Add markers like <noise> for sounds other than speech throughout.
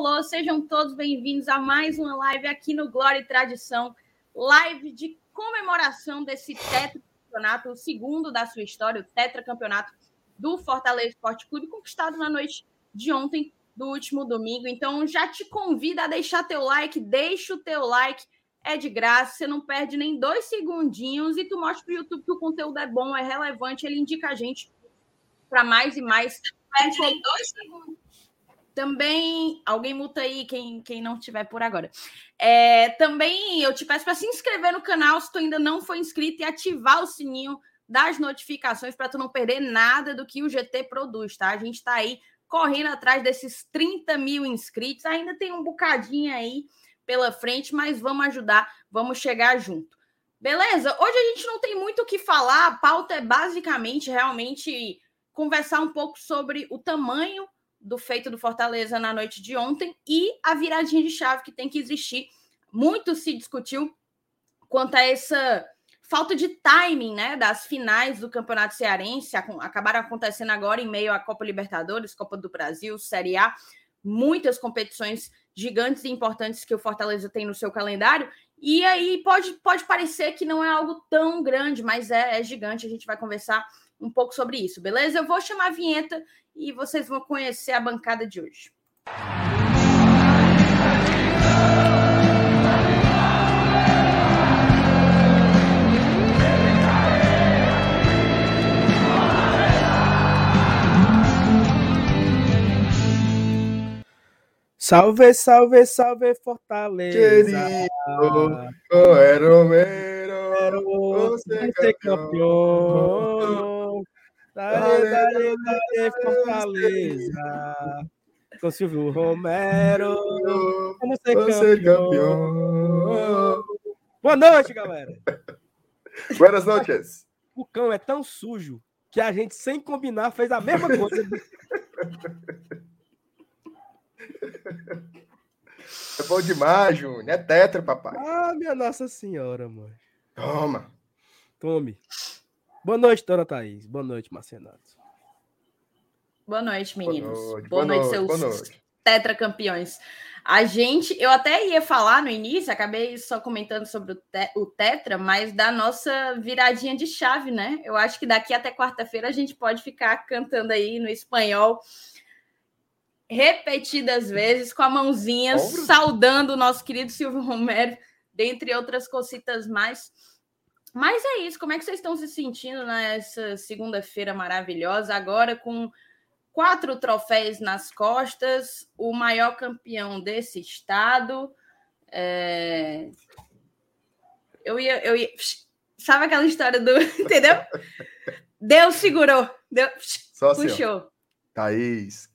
tricolor, sejam todos bem-vindos a mais uma live aqui no Glória e Tradição, live de comemoração desse tetracampeonato, o segundo da sua história, o tetracampeonato do Fortaleza Esporte Clube, conquistado na noite de ontem, do último domingo. Então, já te convido a deixar teu like, deixa o teu like, é de graça, você não perde nem dois segundinhos e tu mostra para o YouTube que o conteúdo é bom, é relevante, ele indica a gente para mais e mais. Perde nem dois segundos. Também, alguém multa aí quem, quem não estiver por agora. É, também eu te peço para se inscrever no canal se tu ainda não for inscrito e ativar o sininho das notificações para tu não perder nada do que o GT produz, tá? A gente está aí correndo atrás desses 30 mil inscritos, ainda tem um bocadinho aí pela frente, mas vamos ajudar, vamos chegar junto. Beleza? Hoje a gente não tem muito o que falar, a pauta é basicamente realmente conversar um pouco sobre o tamanho do feito do Fortaleza na noite de ontem e a viradinha de chave que tem que existir. Muito se discutiu quanto a essa falta de timing né, das finais do Campeonato Cearense, acabaram acontecendo agora em meio à Copa Libertadores, Copa do Brasil, Série A, muitas competições gigantes e importantes que o Fortaleza tem no seu calendário. E aí pode, pode parecer que não é algo tão grande, mas é, é gigante. A gente vai conversar um pouco sobre isso, beleza? Eu vou chamar a vinheta e vocês vão conhecer a bancada de hoje. Salve, salve, salve, Fortaleza. Querido, é Romero, você é campeão. Dale, dale, dale, Fortaleza. Com Silvio Romero. Vamos ser Você campeão. Boa noite, galera. Buenas noches. O cão é tão sujo que a gente, sem combinar, fez a mesma coisa. É bom demais, Júnior. É tetra, papai. Ah, minha Nossa Senhora, mano. Toma. Tome. Boa noite, dona Thaís. Boa noite, Marcenato. Boa noite, meninos. Boa noite, boa noite, seus boa noite. tetracampeões. A gente, eu até ia falar no início, acabei só comentando sobre o, te, o Tetra, mas da nossa viradinha de chave, né? Eu acho que daqui até quarta-feira a gente pode ficar cantando aí no espanhol repetidas vezes, com a mãozinha, saudando o nosso querido Silvio Romero, dentre outras cositas mais. Mas é isso. Como é que vocês estão se sentindo nessa segunda-feira maravilhosa? Agora com quatro troféus nas costas, o maior campeão desse estado. É... Eu ia, eu ia. Sabe aquela história do. <laughs> Entendeu? Deus segurou. Deus Só assim, puxou. Ó. Thaís,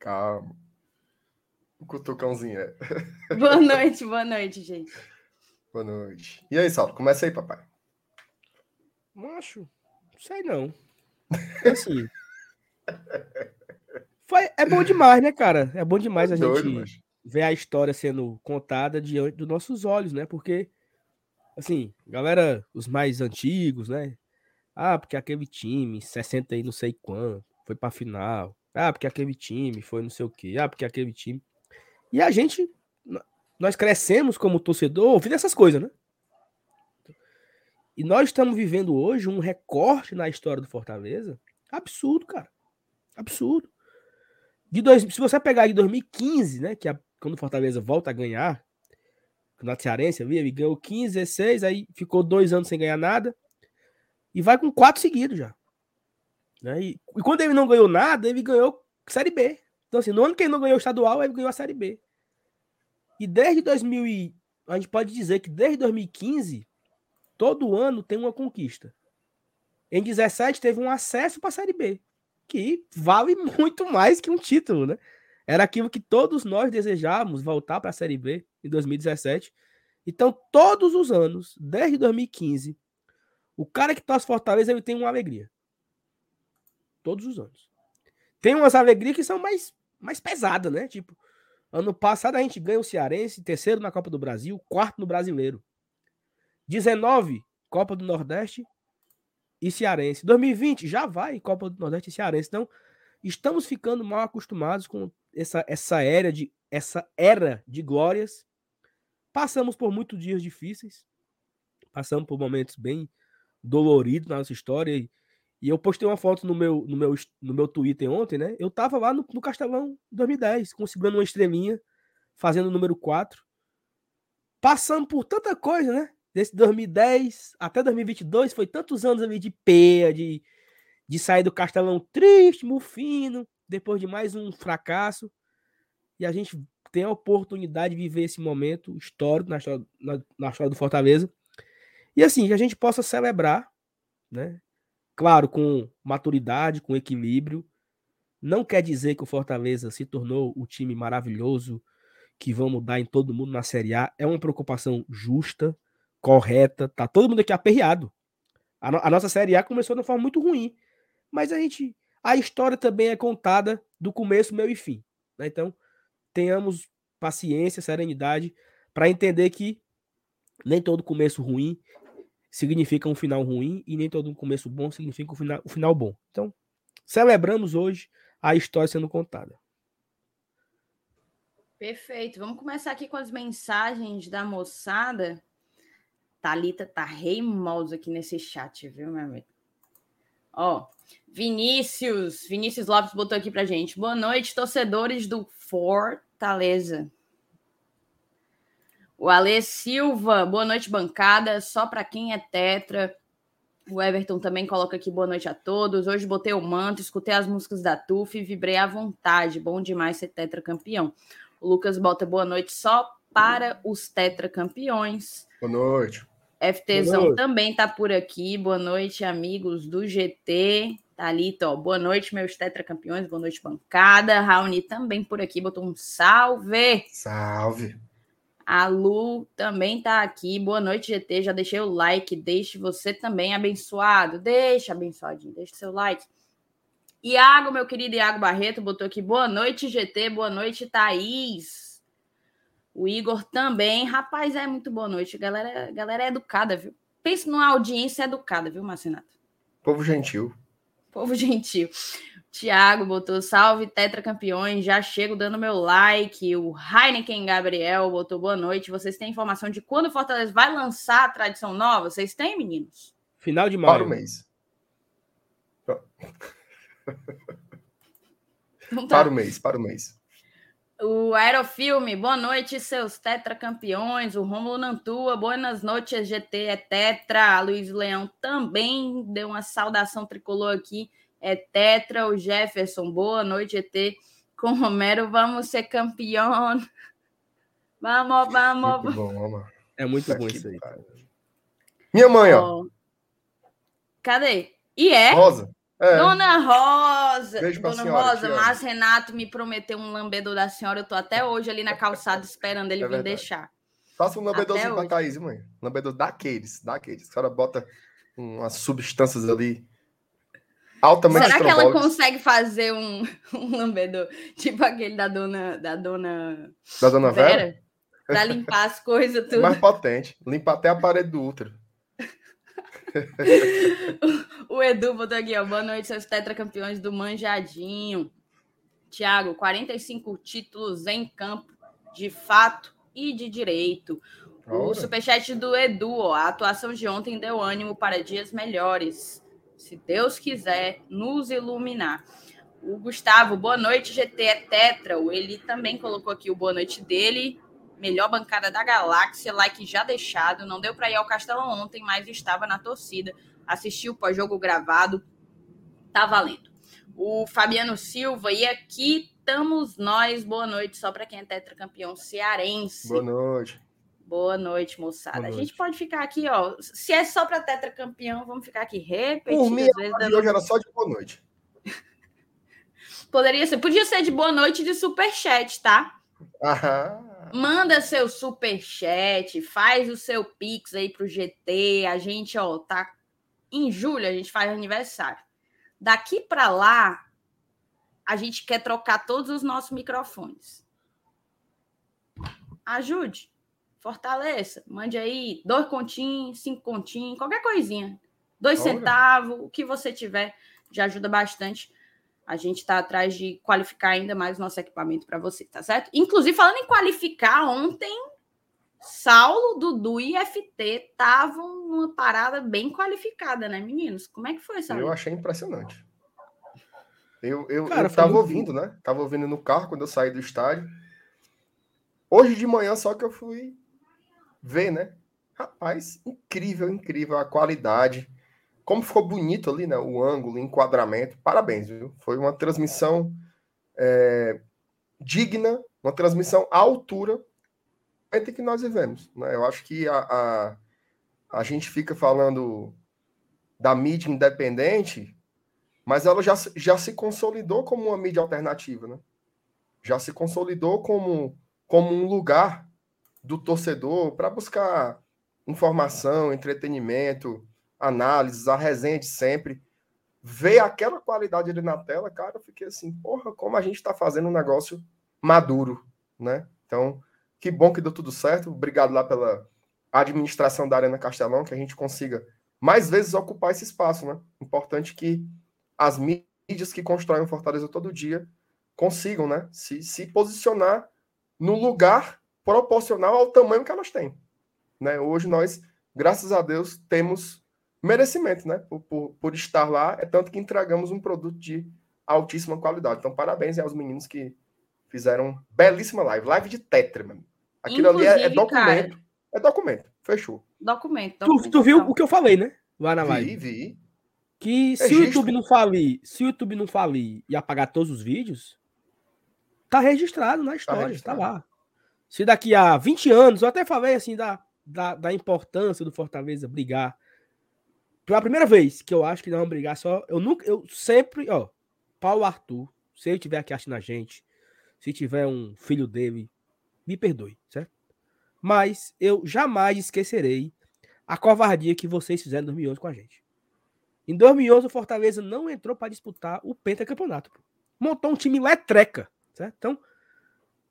calma. O cutucãozinho é. Boa <laughs> noite, boa noite, gente. Boa noite. E aí, Saulo, começa aí, papai. Macho, sei não. Assim. <laughs> Foi, é bom demais, né, cara? É bom demais é a doido, gente macho. ver a história sendo contada diante dos nossos olhos, né? Porque, assim, galera, os mais antigos, né? Ah, porque aquele time, 60 e não sei quanto, foi pra final. Ah, porque aquele time foi não sei o quê. Ah, porque aquele time. E a gente, nós crescemos como torcedor ouvindo essas coisas, né? E nós estamos vivendo hoje um recorte na história do Fortaleza absurdo, cara. Absurdo. De dois, se você pegar de 2015, né, que é quando o Fortaleza volta a ganhar, na Cearense, ele ganhou 15, 16, aí ficou dois anos sem ganhar nada, e vai com quatro seguidos já. Né? E, e, quando ele não ganhou nada, ele ganhou Série B. Então, assim, no ano que ele não ganhou o estadual, ele ganhou a Série B. E desde 2000, e, a gente pode dizer que desde 2015, todo ano tem uma conquista. Em 17 teve um acesso para a Série B, que vale <laughs> muito mais que um título, né? Era aquilo que todos nós desejávamos voltar para a Série B em 2017. Então, todos os anos, desde 2015, o cara que torce Fortaleza ele tem uma alegria. Todos os anos. Tem umas alegrias que são mais, mais pesadas, né? Tipo, ano passado a gente ganha o Cearense, terceiro na Copa do Brasil, quarto no Brasileiro. 19, Copa do Nordeste e Cearense. 2020 já vai Copa do Nordeste e Cearense. Então, estamos ficando mal acostumados com essa, essa era de essa era de glórias. Passamos por muitos dias difíceis, passamos por momentos bem doloridos na nossa história. E, e eu postei uma foto no meu, no meu, no meu Twitter ontem, né? Eu tava lá no, no Castelão em 2010, conseguindo uma estrelinha, fazendo o número 4. Passando por tanta coisa, né? Desse 2010 até 2022, foi tantos anos ali de peia, de, de sair do Castelão triste, mufino, depois de mais um fracasso. E a gente tem a oportunidade de viver esse momento histórico na história, na, na história do Fortaleza. E assim, que a gente possa celebrar, né? Claro, com maturidade, com equilíbrio. Não quer dizer que o Fortaleza se tornou o time maravilhoso que vamos dar em todo mundo na Série A. É uma preocupação justa, correta. Tá todo mundo aqui aperreado. A, no, a nossa Série A começou de uma forma muito ruim. Mas a gente. A história também é contada do começo, meio e fim. Né? Então, tenhamos paciência, serenidade, para entender que nem todo começo ruim significa um final ruim e nem todo começo bom significa um final, um final bom. Então, celebramos hoje a história sendo contada. Perfeito. Vamos começar aqui com as mensagens da moçada. Talita tá reimosa aqui nesse chat, viu, meu amigo? Ó, Vinícius, Vinícius Lopes botou aqui pra gente. Boa noite, torcedores do Fortaleza. O Ale Silva, boa noite, bancada. Só para quem é tetra. O Everton também coloca aqui boa noite a todos. Hoje botei o manto, escutei as músicas da Tuf e vibrei à vontade. Bom demais ser tetra campeão. O Lucas bota boa noite só para os tetra campeões. Boa noite. FTzão também tá por aqui. Boa noite, amigos do GT. Thalita, ó, boa noite, meus tetracampeões, boa noite, bancada. Raoni também por aqui, botou um salve. Salve. A Lu também tá aqui. Boa noite, GT. Já deixei o like. Deixe você também abençoado. Deixa, abençoadinho. Deixe seu like. Iago, meu querido Iago Barreto, botou aqui. Boa noite, GT. Boa noite, Thaís. O Igor também. Rapaz, é muito boa noite. Galera, galera é educada, viu? Pense numa audiência educada, viu, Marcinato? Povo gentil. Povo <laughs> gentil. Tiago botou salve, tetracampeões. Já chego dando meu like. O Heineken Gabriel botou boa noite. Vocês têm informação de quando o Fortaleza vai lançar a tradição nova? Vocês têm, meninos? Final de maio. Para o mês. Tá. Para o mês, para o mês. O Aerofilme, boa noite, seus tetracampeões. O Romulo Nantua, boas noites, GT é tetra. A Luiz Leão também deu uma saudação tricolor aqui é Tetra, o Jefferson, boa noite, ET. Com Romero, vamos ser campeão. Vamos, <laughs> vamos. Muito bom, É muito bom isso aí. Minha mãe, ó. Cadê? E é? Rosa. É. Dona Rosa. Beijo Dona senhora, Rosa, mas Renato me prometeu um lambedor da senhora. Eu tô até hoje ali na calçada esperando ele é vir verdade. deixar. Faça um lambedorzinho pra Thaís, mãe. Lambedor daqueles, daqueles. A senhora bota umas substâncias ali Altamente Será que ela consegue fazer um, <laughs> um lambedor tipo aquele da dona da dona da dona Vera, Vera? para limpar as coisas tudo. Mais potente, limpa até a parede do útero. <laughs> o, Edu botou aqui, ó. Boa noite, seus tetracampeões do Manjadinho. Tiago, 45 títulos em campo, de fato e de direito. O superchat do Edu, ó, a atuação de ontem deu ânimo para dias melhores se Deus quiser nos iluminar. O Gustavo, boa noite, GT é Tetra. Ele também colocou aqui o boa noite dele. Melhor bancada da galáxia, like já deixado. Não deu para ir ao Castelo ontem, mas estava na torcida. Assistiu o pós-jogo gravado. Tá valendo. O Fabiano Silva, e aqui estamos nós. Boa noite, só para quem é tetracampeão cearense. Boa noite. Boa noite, moçada. Boa noite. A gente pode ficar aqui, ó. Se é só para tetracampeão, vamos ficar aqui repetindo. Por mim, vezes, dando... hoje era só de boa noite. <laughs> Poderia ser, podia ser de boa noite de superchat, tá? Aham. Manda seu superchat, faz o seu pix aí pro GT. A gente, ó, tá em julho, a gente faz aniversário. Daqui para lá, a gente quer trocar todos os nossos microfones. Ajude. Fortaleça, mande aí dois continhos, cinco continhos, qualquer coisinha. Dois centavos, o que você tiver, já ajuda bastante A gente está atrás de qualificar ainda mais o nosso equipamento para você, tá certo? Inclusive, falando em qualificar, ontem Saulo, Dudu e FT estavam numa parada bem qualificada, né, meninos? Como é que foi, Saulo? Eu achei impressionante. Eu, eu, Cara, eu tava ouvindo, né? Tava ouvindo no carro quando eu saí do estádio. Hoje de manhã só que eu fui ver, né? Rapaz, incrível, incrível a qualidade. Como ficou bonito ali, né? O ângulo, o enquadramento. Parabéns, viu? Foi uma transmissão é, digna, uma transmissão à altura que nós vivemos. Né? Eu acho que a, a, a gente fica falando da mídia independente, mas ela já, já se consolidou como uma mídia alternativa, né? Já se consolidou como, como um lugar do torcedor para buscar informação, entretenimento, análises, a resenha de sempre. Ver aquela qualidade ali na tela, cara, eu fiquei assim, porra, como a gente está fazendo um negócio maduro, né? Então, que bom que deu tudo certo. Obrigado lá pela administração da Arena Castelão, que a gente consiga mais vezes ocupar esse espaço, né? Importante que as mídias que constroem o Fortaleza todo dia consigam, né? Se, se posicionar no lugar proporcional ao tamanho que elas têm. Né? Hoje nós, graças a Deus, temos merecimento, né? Por, por, por estar lá, é tanto que entregamos um produto de altíssima qualidade. Então, parabéns aos meninos que fizeram belíssima live, live de Tetra, mano. Aquilo Inclusive, ali é, é documento. Cara, é documento. Fechou. Documento. documento tu, tu, viu o que eu falei, né? Lá na live. Vi, vi. Que se o YouTube não falir, se o YouTube não falir e apagar todos os vídeos, tá registrado na história, tá, registrado. tá lá. Se daqui a 20 anos, eu até falei assim da, da, da importância do Fortaleza brigar. Pela primeira vez que eu acho que nós vamos brigar só. Eu nunca, eu sempre, ó, Paulo Arthur, se ele tiver aqui assistindo a gente, se tiver um filho dele, me perdoe, certo? Mas eu jamais esquecerei a covardia que vocês fizeram em 2011 com a gente. Em 2011, o Fortaleza não entrou para disputar o pentacampeonato. Montou um time letreca, certo? Então,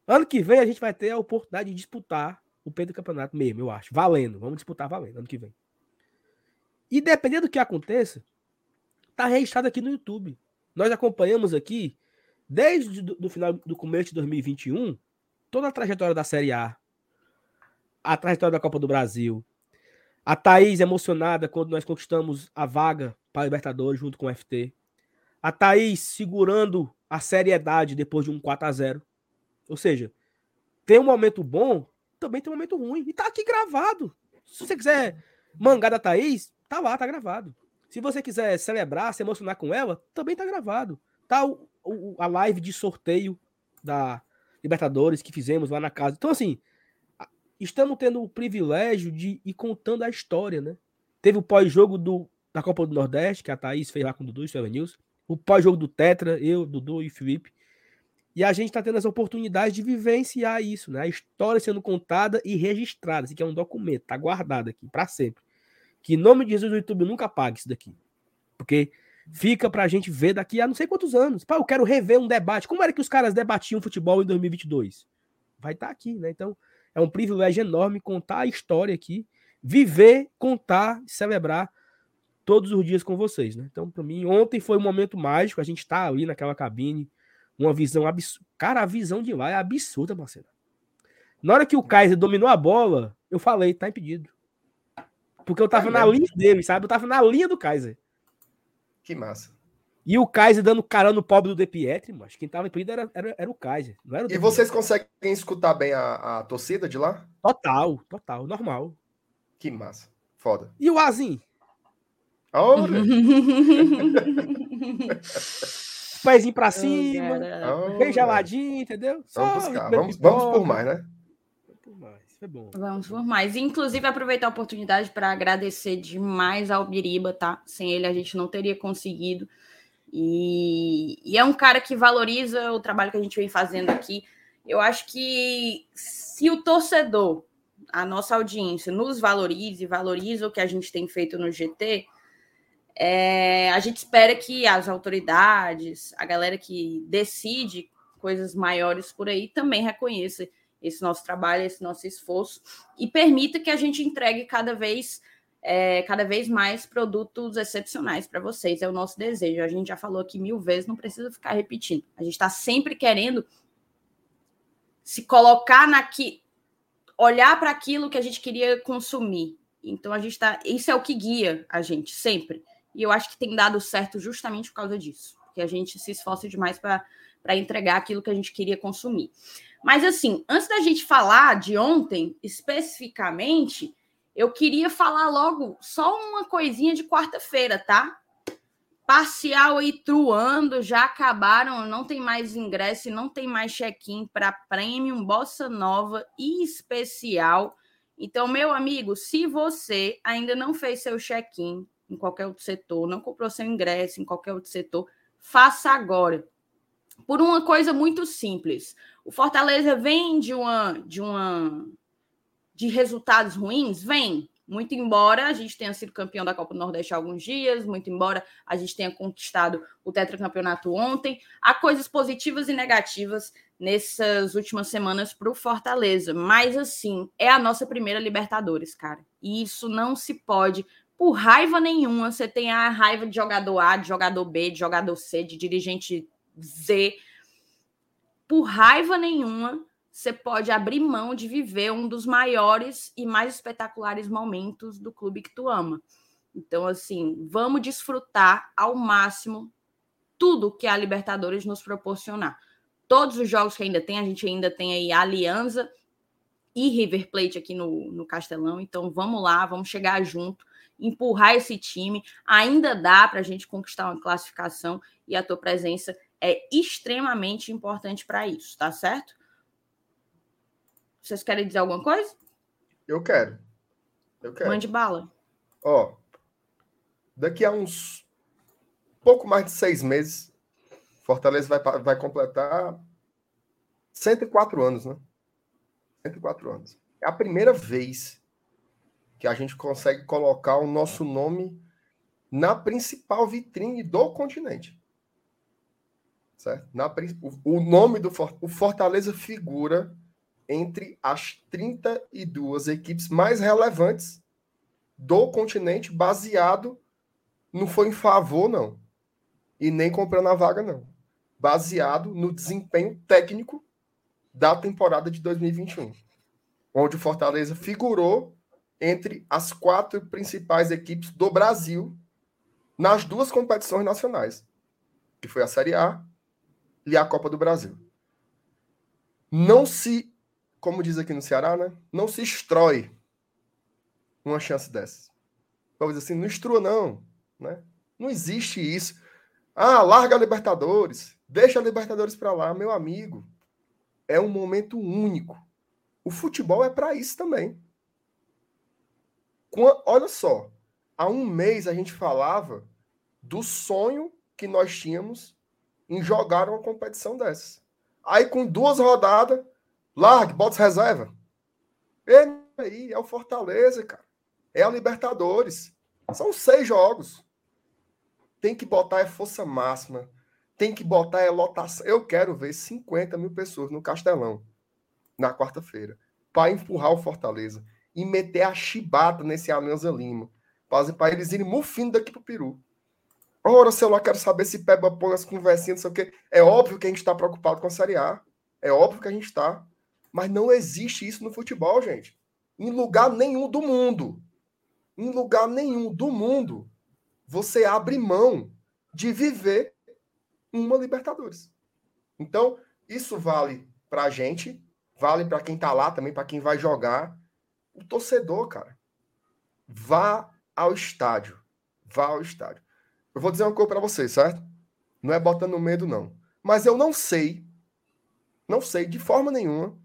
ano que vem a gente vai ter a oportunidade de disputar o pentacampeonato mesmo, eu acho. Valendo. Vamos disputar valendo ano que vem. E dependendo do que aconteça, tá registrado aqui no YouTube. Nós acompanhamos aqui, desde o final do começo de 2021, toda a trajetória da Série A, a trajetória da Copa do Brasil, a Thaís emocionada quando nós conquistamos a vaga para a Libertadores junto com o FT, a Thaís segurando a seriedade depois de um 4 a 0 Ou seja, tem um momento bom, também tem um momento ruim. E tá aqui gravado. Se você quiser mangar da Thaís, tá lá, tá gravado. Se você quiser celebrar, se emocionar com ela, também tá gravado. Tá o, o, a live de sorteio da, Libertadores que fizemos lá na casa. Então, assim, estamos tendo o privilégio de ir contando a história, né? Teve o pós-jogo da Copa do Nordeste, que a Thaís fez lá com o Dudu e o News. O pós-jogo do Tetra, eu, Dudu e Felipe. E a gente está tendo as oportunidades de vivenciar isso, né? A história sendo contada e registrada. Isso aqui é um documento, tá guardado aqui para sempre. Que em nome de Jesus o YouTube nunca apague isso daqui. Porque fica pra gente ver daqui a não sei quantos anos. Pá, eu quero rever um debate. Como era que os caras debatiam futebol em 2022? Vai estar tá aqui, né? Então, é um privilégio enorme contar a história aqui, viver, contar, celebrar todos os dias com vocês, né? Então, para mim, ontem foi um momento mágico, a gente tá ali naquela cabine, uma visão absurda. Cara, a visão de lá é absurda, parceiro. Na hora que o Kaiser dominou a bola, eu falei, tá impedido. Porque eu tava é na linha dele, sabe? Eu tava na linha do Kaiser. Que massa. E o Kaiser dando cara no pobre do De Pietri, mas quem tava impedido era, era, era o Kaiser. Não era o e vocês conseguem escutar bem a, a torcida de lá? Total, total, normal. Que massa. Foda. E o Azim? Olha! <laughs> Pezinho pra cima, oh, bem geladinho, entendeu? Vamos buscar, vamos, vamos por mais, né? Bom. Vamos por mais. Inclusive, aproveitar a oportunidade para agradecer demais ao Biriba, tá? Sem ele a gente não teria conseguido. E, e, é um cara que valoriza o trabalho que a gente vem fazendo aqui. Eu acho que se o torcedor, a nossa audiência, nos valorize, valoriza o que a gente tem feito no GT, é, a gente espera que as autoridades, a galera que decide coisas maiores por aí, também reconheça esse nosso trabalho, esse nosso esforço e permita que a gente entregue cada vez é, cada vez mais produtos excepcionais para vocês. É o nosso desejo. A gente já falou aqui mil vezes, não precisa ficar repetindo. A gente está sempre querendo se colocar naqui, olhar para aquilo que a gente queria consumir. Então a gente está, isso é o que guia a gente sempre. E eu acho que tem dado certo justamente por causa disso, porque a gente se esforça demais para entregar aquilo que a gente queria consumir. Mas assim, antes da gente falar de ontem especificamente, eu queria falar logo só uma coisinha de quarta-feira, tá? Parcial e truando já acabaram, não tem mais ingresso, não tem mais check-in para Premium Bossa Nova e especial. Então, meu amigo, se você ainda não fez seu check-in em qualquer outro setor, não comprou seu ingresso em qualquer outro setor, faça agora. Por uma coisa muito simples. O Fortaleza vem de uma de uma de resultados ruins? Vem. Muito embora a gente tenha sido campeão da Copa do Nordeste há alguns dias, muito embora a gente tenha conquistado o tetracampeonato ontem, há coisas positivas e negativas nessas últimas semanas para o Fortaleza. Mas assim, é a nossa primeira Libertadores, cara. E isso não se pode, por raiva nenhuma, você tem a raiva de jogador A, de jogador B, de jogador C, de dirigente Z. Por raiva nenhuma, você pode abrir mão de viver um dos maiores e mais espetaculares momentos do clube que tu ama. Então, assim, vamos desfrutar ao máximo tudo que a Libertadores nos proporcionar. Todos os jogos que ainda tem, a gente ainda tem aí Aliança e River Plate aqui no, no Castelão. Então, vamos lá, vamos chegar junto, empurrar esse time. Ainda dá para a gente conquistar uma classificação e a tua presença é extremamente importante para isso, tá certo? Vocês querem dizer alguma coisa? Eu quero. Eu quero. Mande bala. Ó, daqui a uns pouco mais de seis meses, Fortaleza vai, vai completar 104 anos, né? 104 anos. É a primeira vez que a gente consegue colocar o nosso nome na principal vitrine do continente. Certo? Na, o, nome do o Fortaleza figura entre as 32 equipes mais relevantes do continente, baseado não foi em favor, não. E nem comprando a vaga, não. Baseado no desempenho técnico da temporada de 2021, onde o Fortaleza figurou entre as quatro principais equipes do Brasil nas duas competições nacionais, que foi a Série A e a Copa do Brasil. Não se como diz aqui no Ceará, né? Não se estrói uma chance dessa. Vamos dizer assim, não estrua, não. Né? Não existe isso. Ah, larga a Libertadores, deixa a Libertadores para lá, meu amigo. É um momento único. O futebol é para isso também. Olha só, há um mês a gente falava do sonho que nós tínhamos em jogar uma competição dessa. Aí, com duas rodadas, Largue, bota reserva. Ele aí, é o Fortaleza, cara. É a Libertadores. São seis jogos. Tem que botar é força máxima. Tem que botar é lotação. Eu quero ver 50 mil pessoas no Castelão na quarta-feira para empurrar o Fortaleza e meter a chibata nesse Alianza Lima. Para eles irem mufino daqui pro Peru. Ora, celular, quero saber se Peba põe as conversinhas, não sei o quê. É óbvio que a gente está preocupado com a Série A. É óbvio que a gente está. Mas não existe isso no futebol, gente. Em lugar nenhum do mundo. Em lugar nenhum do mundo, você abre mão de viver uma Libertadores. Então, isso vale para a gente, vale para quem está lá também, para quem vai jogar. O torcedor, cara, vá ao estádio. Vá ao estádio. Eu vou dizer uma coisa para vocês, certo? Não é botando medo, não. Mas eu não sei, não sei de forma nenhuma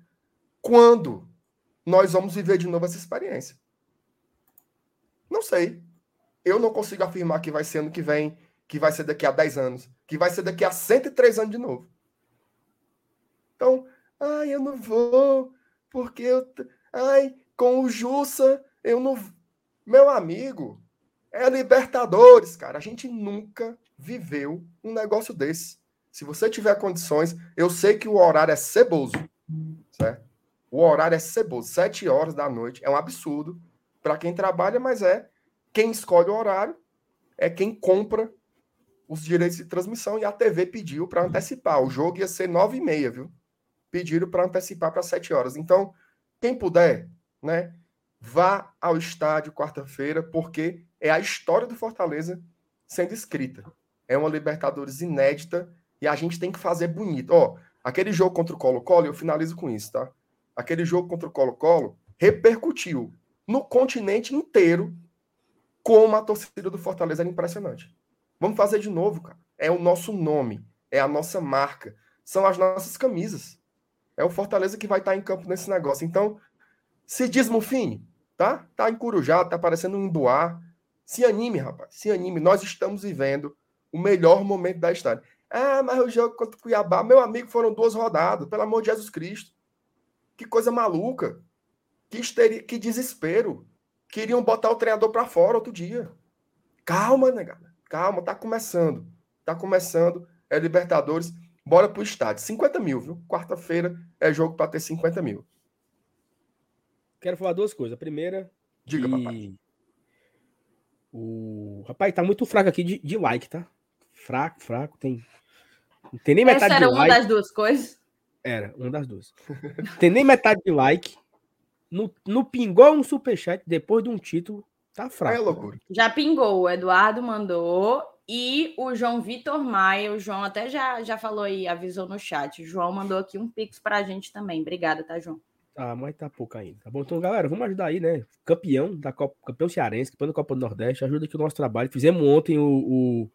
quando nós vamos viver de novo essa experiência? Não sei. Eu não consigo afirmar que vai ser ano que vem, que vai ser daqui a 10 anos, que vai ser daqui a 103 anos de novo. Então, ai, eu não vou, porque eu. Ai, com o Jussa, eu não. Meu amigo, é Libertadores, cara. A gente nunca viveu um negócio desse. Se você tiver condições, eu sei que o horário é ceboso, certo? O horário é ceboso, sete horas da noite. É um absurdo para quem trabalha, mas é quem escolhe o horário é quem compra os direitos de transmissão e a TV pediu para antecipar. O jogo ia ser nove e meia, viu? Pediram para antecipar para sete horas. Então, quem puder, né, vá ao estádio quarta-feira, porque é a história do Fortaleza sendo escrita. É uma Libertadores inédita e a gente tem que fazer bonito. Ó, aquele jogo contra o Colo-Colo, eu finalizo com isso, tá? Aquele jogo contra o Colo-Colo repercutiu no continente inteiro como a torcida do Fortaleza era impressionante. Vamos fazer de novo, cara. É o nosso nome, é a nossa marca, são as nossas camisas. É o Fortaleza que vai estar em campo nesse negócio. Então, se desmufine, tá? Tá em Curujá, tá parecendo um Emboá. Se anime, rapaz. Se anime. Nós estamos vivendo o melhor momento da história. Ah, mas o jogo contra o Cuiabá, meu amigo, foram duas rodadas, pelo amor de Jesus Cristo. Que coisa maluca. Que, histeria, que desespero. Queriam botar o treinador para fora outro dia. Calma, negada. Calma, tá começando. Tá começando. É Libertadores. Bora pro estádio. 50 mil, viu? Quarta-feira é jogo para ter 50 mil. Quero falar duas coisas. A primeira. Diga, que... papai. O... Rapaz, tá muito fraco aqui de, de like, tá? Fraco, fraco. Tem. Não tem nem metade Essa era uma das duas coisas? Era, uma das duas. tem nem metade de like. No, no pingou um superchat depois de um título. Tá fraco. É loucura. Já pingou. O Eduardo mandou. E o João Vitor Maia, o João até já, já falou aí, avisou no chat. O João mandou aqui um pix pra gente também. Obrigada, tá, João? Tá, mas tá pouco ainda. Tá bom? Então, galera, vamos ajudar aí, né? Campeão da Copa, campeão cearense, campeão da Copa do Nordeste, ajuda aqui o nosso trabalho. Fizemos ontem o, o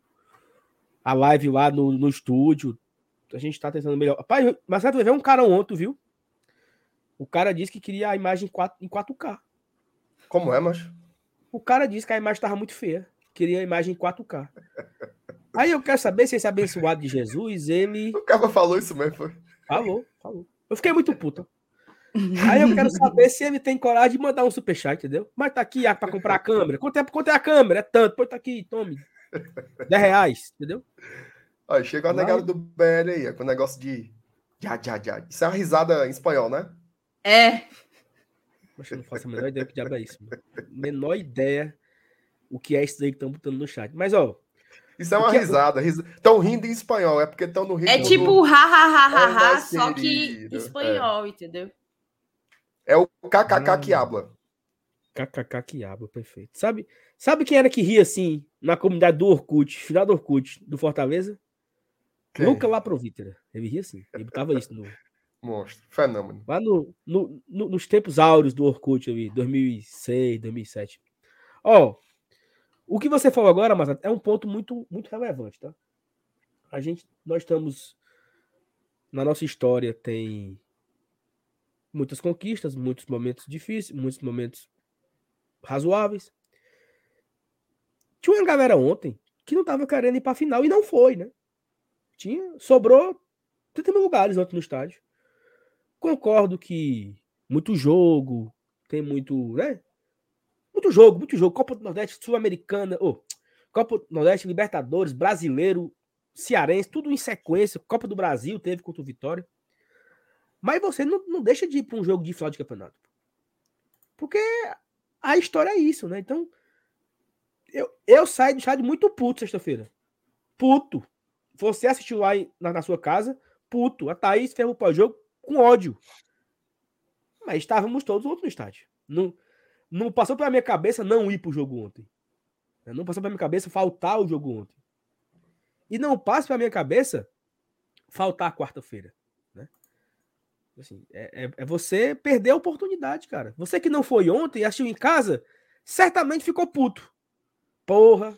a live lá no, no estúdio. A gente tá tentando melhor. Rapaz, mas você ver um cara ontem, viu? O cara disse que queria a imagem em, 4, em 4K. Como é, macho? O cara disse que a imagem tava muito feia. Queria a imagem em 4K. Aí eu quero saber se esse abençoado de Jesus, ele. O cara falou isso mesmo, foi? Falou, falou. Eu fiquei muito puta. Aí eu quero <laughs> saber se ele tem coragem de mandar um superchat, entendeu? Mas tá aqui ah, para comprar a câmera. Quanto é, quanto é a câmera? É tanto. Pô, tá aqui, tome. 10 reais, entendeu? Olha, chegou a negada do BL aí, com o negócio de. Já, já, já. Isso é uma risada em espanhol, né? É. Mas eu não faço a menor ideia que diabo é isso. Mano. Menor ideia o que é isso aí que estão botando no chat. Mas, ó. Isso é uma risada. Estão rindo em espanhol, é porque estão no ritmo. É tipo ha, ha, ha, ha, ha, só que espanhol, é. entendeu? É o KKK que habla. KKK que habla, perfeito. Sabe, sabe quem era que ria assim na comunidade do Orkut, final do Orkut, do Fortaleza? Quem? Luca Laprovítera. Ele ria assim. Ele botava isso no. <laughs> Monstro, fenômeno. Lá no, no, no, nos tempos áureos do Orkut ali, 2006, 2007. Ó, o que você falou agora, mas é um ponto muito, muito relevante, tá? A gente, nós estamos na nossa história tem muitas conquistas, muitos momentos difíceis, muitos momentos razoáveis. Tinha uma galera ontem que não estava querendo ir para a final e não foi, né? Tinha, sobrou 30 mil lugares ontem no estádio. Concordo que muito jogo, tem muito, né? Muito jogo, muito jogo. Copa do Nordeste, Sul-Americana, oh, Copa do Nordeste, Libertadores, Brasileiro, Cearense, tudo em sequência. Copa do Brasil teve contra o Vitória. Mas você não, não deixa de ir para um jogo de final de campeonato. Porque a história é isso, né? Então, eu, eu saio do estádio muito puto sexta-feira. Puto. Você assistiu lá na, na, sua casa, puto. A Thaís fez o pós-jogo com ódio. Mas estávamos todos outros no estádio. Não, não passou pela minha cabeça não ir pro jogo ontem. Não passou pela minha cabeça faltar o jogo ontem. E não passa pela minha cabeça faltar quarta-feira. Assim, é, é, é, você perder a oportunidade, cara. Você que não foi ontem e assistiu em casa, certamente ficou puto. Porra,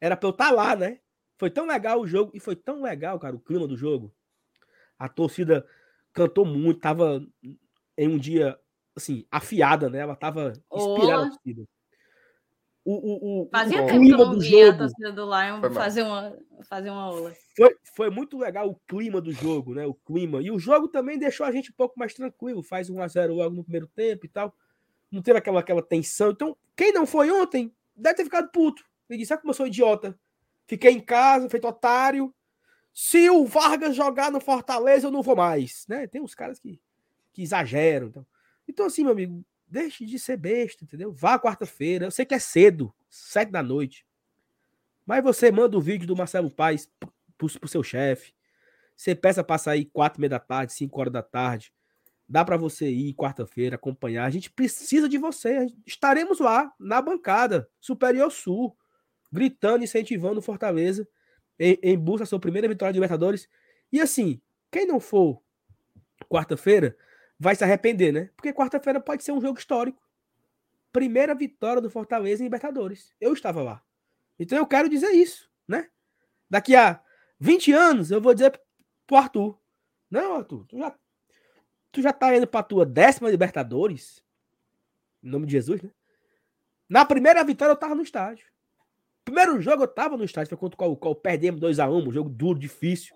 era pra eu estar tá lá, né? Foi tão legal o jogo, e foi tão legal, cara, o clima do jogo. A torcida cantou muito, tava em um dia, assim, afiada, né? Ela tava inspirada oh. torcida o, o, o, Fazia o tempo clima do jogo. A torcida do Lion fazer uma, fazer uma aula. Foi, foi muito legal o clima do jogo, né? O clima. E o jogo também deixou a gente um pouco mais tranquilo. Faz 1 a 0 logo no primeiro tempo e tal. Não teve aquela, aquela tensão. Então, quem não foi ontem deve ter ficado puto. Ele disse: Sabe como eu sou idiota? Fiquei em casa, feito otário. Se o Vargas jogar no Fortaleza, eu não vou mais. Né? Tem uns caras que, que exageram. Então. então, assim, meu amigo, deixe de ser besta, entendeu? Vá quarta-feira. Eu sei que é cedo, sete da noite. Mas você manda o vídeo do Marcelo Paes pro, pro seu chefe. Você peça para sair quatro e meia da tarde, cinco horas da tarde. Dá para você ir quarta-feira acompanhar. A gente precisa de você. Estaremos lá na bancada Superior Sul, gritando, incentivando Fortaleza em, em busca da sua primeira vitória de Libertadores. E assim, quem não for quarta-feira vai se arrepender, né? Porque quarta-feira pode ser um jogo histórico. Primeira vitória do Fortaleza em Libertadores. Eu estava lá. Então eu quero dizer isso, né? Daqui a 20 anos eu vou dizer pro Arthur: Não, Arthur, tu já tu já tá indo pra tua décima Libertadores. Em nome de Jesus, né? Na primeira vitória eu tava no estádio. Primeiro jogo eu tava no estádio, foi contra o qual, qual perdemos 2x1, um jogo duro, difícil.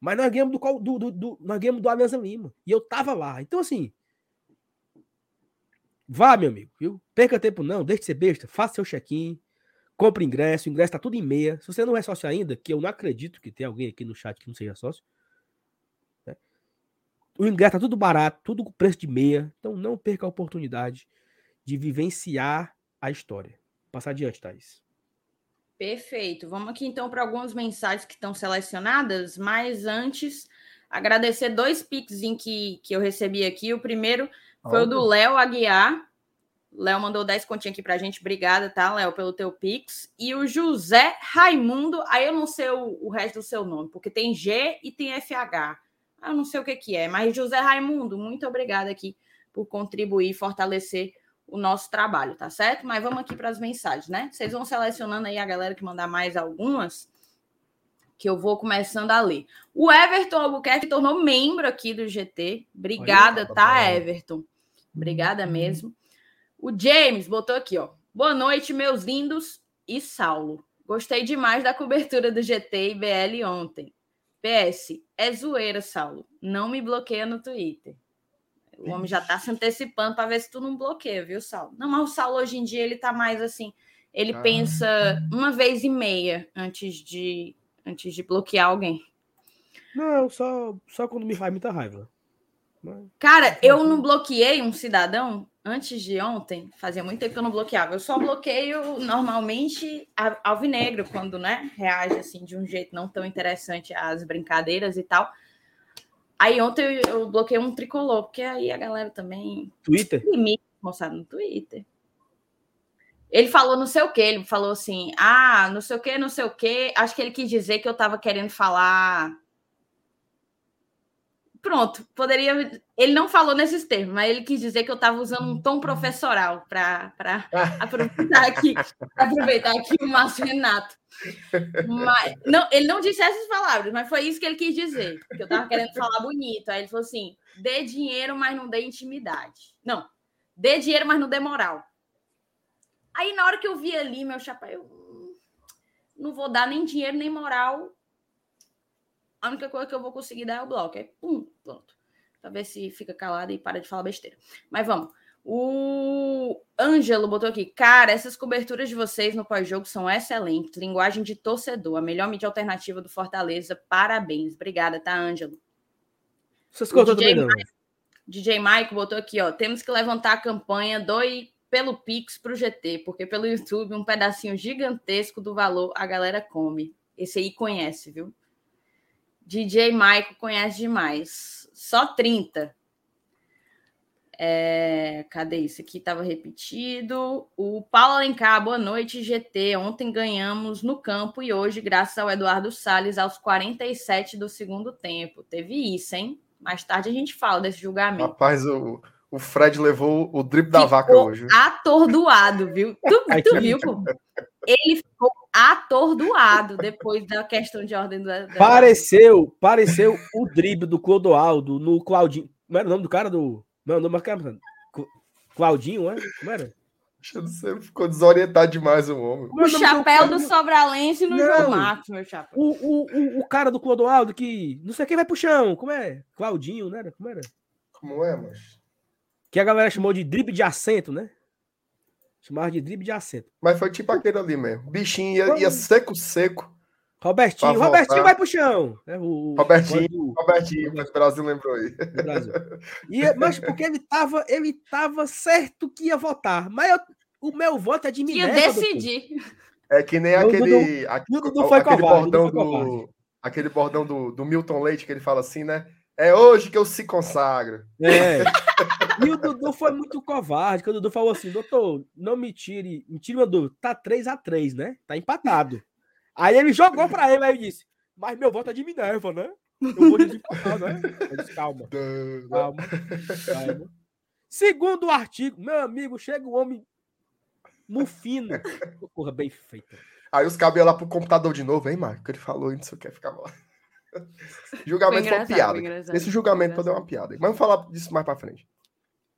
Mas nós ganhamos do, do, do, do, nós ganhamos do Alianza Lima. E eu tava lá. Então, assim. Vá, meu amigo, viu? Perca tempo não, deixe de ser besta, faça seu check-in, compre ingresso, o ingresso tá tudo em meia. Se você não é sócio ainda, que eu não acredito que tem alguém aqui no chat que não seja sócio, o ingresso tá tudo barato, tudo com preço de meia. Então não perca a oportunidade de vivenciar a história. Passar adiante, Thaís. Perfeito. Vamos aqui então para algumas mensagens que estão selecionadas, mas antes agradecer dois pics em que, que eu recebi aqui. O primeiro foi o do Léo Aguiar. Léo mandou 10 continhas aqui para a gente. Obrigada, tá, Léo, pelo teu pix. E o José Raimundo, aí eu não sei o, o resto do seu nome, porque tem G e tem FH. Eu não sei o que, que é, mas José Raimundo, muito obrigada aqui por contribuir e fortalecer o nosso trabalho, tá certo? Mas vamos aqui para as mensagens, né? Vocês vão selecionando aí a galera que mandar mais algumas, que eu vou começando a ler. O Everton Albuquerque tornou membro aqui do GT. Obrigada, Oi, tá, Everton? Obrigada uhum. mesmo. O James botou aqui, ó. Boa noite, meus lindos e Saulo. Gostei demais da cobertura do GT e BL ontem. PS, é zoeira, Saulo. Não me bloqueia no Twitter. O homem já tá se antecipando para ver se tu não bloqueia, viu, Saulo? Não, mas o Saulo hoje em dia ele tá mais assim, ele ah. pensa uma vez e meia antes de antes de bloquear alguém. Não, só só quando me faz muita raiva. Cara, eu não bloqueei um cidadão antes de ontem, fazia muito tempo que eu não bloqueava. Eu só bloqueio normalmente alvinegro, quando né, reage assim de um jeito não tão interessante às brincadeiras e tal. Aí ontem eu, eu bloqueei um tricolor, porque aí a galera também. Twitter? Mostrado no Twitter. Ele falou não sei o que, ele falou assim: ah, não sei o que, não sei o que. Acho que ele quis dizer que eu tava querendo falar pronto, poderia. Ele não falou nesses termos, mas ele quis dizer que eu estava usando um tom professoral para <laughs> aproveitar aqui, aproveitar aqui o Márcio Renato. Mas, não, ele não disse essas palavras, mas foi isso que ele quis dizer. Que eu estava querendo falar bonito. Aí ele falou assim: dê dinheiro, mas não dê intimidade. Não, dê dinheiro, mas não dê moral. Aí, na hora que eu vi ali, meu chapéu, eu hum, não vou dar nem dinheiro, nem moral a única coisa que eu vou conseguir dar é o bloco. É pum, pronto. Pra ver se fica calado e para de falar besteira. Mas vamos. O Ângelo botou aqui, cara, essas coberturas de vocês no pós-jogo são excelentes. Linguagem de torcedor, a melhor mídia alternativa do Fortaleza. Parabéns. Obrigada, tá, Ângelo? Vocês contam também, não. DJ Mike botou aqui, ó. Temos que levantar a campanha doe pelo Pix pro GT, porque pelo YouTube um pedacinho gigantesco do valor a galera come. Esse aí conhece, viu? DJ Maico conhece demais. Só 30. É, cadê isso? Aqui estava repetido. O Paulo Alencar, boa noite, GT. Ontem ganhamos no campo e hoje, graças ao Eduardo Salles, aos 47 do segundo tempo. Teve isso, hein? Mais tarde a gente fala desse julgamento. Rapaz, o, o Fred levou o drip da vaca hoje. Atordoado, viu? Tu, tu viu, pô? Ele ficou atordoado depois da questão de ordem da. Pareceu, pareceu o drible do Clodoaldo no Claudinho. Como era o nome do cara do. Não, o nome do cara. Claudinho, é? Como era? Você ficou desorientado demais o homem. O chapéu do Sobralense no não, João Marcos, meu chapéu. O, o, o, o, cara do Clodoaldo que não sei quem vai pro chão. Como é? Claudinho, né? Como era? Como é, mas. Que a galera chamou de drible de assento, né? Chamava de drible de assento. Mas foi tipo aquele ali mesmo. Bichinho ia, ia seco, seco. Robertinho, Robertinho vai pro chão. É o, Robertinho, Robertinho, o Brasil lembrou aí. Brasil. E, mas porque ele tava, ele tava certo que ia votar. Mas eu, o meu voto é de Minerva. Ia decidir. É que nem aquele, aquele, aquele bordão do. Aquele bordão do, do Milton Leite que ele fala assim, né? É hoje que eu se consagro. É. E o Dudu foi muito covarde, que o Dudu falou assim: doutor, não me tire, me tire uma dúvida. Tá 3x3, né? Tá empatado. Aí ele jogou pra ele, aí ele disse: Mas meu voto é de Minerva, né? Eu vou desempatar, né? Eu disse, calma. Calma. Calma. Segundo o artigo, meu amigo, chega o um homem mufino. Porra, bem feito. Aí os cabelos lá pro computador de novo, hein, Marco? Ele falou, isso quer ficar mal. Julgamento foi, foi piada. Esse julgamento foi uma piada. Mas vamos falar disso mais pra frente.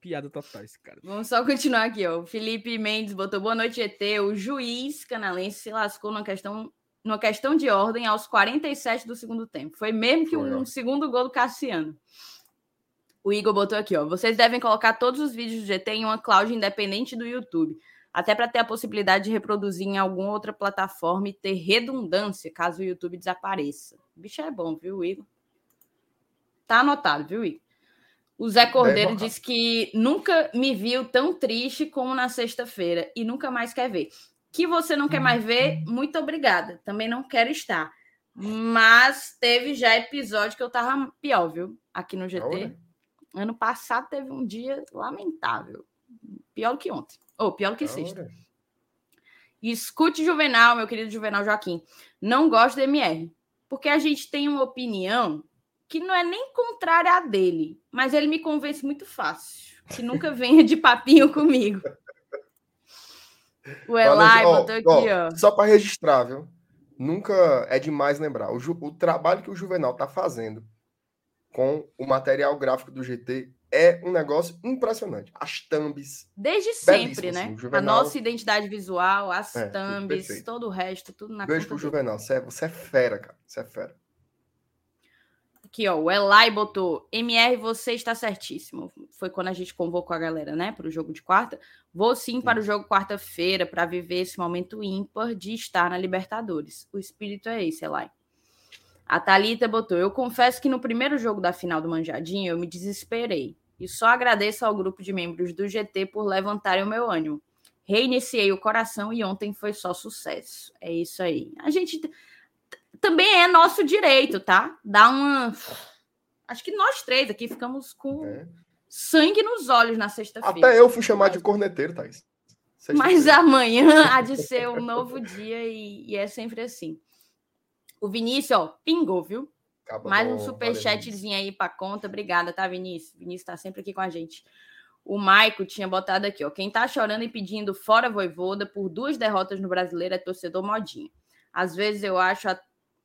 Piada total esse cara. Vamos só continuar aqui, ó. O Felipe Mendes botou boa noite, ET. O juiz canalense se lascou numa questão, numa questão de ordem aos 47 do segundo tempo. Foi mesmo que foi, um ó. segundo gol do Cassiano. O Igor botou aqui, ó. Vocês devem colocar todos os vídeos do GT em uma cloud independente do YouTube até para ter a possibilidade de reproduzir em alguma outra plataforma e ter redundância caso o YouTube desapareça. O bicho é bom, viu, Igor? Tá anotado, viu, Igor? O Zé Cordeiro disse que nunca me viu tão triste como na sexta-feira e nunca mais quer ver. Que você não quer mais ver, muito obrigada. Também não quero estar. Mas teve já episódio que eu tava pior, viu? Aqui no GT. Ano passado teve um dia lamentável. Pior do que ontem. Ou pior do que sexta. escute Juvenal, meu querido Juvenal Joaquim. Não gosto do MR. Porque a gente tem uma opinião que não é nem contrária à dele, mas ele me convence muito fácil. Que nunca <laughs> venha de papinho comigo. O Elai ó, botou aqui, ó. ó. Só para registrar, viu? Nunca é demais lembrar. O, o trabalho que o Juvenal está fazendo com o material gráfico do GT é um negócio impressionante. As thumbs. Desde sempre, né? Assim. A nossa identidade visual, as é, thumbs, todo o resto, tudo na Beijo pro Juvenal. Você é, você é fera, cara. Você é fera. Aqui, ó, o Elai botou: MR, você está certíssimo. Foi quando a gente convocou a galera, né, para o jogo de quarta. Vou sim, sim. para o jogo quarta-feira para viver esse momento ímpar de estar na Libertadores. O espírito é esse, Elai. A Thalita botou: Eu confesso que no primeiro jogo da final do Manjadinho eu me desesperei. E só agradeço ao grupo de membros do GT por levantarem o meu ânimo. Reiniciei o coração e ontem foi só sucesso. É isso aí. A gente também é nosso direito, tá? Dá uma. Acho que nós três aqui ficamos com é. sangue nos olhos na sexta-feira. Até eu fui chamar de corneteiro, Thaís. Mas amanhã <laughs> há de ser um novo dia e, e é sempre assim. O Vinícius, ó, pingou, viu? Acaba Mais um superchatzinho aí para conta. Obrigada, tá, Vinícius? Vinícius tá sempre aqui com a gente. O Maico tinha botado aqui, ó. Quem tá chorando e pedindo fora Voivoda por duas derrotas no Brasileiro é torcedor modinha. Às vezes eu acho,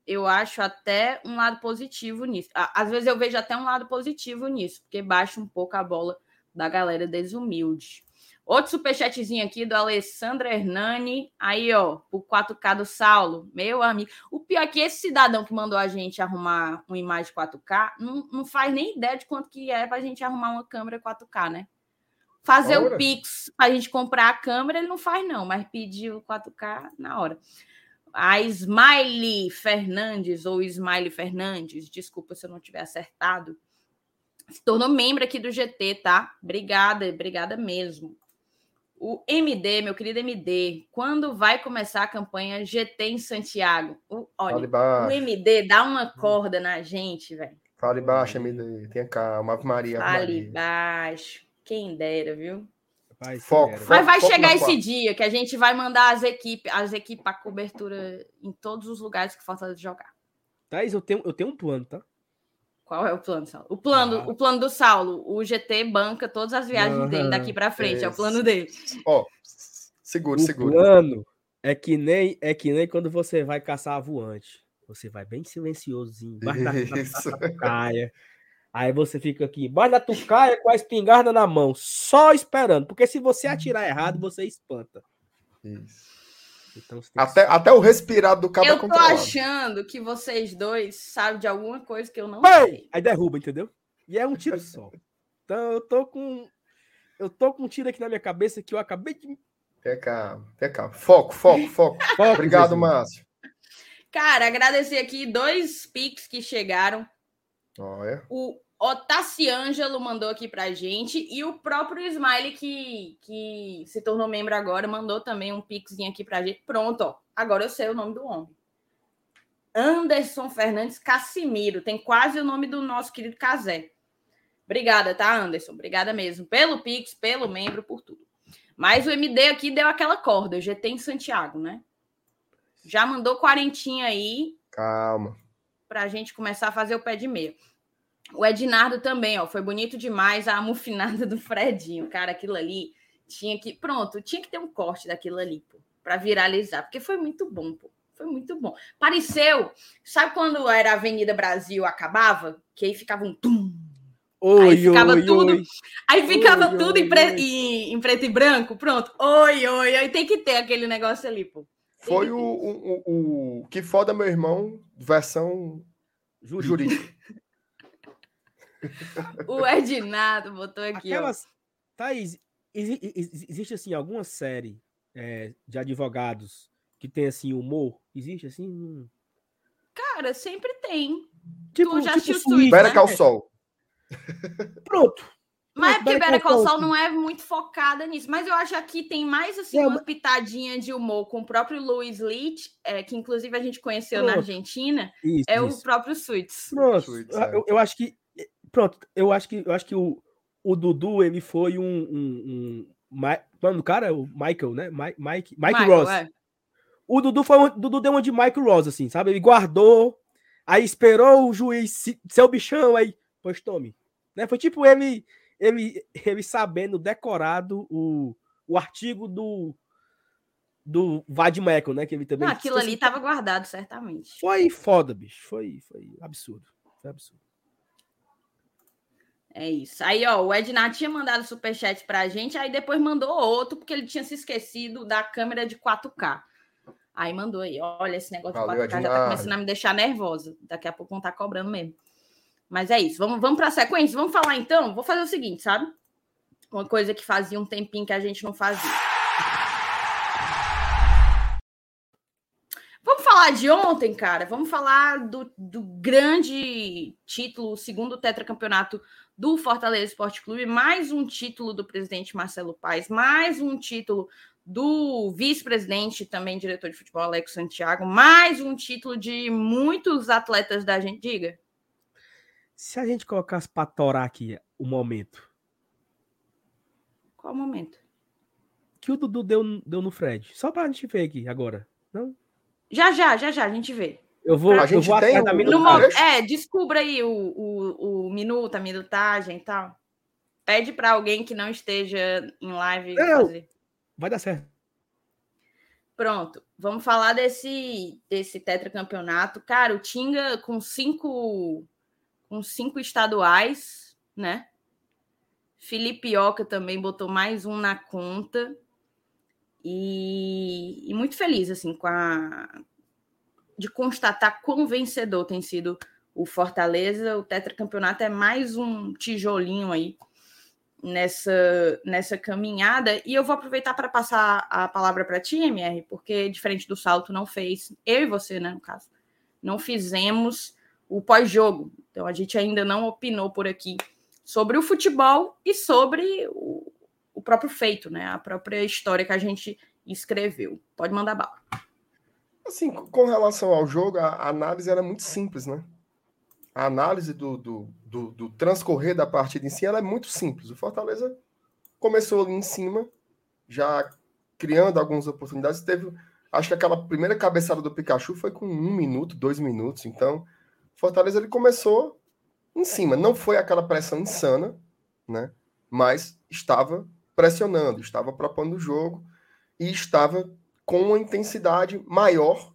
eu acho até um lado positivo nisso. Às vezes eu vejo até um lado positivo nisso, porque baixa um pouco a bola da galera desumilde. Outro superchatzinho aqui do Alessandro Hernani. Aí, ó, o 4K do Saulo. Meu amigo. O pior é que esse cidadão que mandou a gente arrumar uma imagem 4K não, não faz nem ideia de quanto que é pra gente arrumar uma câmera 4K, né? Fazer o Pix pra gente comprar a câmera, ele não faz, não, mas pedir o 4K na hora. A Smiley Fernandes, ou Smiley Fernandes, desculpa se eu não tiver acertado, se tornou membro aqui do GT, tá? Obrigada, obrigada mesmo. O MD, meu querido MD, quando vai começar a campanha GT em Santiago? O, olha, o MD dá uma corda na gente, velho. Fale baixo, MD. Tenha calma. Ave Maria. Ave Fale Maria. baixo. Quem dera, viu? Vai, foco, foco, Mas vai foco chegar esse dia que a gente vai mandar as equipes, as equipes para cobertura em todos os lugares que falta de jogar. Thaís, eu tenho, eu tenho um plano, tá? Qual é o plano, Saulo? O plano, ah. o plano do Saulo, o GT banca todas as viagens uhum, dele daqui para frente, é, é o plano dele. Ó, oh, seguro, seguro. O plano é que nem é que nem quando você vai caçar a voante. Você vai bem silenciosinho, embaixo da, da tucaia. Aí você fica aqui, embaixo da tucaia com a espingarda na mão, só esperando, porque se você atirar errado, você espanta. Isso. Então, até, que... até o respirado do cabo Eu tô achando que vocês dois sabem de alguma coisa que eu não sei. Aí derruba, entendeu? E é um tiro só. Então eu tô com. Eu tô com um tiro aqui na minha cabeça que eu acabei de. Calma, tenha calma. Foco, foco, foco. <laughs> foco Obrigado, Jesus. Márcio. Cara, agradecer aqui dois pics que chegaram. Olha. O Otaciângelo mandou aqui pra gente e o próprio Smiley, que, que se tornou membro agora, mandou também um pixinho aqui pra gente. Pronto, ó. Agora eu sei o nome do homem. Anderson Fernandes Cassimiro. Tem quase o nome do nosso querido Casé. Obrigada, tá, Anderson? Obrigada mesmo. Pelo Pix, pelo membro, por tudo. Mas o MD aqui deu aquela corda. GT em Santiago, né? Já mandou quarentinha aí. Calma. Pra gente começar a fazer o pé de meia. O Ednardo também, ó. Foi bonito demais a amufinada do Fredinho. Cara, aquilo ali tinha que. Pronto, tinha que ter um corte daquilo ali, pô. Pra viralizar. Porque foi muito bom, pô. Foi muito bom. Pareceu. Sabe quando era a Avenida Brasil acabava? Que aí ficava um tum. Oi, aí ficava oi, tudo. Oi. Aí ficava oi, tudo em, pre... em, em, preto e branco. Pronto. Oi, oi, oi. Tem que ter aquele negócio ali, pô. Foi o, o, o, o, Que Foda Meu Irmão, versão jurídica. <laughs> o Ednado botou aqui. Aquelas... Ó. Thaís, existe assim alguma série é, de advogados que tem assim humor? Existe assim? Cara, sempre tem. Tipo, tu já tipo assistiu Espera né? Sol. <laughs> Pronto. Mas é porque Better Call Saul não é muito focada nisso. Mas eu acho que aqui tem mais assim é, uma pitadinha de humor com o próprio Louis Leach, é, que inclusive a gente conheceu pronto. na Argentina. Isso, é isso. o próprio Suits. Pronto. Suits, é. eu, eu, acho que pronto. Eu acho que eu acho que o, o Dudu ele foi um, um, um mano, cara, o Michael, né? Mike, Mike, Mike Michael, Ross. É. O Dudu foi um, Dudu deu uma de Mike Ross assim, sabe? Ele guardou, aí esperou o juiz ser o bichão aí, pois tome. Né? Foi tipo ele ele, ele sabendo decorado o, o artigo do do Vadmeco, né? Que ele também. Não, aquilo ali estava guardado, certamente. Foi foda, bicho. Foi, foi absurdo. Foi absurdo. É isso. Aí, ó, o Ednar tinha mandado superchat pra gente, aí depois mandou outro, porque ele tinha se esquecido da câmera de 4K. Aí mandou aí, olha, esse negócio Valeu, de 4K Ednar. já tá começando a me deixar nervosa. Daqui a pouco vão estar tá cobrando mesmo. Mas é isso. Vamos, vamos para a sequência? Vamos falar então? Vou fazer o seguinte, sabe? Uma coisa que fazia um tempinho que a gente não fazia. Vamos falar de ontem, cara. Vamos falar do, do grande título, o segundo tetracampeonato do Fortaleza Esporte Clube, mais um título do presidente Marcelo Paes, mais um título do vice-presidente, também diretor de futebol, Alex Santiago, mais um título de muitos atletas da gente. Diga. Se a gente colocasse para torar aqui o momento. Qual momento? Que o Dudu deu, deu no Fred. Só para a gente ver aqui agora. Não? Já, já, já, já, a gente vê. Eu vou, a gente eu vou tem minutagem. É, descubra aí o, o, o minuto, a minutagem e tal. Pede para alguém que não esteja em live não, fazer. Vai dar certo. Pronto, vamos falar desse, desse tetracampeonato. Cara, o Tinga com cinco com cinco estaduais, né? Felipe Oca também botou mais um na conta. E, e, muito feliz assim com a de constatar quão vencedor tem sido o Fortaleza. O tetracampeonato é mais um tijolinho aí nessa nessa caminhada. E eu vou aproveitar para passar a palavra para ti, MR, porque diferente do salto não fez, eu e você, né, no caso, não fizemos o pós-jogo. Então a gente ainda não opinou por aqui sobre o futebol e sobre o, o próprio feito, né? A própria história que a gente escreveu. Pode mandar bala. Assim, com relação ao jogo, a análise era muito simples, né? A análise do, do, do, do transcorrer da partida em si ela é muito simples. O Fortaleza começou ali em cima, já criando algumas oportunidades. Teve, acho que aquela primeira cabeçada do Pikachu foi com um minuto, dois minutos. Então, Fortaleza ele começou em cima. Não foi aquela pressão insana, né? Mas estava pressionando, estava propondo o jogo e estava com uma intensidade maior,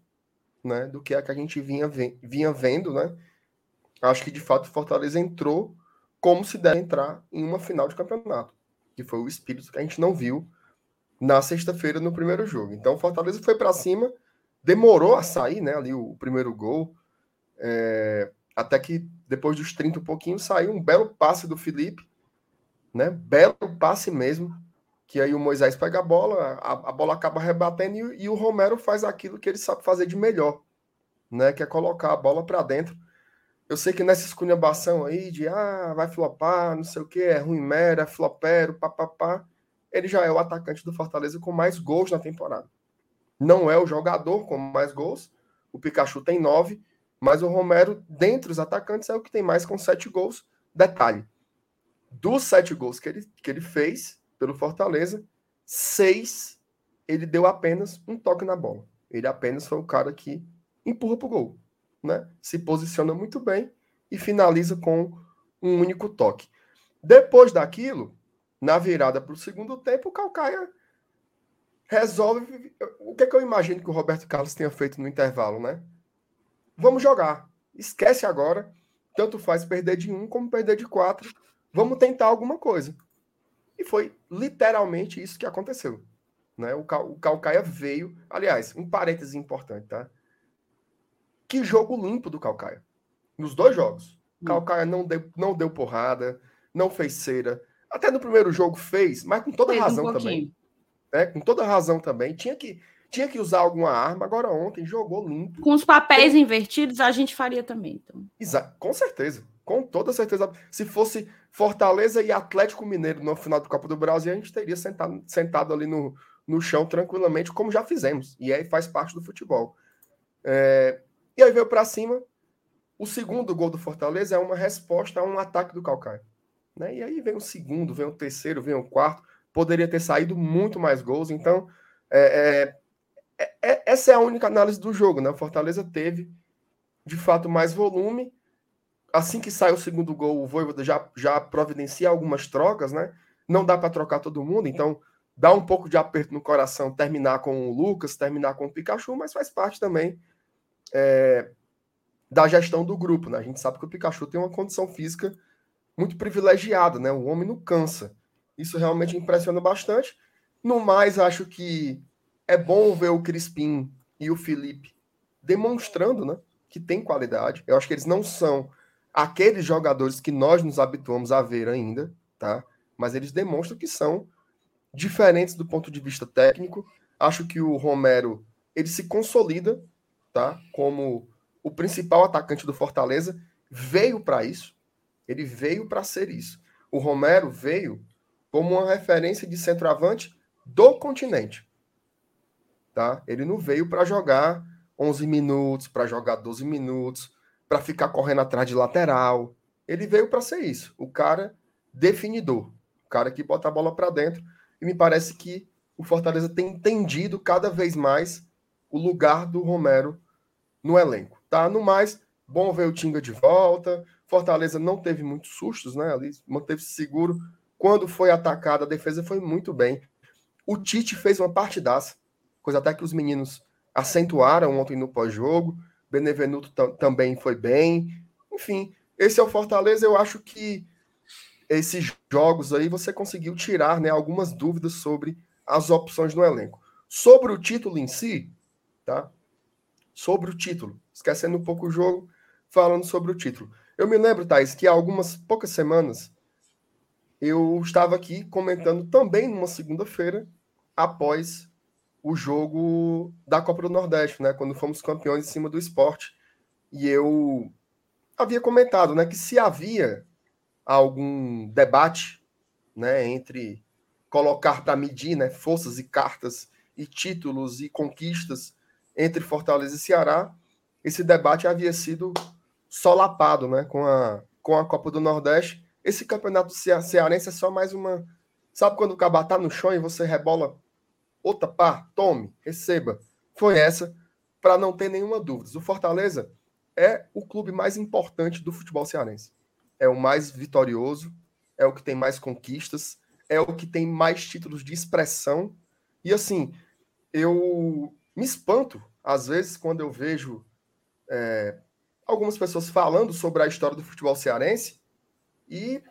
né, do que a que a gente vinha, vinha vendo, né? Acho que de fato Fortaleza entrou como se deve entrar em uma final de campeonato, que foi o espírito que a gente não viu na sexta-feira no primeiro jogo. Então Fortaleza foi para cima, demorou a sair, né, ali o primeiro gol, é, até que depois dos 30 um pouquinho saiu um belo passe do Felipe, né? Belo passe mesmo. Que aí o Moisés pega a bola, a, a bola acaba rebatendo e, e, o Romero faz aquilo que ele sabe fazer de melhor, né? Que é colocar a bola para dentro. Eu sei que nessa esculhambação aí de ah, vai flopar, não sei o que, é ruim mera, é flopero, papapá, ele já é o atacante do Fortaleza com mais gols na temporada. Não é o jogador com mais gols, o Pikachu tem nove, mas o Romero, dentre os atacantes, é o que tem mais com sete gols. Detalhe: dos sete gols que ele, que ele fez pelo Fortaleza, seis ele deu apenas um toque na bola. Ele apenas foi o cara que empurra para o gol. Né? Se posiciona muito bem e finaliza com um único toque. Depois daquilo, na virada para o segundo tempo, o Calcaia resolve. O que, é que eu imagino que o Roberto Carlos tenha feito no intervalo, né? Vamos jogar. Esquece agora. Tanto faz perder de um como perder de quatro. Vamos tentar alguma coisa. E foi literalmente isso que aconteceu. Né? O, Cal, o Calcaia veio. Aliás, um parêntese importante, tá? Que jogo limpo do Calcaia. Nos dois jogos. Hum. Calcaia não deu, não deu porrada, não fez cera. Até no primeiro jogo fez, mas com toda fez razão um também né? Com toda razão também. Tinha que, tinha que usar alguma arma. Agora ontem jogou limpo. Com os papéis Tem... invertidos, a gente faria também. Então. Exato, com certeza. Com toda certeza. Se fosse Fortaleza e Atlético Mineiro no final do Copa do Brasil, a gente teria sentado, sentado ali no, no chão tranquilamente, como já fizemos. E aí faz parte do futebol. É... E aí veio para cima. O segundo gol do Fortaleza é uma resposta a um ataque do Calcaia. Né? E aí vem o segundo, vem o terceiro, vem o quarto poderia ter saído muito mais gols. Então, é, é, é, é, essa é a única análise do jogo, né? O Fortaleza teve, de fato, mais volume. Assim que sai o segundo gol, o Voivoda já, já providencia algumas trocas, né? Não dá para trocar todo mundo, então dá um pouco de aperto no coração terminar com o Lucas, terminar com o Pikachu, mas faz parte também é, da gestão do grupo, né? A gente sabe que o Pikachu tem uma condição física muito privilegiada, né? O homem não cansa. Isso realmente impressiona bastante. No mais, acho que é bom ver o Crispim e o Felipe demonstrando né, que tem qualidade. Eu acho que eles não são aqueles jogadores que nós nos habituamos a ver ainda, tá? Mas eles demonstram que são diferentes do ponto de vista técnico. Acho que o Romero ele se consolida, tá? Como o principal atacante do Fortaleza, veio para isso. Ele veio para ser isso. O Romero veio como uma referência de centroavante do continente. Tá? Ele não veio para jogar 11 minutos, para jogar 12 minutos, para ficar correndo atrás de lateral. Ele veio para ser isso, o cara definidor, o cara que bota a bola para dentro. E me parece que o Fortaleza tem entendido cada vez mais o lugar do Romero no elenco. Tá? No mais, bom ver o Tinga de volta. Fortaleza não teve muitos sustos, né? Ali manteve-se seguro quando foi atacada, a defesa foi muito bem. O Tite fez uma partidaça, coisa até que os meninos acentuaram ontem no pós-jogo. Benevenuto também foi bem. Enfim, esse é o Fortaleza. Eu acho que esses jogos aí você conseguiu tirar né, algumas dúvidas sobre as opções no elenco. Sobre o título em si, tá? Sobre o título, esquecendo um pouco o jogo, falando sobre o título. Eu me lembro, Thais, que há algumas poucas semanas eu estava aqui comentando também numa segunda-feira, após o jogo da Copa do Nordeste, né? Quando fomos campeões em cima do esporte. E eu havia comentado né, que se havia algum debate né, entre colocar para medir né, forças e cartas e títulos e conquistas entre Fortaleza e Ceará, esse debate havia sido solapado né, com, a, com a Copa do Nordeste esse campeonato cearense é só mais uma. Sabe quando o cabá tá no chão e você rebola outra pá? Tome, receba. Foi essa, para não ter nenhuma dúvida. O Fortaleza é o clube mais importante do futebol cearense. É o mais vitorioso, é o que tem mais conquistas, é o que tem mais títulos de expressão. E assim, eu me espanto, às vezes, quando eu vejo é, algumas pessoas falando sobre a história do futebol cearense e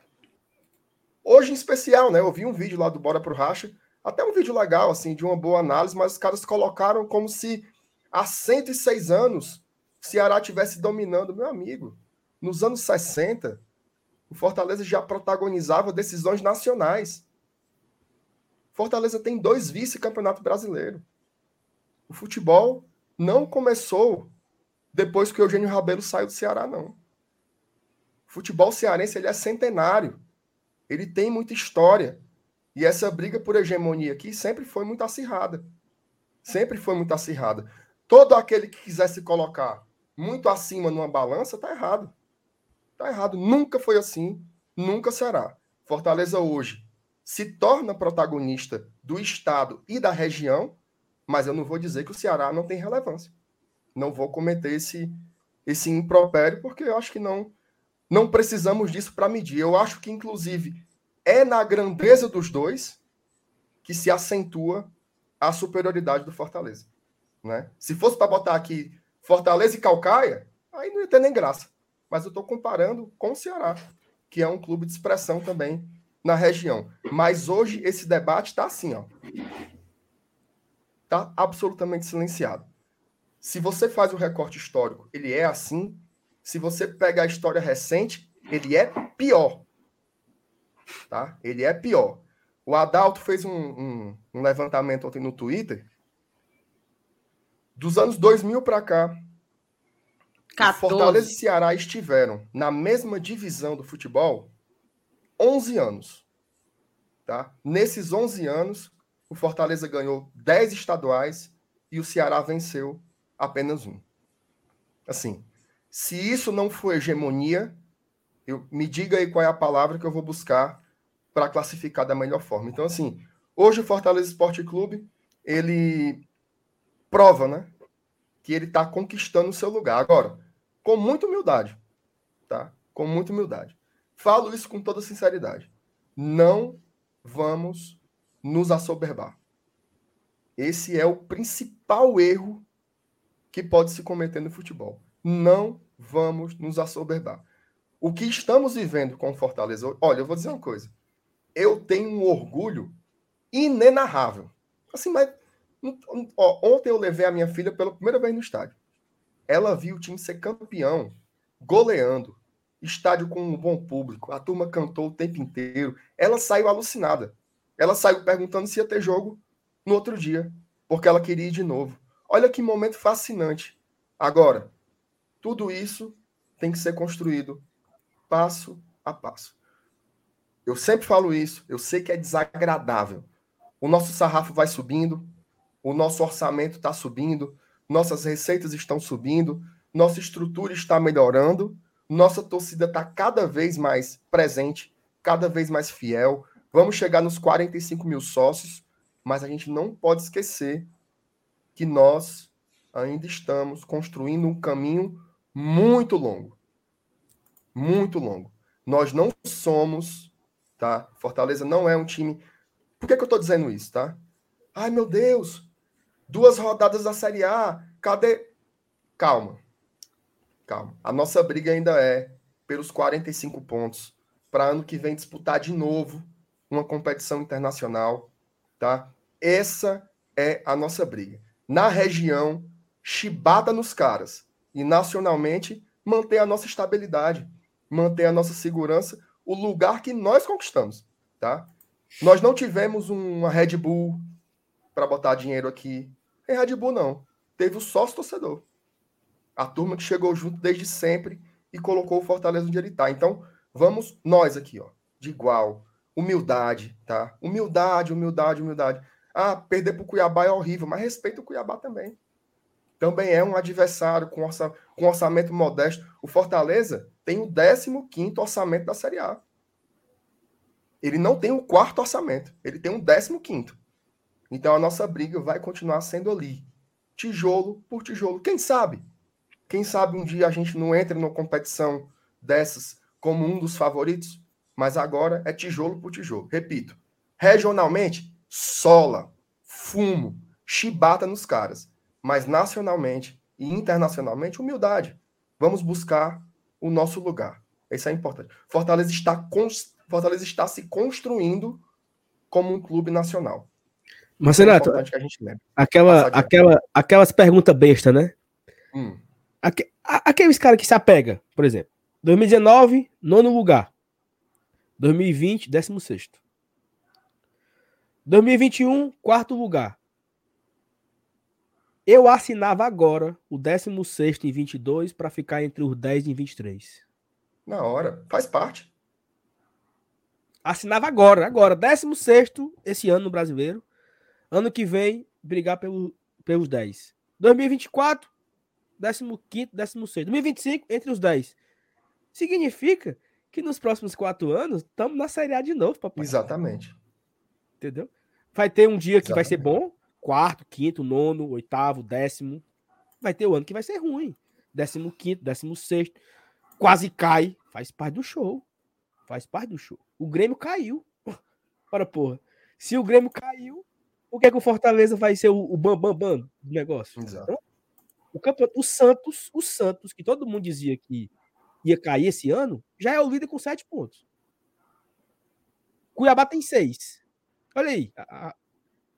hoje em especial, né? Eu vi um vídeo lá do Bora pro Racha, até um vídeo legal, assim, de uma boa análise, mas os caras colocaram como se há 106 anos o Ceará tivesse dominando, meu amigo. Nos anos 60, o Fortaleza já protagonizava decisões nacionais. Fortaleza tem dois vice-campeonato brasileiro. O futebol não começou depois que o Eugênio Rabelo saiu do Ceará, não. O futebol cearense ele é centenário. Ele tem muita história. E essa briga por hegemonia aqui sempre foi muito acirrada. Sempre foi muito acirrada. Todo aquele que quiser se colocar muito acima numa balança, tá errado. Tá errado. Nunca foi assim, nunca será. Fortaleza hoje se torna protagonista do estado e da região, mas eu não vou dizer que o Ceará não tem relevância. Não vou cometer esse esse impropério porque eu acho que não não precisamos disso para medir. Eu acho que inclusive é na grandeza dos dois que se acentua a superioridade do Fortaleza. Né? Se fosse para botar aqui Fortaleza e Calcaia, aí não ia ter nem graça. Mas eu estou comparando com o Ceará, que é um clube de expressão também na região. Mas hoje esse debate está assim, ó. Está absolutamente silenciado. Se você faz o recorte histórico, ele é assim. Se você pega a história recente, ele é pior. Tá? Ele é pior. O Adalto fez um, um, um levantamento ontem no Twitter. Dos anos 2000 para cá, 14. Fortaleza e Ceará estiveram na mesma divisão do futebol 11 anos. Tá? Nesses 11 anos, o Fortaleza ganhou 10 estaduais e o Ceará venceu apenas um. Assim, se isso não for hegemonia, eu, me diga aí qual é a palavra que eu vou buscar para classificar da melhor forma. Então, assim, hoje o Fortaleza Esporte Clube, ele prova, né? Que ele está conquistando o seu lugar. Agora, com muita humildade, tá? Com muita humildade. Falo isso com toda sinceridade. Não vamos nos assoberbar. Esse é o principal erro que pode se cometer no futebol. Não vamos nos assoberbar. O que estamos vivendo com Fortaleza, olha, eu vou dizer uma coisa eu tenho um orgulho inenarrável. Assim, mas ó, ontem eu levei a minha filha pela primeira vez no estádio. Ela viu o time ser campeão, goleando, estádio com um bom público, a turma cantou o tempo inteiro. Ela saiu alucinada. Ela saiu perguntando se ia ter jogo no outro dia, porque ela queria ir de novo. Olha que momento fascinante. Agora, tudo isso tem que ser construído passo a passo. Eu sempre falo isso, eu sei que é desagradável. O nosso sarrafo vai subindo, o nosso orçamento está subindo, nossas receitas estão subindo, nossa estrutura está melhorando, nossa torcida está cada vez mais presente, cada vez mais fiel. Vamos chegar nos 45 mil sócios, mas a gente não pode esquecer que nós ainda estamos construindo um caminho muito longo. Muito longo. Nós não somos tá? Fortaleza não é um time. Por que, que eu estou dizendo isso, tá? Ai, meu Deus, duas rodadas da Série A, cadê? Calma, calma. A nossa briga ainda é pelos 45 pontos para ano que vem disputar de novo uma competição internacional, tá? Essa é a nossa briga. Na região, chibata nos caras e nacionalmente manter a nossa estabilidade, manter a nossa segurança o lugar que nós conquistamos, tá? Nós não tivemos uma Red Bull para botar dinheiro aqui. Em Red Bull não. Teve o sócio torcedor. A turma que chegou junto desde sempre e colocou o Fortaleza onde ele está. Então, vamos nós aqui, ó, de igual, humildade, tá? Humildade, humildade, humildade. Ah, perder para o Cuiabá é horrível, mas respeita o Cuiabá também. Também é um adversário com, orça, com orçamento modesto. O Fortaleza tem o 15 orçamento da Série A. Ele não tem o quarto orçamento, ele tem um 15. Então a nossa briga vai continuar sendo ali, tijolo por tijolo. Quem sabe? Quem sabe um dia a gente não entra numa competição dessas como um dos favoritos, mas agora é tijolo por tijolo. Repito, regionalmente, sola, fumo, chibata nos caras, mas nacionalmente e internacionalmente, humildade. Vamos buscar o nosso lugar. Isso é importante. Fortaleza está, Fortaleza está se construindo como um clube nacional. Mas, é Renato, é que a gente aquela, aquela, aquelas perguntas bestas, né? Hum. Aque, aqueles caras que se apega, por exemplo. 2019, nono lugar. 2020, décimo sexto. 2021, quarto lugar. Eu assinava agora o 16 em 22 para ficar entre os 10 em 23. Na hora. Faz parte. Assinava agora, agora. 16 esse ano no brasileiro. Ano que vem, brigar pelo, pelos 10. 2024, 15, 16. 2025, entre os 10. Significa que nos próximos quatro anos estamos na Série A de novo, papai. Exatamente. Entendeu? Vai ter um dia que Exatamente. vai ser bom, quarto, quinto, nono, oitavo, décimo. Vai ter o um ano que vai ser ruim. Décimo quinto, décimo sexto. Quase cai. Faz parte do show. Faz parte do show. O Grêmio caiu. <laughs> Ora, porra. Se o Grêmio caiu, o que é que o Fortaleza vai ser o, o bam, bam, bam do negócio? Então, o, campeonato, o Santos, o Santos, que todo mundo dizia que ia cair esse ano, já é o líder com sete pontos. Cuiabá tem seis. Olha aí, a, a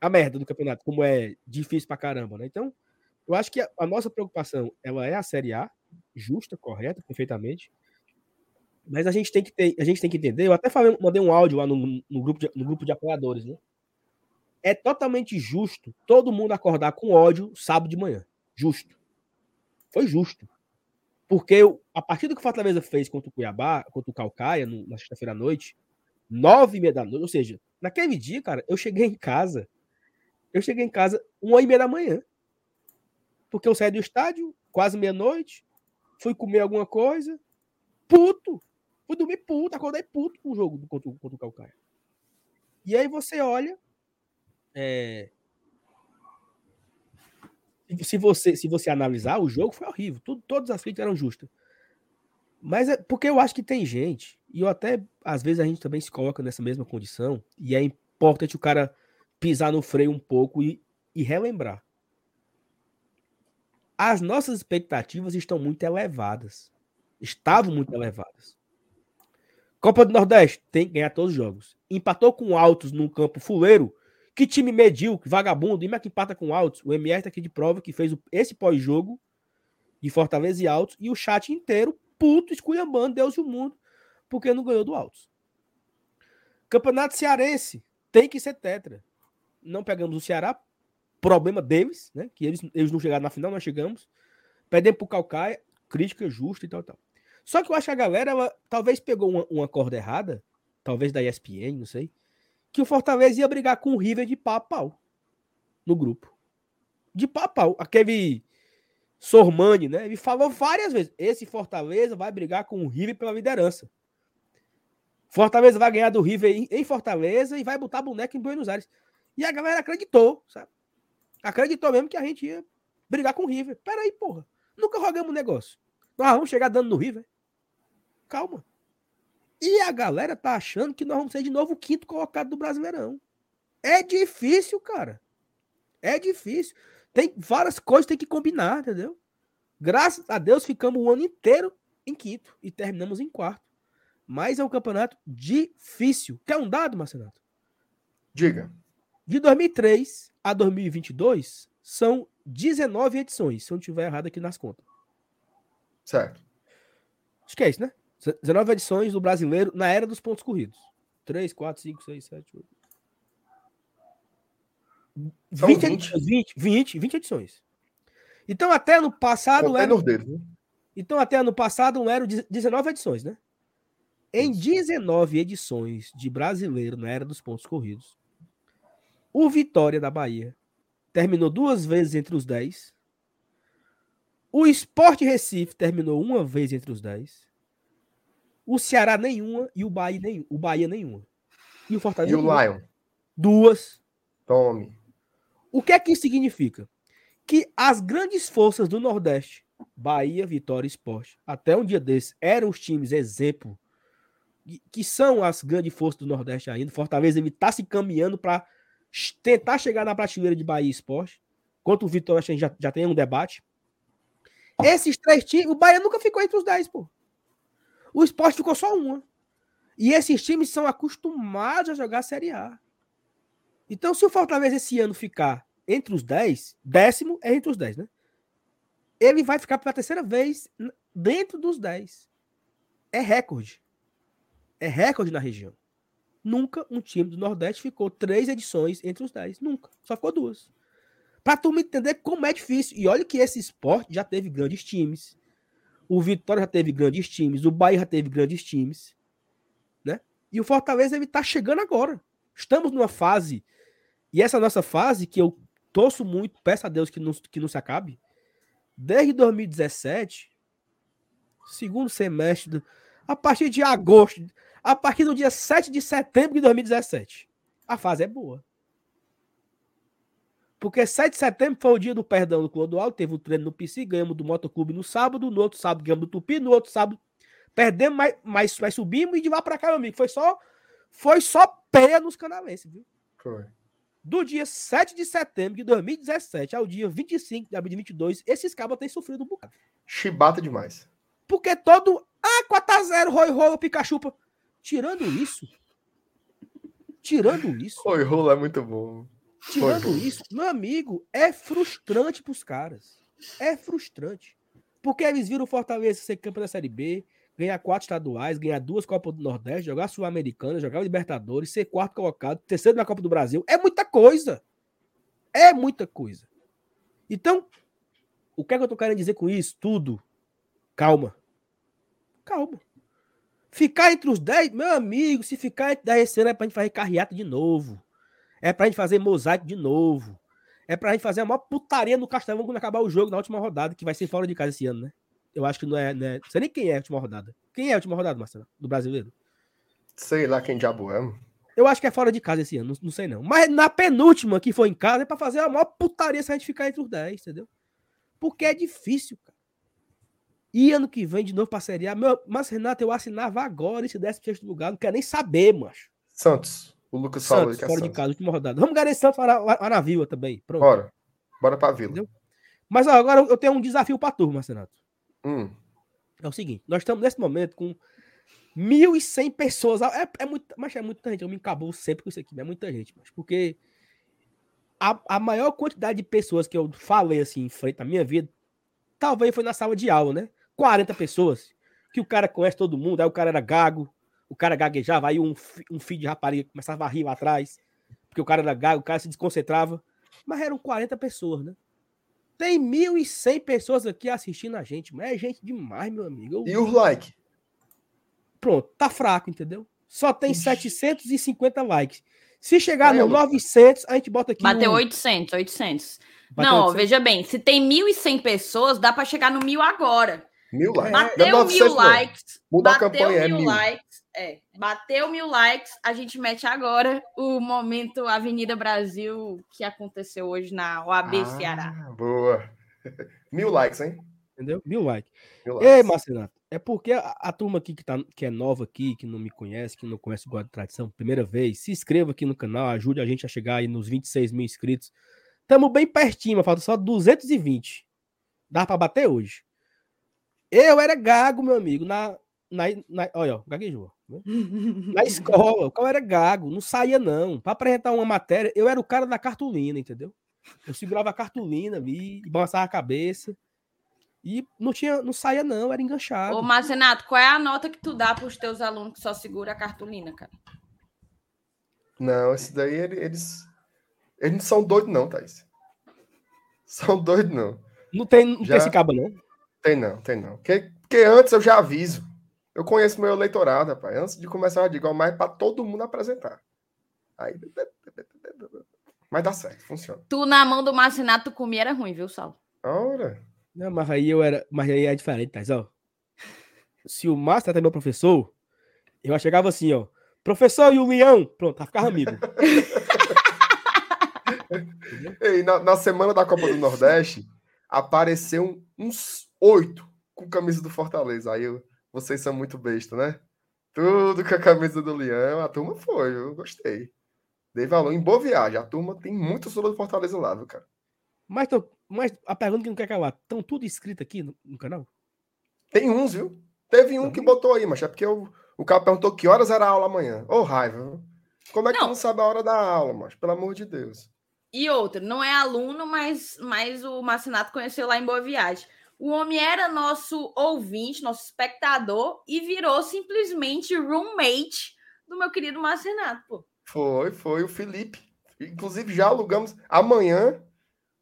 merda do campeonato, como é difícil pra caramba, né? Então, eu acho que a, a nossa preocupação ela é a Série A, justa, correta, perfeitamente. Mas a gente tem que ter, a gente tem que entender. Eu até falei, mandei um áudio lá no, no, grupo, de, no grupo de apoiadores, né? É totalmente justo todo mundo acordar com ódio sábado de manhã. Justo. Foi justo. Porque a partir do que o Fortaleza fez contra o Cuiabá, contra o Calcaia, no, na sexta-feira à noite, nove e meia da noite, ou seja, naquele dia, cara, eu cheguei em casa, eu cheguei em casa uma e meia da manhã. Porque eu saí do estádio, quase meia-noite, fui comer alguma coisa, puto, fui dormir puto, acordei puto com o jogo contra, contra o Calcaia. E aí você olha, é, se você, se você analisar, o jogo foi horrível. Tudo, todas as críticas eram justas. Mas é porque eu acho que tem gente, e eu até, às vezes, a gente também se coloca nessa mesma condição, e é importante o cara pisar no freio um pouco e, e relembrar. As nossas expectativas estão muito elevadas. Estavam muito elevadas. Copa do Nordeste tem que ganhar todos os jogos. Empatou com altos num campo fuleiro que time medíocre, vagabundo, e que empata com altos. O MR tá aqui de prova que fez esse pós-jogo de Fortaleza e Altos e o chat inteiro puto esculhambando Deus e o mundo porque não ganhou do Altos. Campeonato Cearense tem que ser tetra. Não pegamos o Ceará, problema deles, né? Que eles, eles não chegaram na final, nós chegamos. Perdemos pro Calcaia, crítica justa e tal, tal. Só que eu acho que a galera, ela, talvez pegou uma, uma corda errada, talvez da ESPN, não sei que o Fortaleza ia brigar com o River de pau a pau no grupo. De pau a pau. Aquele Sormani, né? Ele falou várias vezes: esse Fortaleza vai brigar com o River pela liderança. Fortaleza vai ganhar do River em Fortaleza e vai botar boneco em Buenos Aires. E a galera acreditou, sabe? Acreditou mesmo que a gente ia brigar com o River. Peraí, porra. Nunca rogamos um negócio. Nós vamos chegar dando no River. Calma. E a galera tá achando que nós vamos ser de novo o quinto colocado do Brasileirão. É difícil, cara. É difícil. Tem várias coisas que tem que combinar, entendeu? Graças a Deus ficamos o ano inteiro em quinto e terminamos em quarto. Mas é um campeonato difícil. Quer um dado, Marcelo? Diga. De 2003 a 2022 são 19 edições, se eu não estiver errado aqui nas contas. Certo. Acho que é isso, né? 19 edições do brasileiro na era dos pontos corridos. 3, 4, 5, 6, 7, 8. 20, 20. Edições, 20, 20, 20 edições. Então, até no passado. era, deles, né? Então, até ano passado eram 19 edições, né? Em 19 edições de brasileiro na era dos pontos corridos, o Vitória da Bahia terminou duas vezes entre os 10. O Sport Recife terminou uma vez entre os 10. O Ceará nenhuma e o Bahia, nenhum, o Bahia nenhuma. E o Fortaleza. E o Lion? Duas. Tome. O que é que isso significa? Que as grandes forças do Nordeste, Bahia, Vitória e Esporte, até um dia desse, eram os times exemplo, que são as grandes forças do Nordeste ainda. Fortaleza está se caminhando para tentar chegar na prateleira de Bahia Esporte. Quanto o Vitória, a gente já, já tem um debate. Esses três times, o Bahia nunca ficou entre os dez, pô. O esporte ficou só uma. E esses times são acostumados a jogar a Série A. Então, se o Fortaleza esse ano ficar entre os 10, décimo é entre os 10, né? Ele vai ficar pela terceira vez dentro dos 10. É recorde. É recorde na região. Nunca um time do Nordeste ficou três edições entre os 10. Nunca. Só ficou duas. Pra tu me entender como é difícil. E olha que esse esporte já teve grandes times. O Vitória já teve grandes times. O Bahia já teve grandes times. Né? E o Fortaleza ele tá chegando agora. Estamos numa fase. E essa nossa fase, que eu torço muito, peço a Deus que não, que não se acabe. Desde 2017, segundo semestre, a partir de agosto, a partir do dia 7 de setembro de 2017, a fase é boa. Porque 7 de setembro foi o dia do perdão do Clodoaldo, teve o um treino no PC, ganhamos do Motoclube no sábado, no outro sábado ganhamos do Tupi, no outro sábado perdemos, mas, mas, mas subimos e de lá para cá, meu amigo, foi só foi só pé nos canalenses, viu? Foi. Do dia 7 de setembro de 2017 ao dia 25 de abril de 2022, esses cabos têm sofrido um bocado. Chibata demais. Porque todo. Ah, 4x0, Roy Roll, Pikachu. Tirando isso. Tirando isso. Roy Roll é muito bom. Tirando isso, meu amigo, é frustrante pros caras. É frustrante. Porque eles viram o Fortaleza ser campeão da Série B, ganhar quatro estaduais, ganhar duas Copas do Nordeste, jogar Sul-Americana, jogar Libertadores, ser quarto colocado, terceiro na Copa do Brasil. É muita coisa. É muita coisa. Então, o que é que eu tô querendo dizer com isso? Tudo. Calma. Calma. Ficar entre os 10, meu amigo, se ficar entre 10 esse ano é pra gente fazer carreata de novo. É pra gente fazer mosaico de novo. É pra gente fazer a maior putaria no Castelão quando acabar o jogo na última rodada, que vai ser fora de casa esse ano, né? Eu acho que não é, né? Não sei nem quem é a última rodada. Quem é a última rodada, Marcelo? Do brasileiro? Sei lá quem diabo é. Eu acho que é fora de casa esse ano, não, não sei não. Mas na penúltima que foi em casa é pra fazer a maior putaria se a gente ficar entre os 10, entendeu? Porque é difícil, cara. E ano que vem de novo pra Série A. Meu, mas, Renato, eu assinava agora esse 16 lugar. Não quero nem saber, macho. Santos. O Lucas Santos, falou que é fora Santos. de casa, última rodada. Vamos garantir Santos para na Vila também. Pronto. Bora. Bora pra Vila. Entendeu? Mas ó, agora eu tenho um desafio pra turma, Renato. Hum. É o seguinte, nós estamos nesse momento com 1.100 pessoas. É, é muito, mas é muita gente. Eu me acabou sempre com isso aqui, é muita gente. Mas porque a, a maior quantidade de pessoas que eu falei assim em frente à minha vida, talvez foi na sala de aula, né? 40 pessoas, que o cara conhece todo mundo, aí o cara era gago, o cara gaguejava, aí um, um filho de rapariga começava a rir lá atrás, porque o cara era gago, o cara se desconcentrava. Mas eram 40 pessoas, né? Tem 1.100 pessoas aqui assistindo a gente, mas é gente demais, meu amigo. E os like? Pronto, tá fraco, entendeu? Só tem Ixi. 750 likes. Se chegar no 900, a gente bota aqui. Bateu um... 800, 800. Bateu Não, 800. veja bem, se tem 1.100 pessoas, dá para chegar no mil agora. Mil likes. Bateu mil likes. Muda bateu a campanha, é mil, é mil likes. É, bateu mil likes. A gente mete agora o momento Avenida Brasil que aconteceu hoje na OAB ah, Ceará. Boa. <laughs> Mil likes, hein? Entendeu? Mil likes. Mil likes. Ei, Marcenato, é porque a, a, turma aqui que, tá, que é nova aqui, que não me conhece, que não conhece o God de Tradição, primeira vez, se inscreva aqui no canal, ajude a gente a chegar aí nos 26 mil inscritos. Estamos bem pertinho, falta só 220. Dá para bater hoje. Eu era gago, meu amigo, na. na, na olha, ó, gaguejou. Né? Na escola, o cara era gago, não saía não. Para apresentar uma matéria, eu era o cara da cartolina, entendeu? Eu segurava a cartolina ali, balançava a cabeça. E não tinha, não saía não, era enganchado. Ô, Marcenato, qual é a nota que tu dá para os teus alunos que só segura a cartolina, cara? Não, esse daí eles eles não são doidos não, Thaís. São doidos não. Não tem, não Já... tem esse cabo não. Tem não, tem não. Porque, porque antes eu já aviso. Eu conheço meu eleitorado, rapaz. Antes de começar, eu digo, ó, mais para todo mundo apresentar. Aí. Mas dá certo, funciona. Tu na mão do Marcinato, tu comia era ruim, viu, Sal? Ora. Não, mas aí eu era. Mas aí é diferente, tá? Ó. Se o Márcio é meu professor, eu chegava assim, ó. Professor e o Leão. Pronto, ficava amigo. <laughs> Ei, na, na semana da Copa do Nordeste, apareceu uns oito com camisa do Fortaleza. Aí eu, vocês são muito besta, né? Tudo com a camisa do Leão. A turma foi, eu gostei. Dei valor em boa viagem. A turma tem muito sobre do Fortaleza lá, viu, cara? Mas, tô, mas a pergunta que não quer calar, estão tudo inscrito aqui no, no, canal? Tem uns, viu? Teve um que botou aí, mas é porque eu, o cara perguntou que horas era a aula amanhã. Ô, oh, raiva, viu? Como é que não. tu não sabe a hora da aula, mas Pelo amor de Deus. E outro, não é aluno, mas, mas o Marcinato conheceu lá em Boa Viagem. O homem era nosso ouvinte, nosso espectador, e virou simplesmente roommate do meu querido Marcinato, pô. Foi, foi o Felipe. Inclusive, já alugamos. Amanhã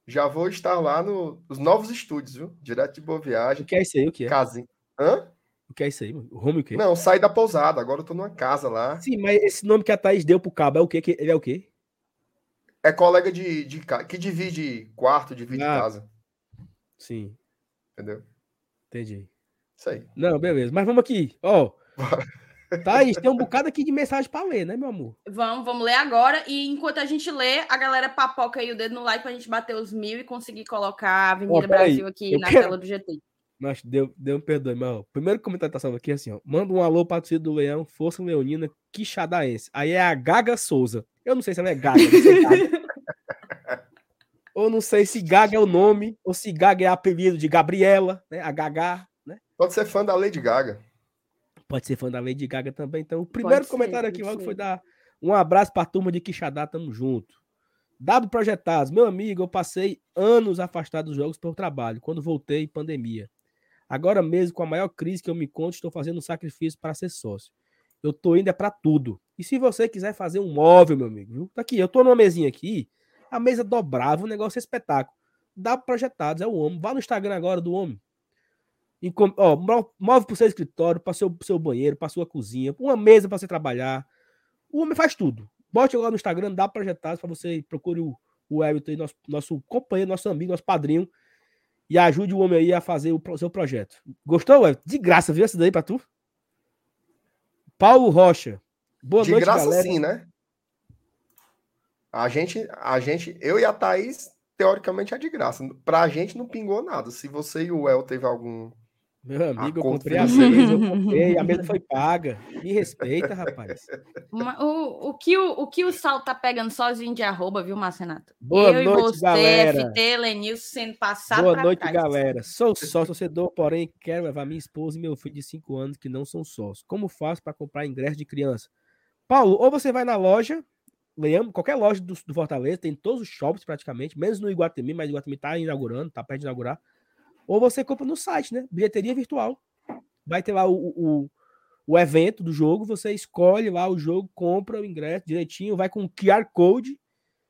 já vou estar lá no, nos novos estúdios, viu? Direto de Boa Viagem. O que é isso aí? O que é? Casinha. Hã? O que é isso aí, mano? O home o quê? Não, saí da pousada, agora eu tô numa casa lá. Sim, mas esse nome que a Thaís deu pro cabo é o quê? Ele é o quê? É colega de, de que divide quarto, divide ah, casa. Sim. Entendeu? Entendi. Isso aí. Não, beleza. Mas vamos aqui. Ó. <laughs> Thaís, tem um bocado aqui de mensagem para ler, né, meu amor? Vamos, vamos ler agora. E enquanto a gente lê, a galera papoca aí o dedo no like pra gente bater os mil e conseguir colocar a Avenida oh, Brasil aqui na quero... tela do GT. Mas deu, deu um perdoe, mas ó, o primeiro comentário tá salvo aqui é assim, ó. Manda um alô pra torcida do Leão, Força Leonina, Quixadaense. Aí é a Gaga Souza. Eu não sei se ela é Gaga, não sei Gaga. <laughs> ou não sei se Gaga é o nome, ou se Gaga é apelido de Gabriela, né? A Gaga, né? Pode ser fã da Lady Gaga. Pode ser fã da Lady Gaga também. Então, o primeiro pode comentário ser, aqui logo foi dar um abraço pra turma de Quixadá, tamo junto. W Projetados, meu amigo, eu passei anos afastado dos jogos por trabalho, quando voltei pandemia. Agora mesmo, com a maior crise que eu me conto, estou fazendo um sacrifício para ser sócio. Eu tô indo é para tudo. E se você quiser fazer um móvel, meu amigo, viu? Tá aqui, eu tô numa mesinha aqui, a mesa dobrava, o negócio é espetáculo. Dá projetados, é o homem. Vá no Instagram agora do homem. E, ó, move pro seu escritório, para seu, seu banheiro, para sua cozinha, uma mesa para você trabalhar. O homem faz tudo. Bote agora no Instagram, dá projetados para você procure o, o Everton, nosso, nosso companheiro, nosso amigo, nosso padrinho e ajude o homem aí a fazer o seu projeto. Gostou, ué? De graça, viu essa daí pra tu? Paulo Rocha. Boa de noite, graça galera. sim, né? A gente, a gente, eu e a Thaís, teoricamente é de graça. Pra gente não pingou nada. Se você e o El teve algum meu amigo, eu comprei a mesa, eu <laughs> comprei, a mesa foi paga. Me respeita, rapaz. O, o, que, o, o que o Sal tá pegando sozinho de arroba, viu, Marcenato? Boa eu noite, você, galera. FT, Lenilson, sendo passado Boa noite, trás. galera. Sou sócio torcedor, porém quero levar minha esposa e meu filho de 5 anos que não são sócios. Como faço para comprar ingresso de criança? Paulo, ou você vai na loja, Leão, qualquer loja do, do Fortaleza, tem todos os shops praticamente, menos no Iguatemi, mas o Iguatemi tá inaugurando, tá perto de inaugurar ou você compra no site, né? Bilheteria virtual. Vai ter lá o, o, o evento do jogo, você escolhe lá o jogo, compra o ingresso direitinho, vai com o QR Code,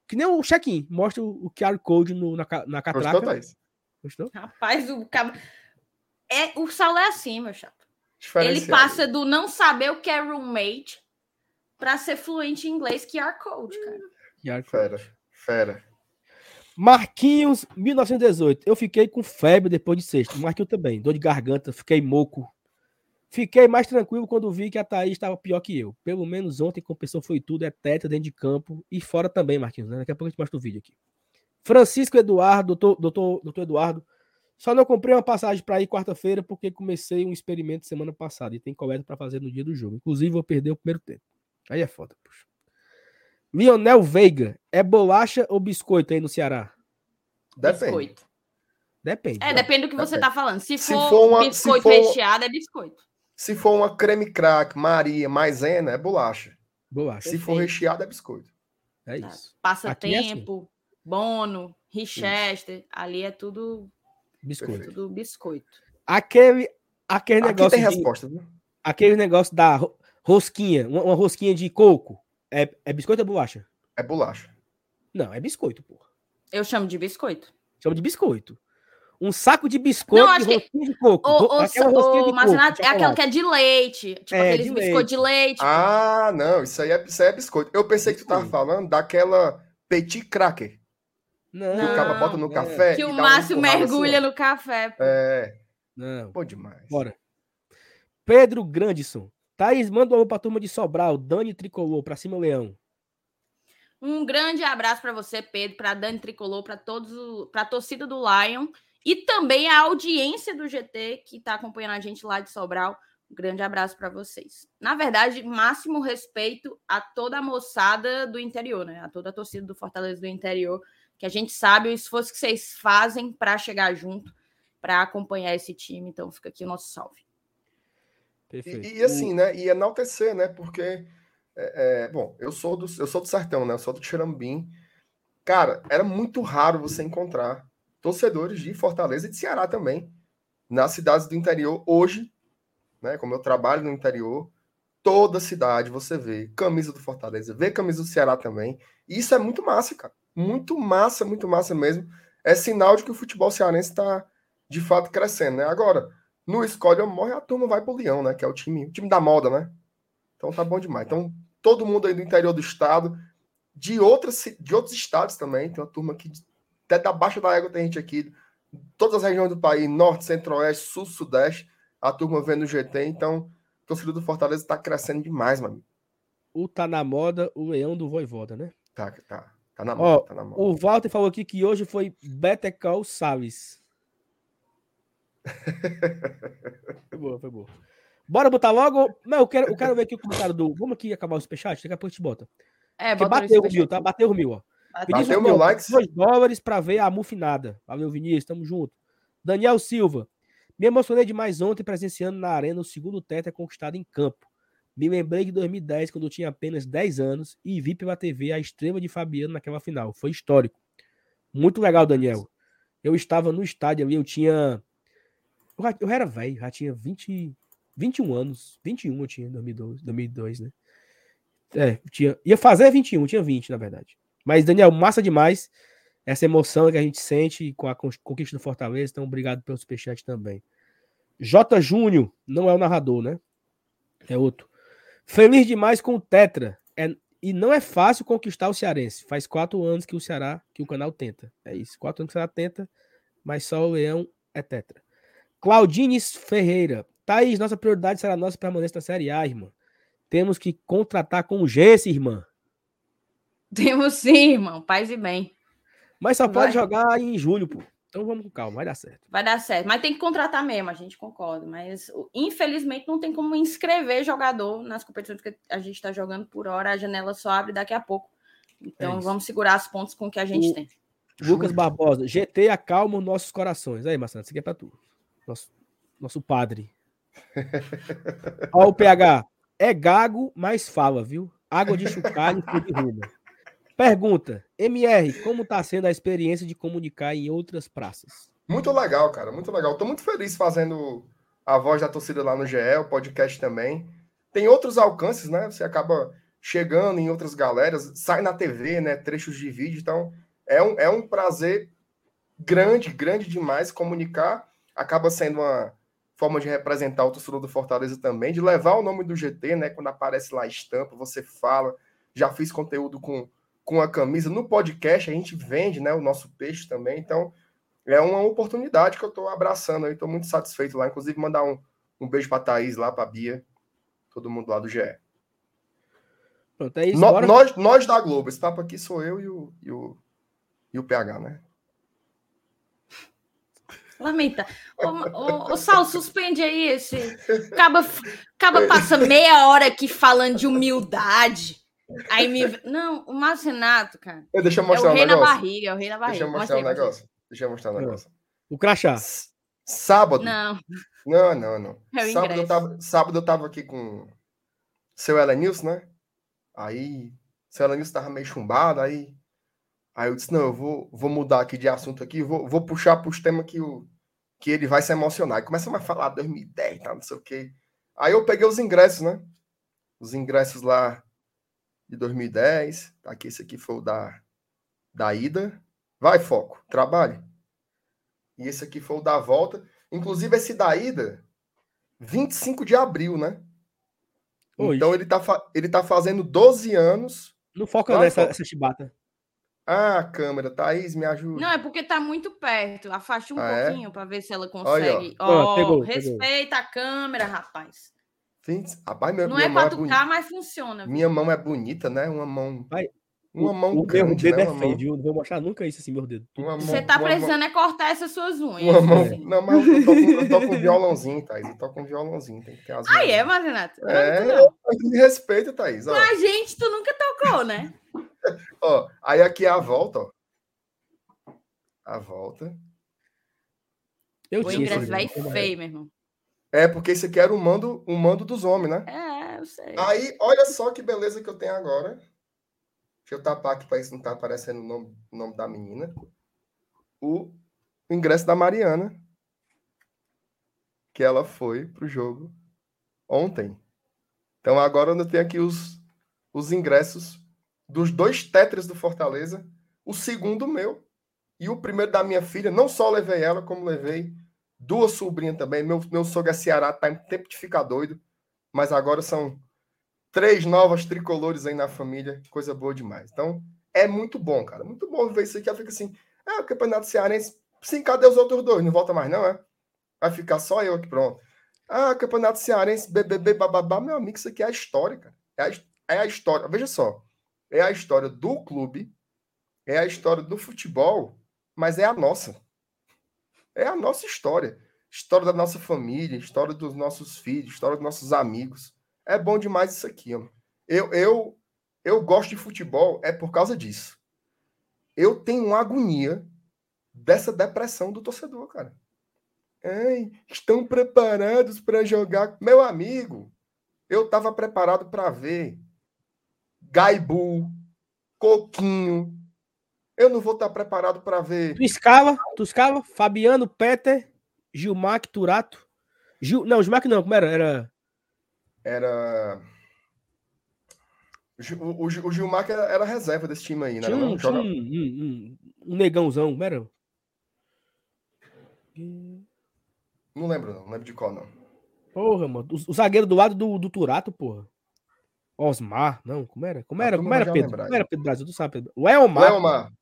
que nem o check-in, mostra o, QR Code no, na, na catraca. Gostou, Gostou? Rapaz, o cabo... é, o Saulo é assim, meu chato. Ele passa do não saber o que é roommate para ser fluente em inglês QR Code, cara. QR code. Fera, fera. Marquinhos, 1918. Eu fiquei com febre depois de sexta. Marquinhos também. Dor de garganta, fiquei moco. Fiquei mais tranquilo quando vi que a Thaís estava pior que eu. Pelo menos ontem compensou foi tudo. É teta dentro de campo e fora também, Marquinhos. Né? Daqui a pouco a gente mostra o vídeo aqui. Francisco Eduardo, doutor, doutor, doutor Eduardo. Só não comprei uma passagem para ir quarta-feira porque comecei um experimento semana passada e tem coleta para fazer no dia do jogo. Inclusive, vou perder o primeiro tempo. Aí é foda, puxa. Lionel Veiga, é bolacha ou biscoito aí no Ceará? Depende. Biscoito. Depende. É, depende do que depende. você tá falando. Se, se for, for uma, biscoito for, recheado, é biscoito. Se for uma creme crack, Maria, maisena, é bolacha. Bolacha. Se Perfeito. for recheado, é biscoito. É tá. isso. Passa Aqui tempo, é assim. bono, Richester, ali é tudo biscoito. Tudo biscoito. Aquele, aquele Aqui negócio. tem de, resposta, viu? Aquele negócio da rosquinha, uma, uma rosquinha de coco. É, é biscoito ou bolacha? É bolacha. Não, é biscoito, porra. Eu chamo de biscoito. Chamo de biscoito. Um saco de biscoito não, de rosquinha de coco. O, o, aquela rosquinha de coco. É aquela que é de leite. Tipo é, aqueles biscoitos de leite. Ah, não. Isso aí, é, isso aí é biscoito. Eu pensei que tu tava falando daquela petit cracker. Não. Que o cara bota no é. café. Que o Márcio um mergulha assim, no café. Pô. É. Não. Pô, demais. Bora. Pedro Grandson. Thaís, manda um alô pra turma de Sobral, Dani Tricolor, pra cima, Leão. Um grande abraço para você, Pedro, para Dani Tricolor, para todos, para a torcida do Lion e também a audiência do GT que está acompanhando a gente lá de Sobral. Um grande abraço para vocês. Na verdade, máximo respeito a toda a moçada do interior, né? A toda a torcida do Fortaleza do interior, que a gente sabe o esforço que vocês fazem para chegar junto, para acompanhar esse time. Então, fica aqui o nosso salve. Perfeito. E, e assim, né? E enaltecer, né? Porque, é, é, bom, eu sou, do, eu sou do Sertão, né? Eu sou do Tirambim. Cara, era muito raro você encontrar torcedores de Fortaleza e de Ceará também. Nas cidades do interior, hoje, né? Como eu trabalho no interior, toda cidade você vê camisa do Fortaleza, vê camisa do Ceará também. E isso é muito massa, cara. Muito massa, muito massa mesmo. é sinal de que o futebol cearense está de fato crescendo, né? Agora, no escolhe ou morre, a turma vai pro Leão, né? Que é o time, o time da moda, né? Então tá bom demais. Então, todo mundo aí do interior do estado, de outras, de outros estados também, tem uma turma aqui, até da Baixa da Égua tem gente aqui, todas as regiões do país, norte, centro-oeste, sul, sudeste, a turma vendo o GT, então, o torcedor do Fortaleza tá crescendo demais, mano. O tá na moda, o leão do Voivoda, né? Tá, tá. Tá na moda, Ó, tá na moda. O Walter falou aqui que hoje foi Betecal Salles. Foi boa, foi boa. Bora botar logo. Não, eu quero, eu quero ver aqui o comentário do. Vamos aqui acabar o superchat, daqui a pouco a gente bota. É, Porque bota bateu o mil, tá? Bateu o mil, ó. Bateu. Bateu mil likes. 2 dólares pra ver a mufinada. Valeu, Vinícius, tamo junto. Daniel Silva. Me emocionei demais ontem presenciando na arena o segundo tetra conquistado em campo. Me lembrei de 2010, quando eu tinha apenas 10 anos, e vi pela TV a extrema de Fabiano naquela final. Foi histórico. Muito legal, Daniel. Eu estava no estádio ali, eu tinha. Eu, eu era velho, já tinha 20, 21 anos. 21 eu tinha em 2012, 2002, né? É, tinha, ia fazer 21, tinha 20, na verdade. Mas, Daniel, massa demais essa emoção que a gente sente com a con- conquista do Fortaleza. Então, obrigado pelo superchat também. J. Júnior, não é o narrador, né? É outro. Feliz demais com o Tetra. É, e não é fácil conquistar o Cearense. Faz quatro anos que o Ceará, que o canal tenta. É isso. Quatro anos que o Ceará tenta, mas só o Leão é Tetra. Claudines Ferreira. Thaís, nossa prioridade será a nossa permanência na Série A, irmã. Temos que contratar com urgência, irmã. Temos sim, irmão. Paz e bem. Mas só pode Vai. jogar em julho, pô. Então vamos com calma, vai dar certo. Vai dar certo. Mas tem que contratar mesmo, a gente concorda. Mas, o- infelizmente, não tem como inscrever jogador nas competições que a gente está jogando por hora. A janela só abre daqui a pouco. Então, É vamos segurar as pontos com o que a gente O- tem. Lucas Barbosa, GT acalma os nossos corações. Aí, Marcelo, isso aqui é pra tu. Nosso, nosso padre. <laughs> Ó, o PH. É gago, mas fala, viu? Água de chocalho e de ruma. Pergunta: MR, como tá sendo a experiência de comunicar em outras praças? Muito legal, cara, muito legal. Tô muito feliz fazendo a voz da torcida lá no GE, o podcast também. Tem outros alcances, né? Você acaba chegando em outras galeras, sai na TV, né? Trechos de vídeo. Então, é um, é um prazer grande, grande demais comunicar. Acaba sendo uma forma de representar o torcedor do Fortaleza também, de levar o nome do GT, né? Quando aparece lá a estampa, você fala. Já fiz conteúdo com, com a camisa. No podcast, a gente vende, né? O nosso peixe também. Então, é uma oportunidade que eu estou abraçando aí, estou muito satisfeito lá. Inclusive, mandar um, um beijo para Thaís lá, para Bia, todo mundo lá do GE. Pronto, é isso. No- nós, nós da Globo, esse papo aqui sou eu e o, e o, e o PH, né? Lamenta. Ô, ô, ô, Sal, suspende aí esse. Acaba, acaba passa meia hora aqui falando de humildade. Aí me. Não, o Márcio Renato, cara. Eh, Deixa eu É mostrar o um rei na negócio. barriga, é o rei na barriga. Deixa eu Mostra mostrar um mostra aí. negócio. Deixa eu mostrar um Ah. negócio. O crachá. S- Sábado. Não, Não, não, não. é o sábado, eu tava, sábado eu tava aqui com seu Elenilson, né? Aí, seu Elenilson tava meio chumbado, aí, aí eu disse, não, eu vou, vou mudar aqui de assunto aqui, vou, vou puxar pros temas que, o, que ele vai se emocionar. E começa a falar 2010, tá, não sei o quê. Aí eu peguei os ingressos, né? Os ingressos lá de 2010. Tá aqui, esse aqui foi o da, da ida. Vai, foco, trabalhe. E esse aqui foi o da volta. Inclusive, esse da ida, 25 de abril, né? Hoje. Então ele tá, ele tá fazendo 12 anos. Não foca Vai, nessa chibata. Ah, câmera, Thaís, me ajuda. Não, é porque tá muito perto. Afasta um Ah, é? pouquinho para ver se ela Olha, consegue. ó. Ó, pegou, respeita a câmera, rapaz. 20 Rapaz, minha, Não minha é mão para é bonita. tocar, mas funciona. viu? Minha mão é bonita, né? Uma mão. Vai. Uma mão o meu grande, dedo né? é Uma feio, mão, viu? Não vou mostrar nunca isso assim, meu dedo. uma mão, Você tá uma mão- precisando é cortar essas suas unhas. Uma mão. assim. Não, mas eu toco, eu toco um <laughs> violãozinho, Thaís. Eu toco um violãozinho. Tem que ter as Ah, é, mas Renato? É, Não, não. <laughs> Me respeita, Thaís. Ó, A gente, tu nunca tocou, né? <laughs> ó, aí aqui é a volta, ó. A volta. Eu O ingresso vai dedo, como é? feio, meu irmão. É, porque esse aqui era o mando, o mando dos homens, né? É, eu sei. Aí, olha só que beleza que eu tenho agora. Deixa eu tapar aqui para isso não tá aparecendo o nome, o nome da menina. O ingresso da Mariana. Que ela foi pro jogo ontem. Então agora eu tenho aqui os, os ingressos dos dois tetras do Fortaleza. O segundo meu. E o primeiro da minha filha, não só levei ela, como levei duas sobrinhas também. Meu, meu sogro é Ceará, tá em tempo de ficar doido. Mas agora são três novas tricolores aí na família. Coisa boa demais. Então, é muito bom, cara. Muito bom ver isso aqui. Ela fica assim, é o campeonato cearense. Sim, cadê os outros dois? Não volta mais, não, é? Vai ficar só eu aqui, pronto. Ah, campeonato cearense, BBB, bababá. Meu amigo, isso aqui é a história, cara. É a, é a história. Veja só. É a história do clube, é a história do futebol, mas é a nossa. É a nossa história. História da nossa família, história dos nossos filhos, história dos nossos amigos. É bom demais isso aqui, ó. Eu, eu, eu gosto de futebol é por causa disso. Eu tenho uma agonia dessa depressão do torcedor, cara. Ei, estão preparados para jogar. Meu amigo, eu estava preparado para ver Gaibu, Coquinho. Eu não vou estar preparado para ver. Tu escava, tu escava, Fabiano, Peter, Gilmar, Turato. Gil... Não, Gilmar não, como era? Era. Era. O, o, o Gilmar era, era reserva desse time aí, né? Tinha um, tinha um, um, um, negãozão, como era? Não lembro, não. Não lembro de qual, não. Porra, mano. O, o zagueiro do lado do, do Turato, porra. Osmar, não, como era? Como era? Como era, Pedro? Como era Pedro Brasil? Tu sabe, Pedro? O Elmar. Elmar.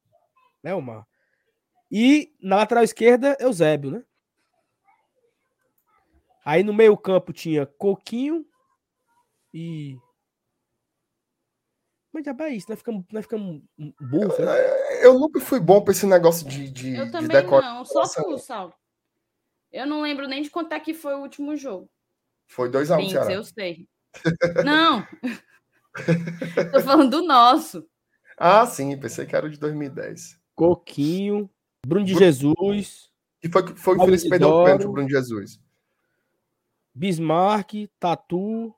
Elmar. E na lateral esquerda, Eusébio, né? Aí no meio campo tinha Coquinho e... Mas já é isso, nós ficamos, nós ficamos burros. Né? Eu, eu, nunca fui bom pra esse negócio de, de Eu também de não, só tu, Saulo. Eu não lembro nem de quanto é que foi o último jogo. Foi 2x1, um, Eu sei. Não. <laughs> <laughs> Tô falando do nosso. Ah, sim, pensei que era o de 2010. Coquinho, Bruno de Jesus. E foi, foi o Felipe perdeu o pênalti, Bruno de Jesus. Bismarck, Tatu.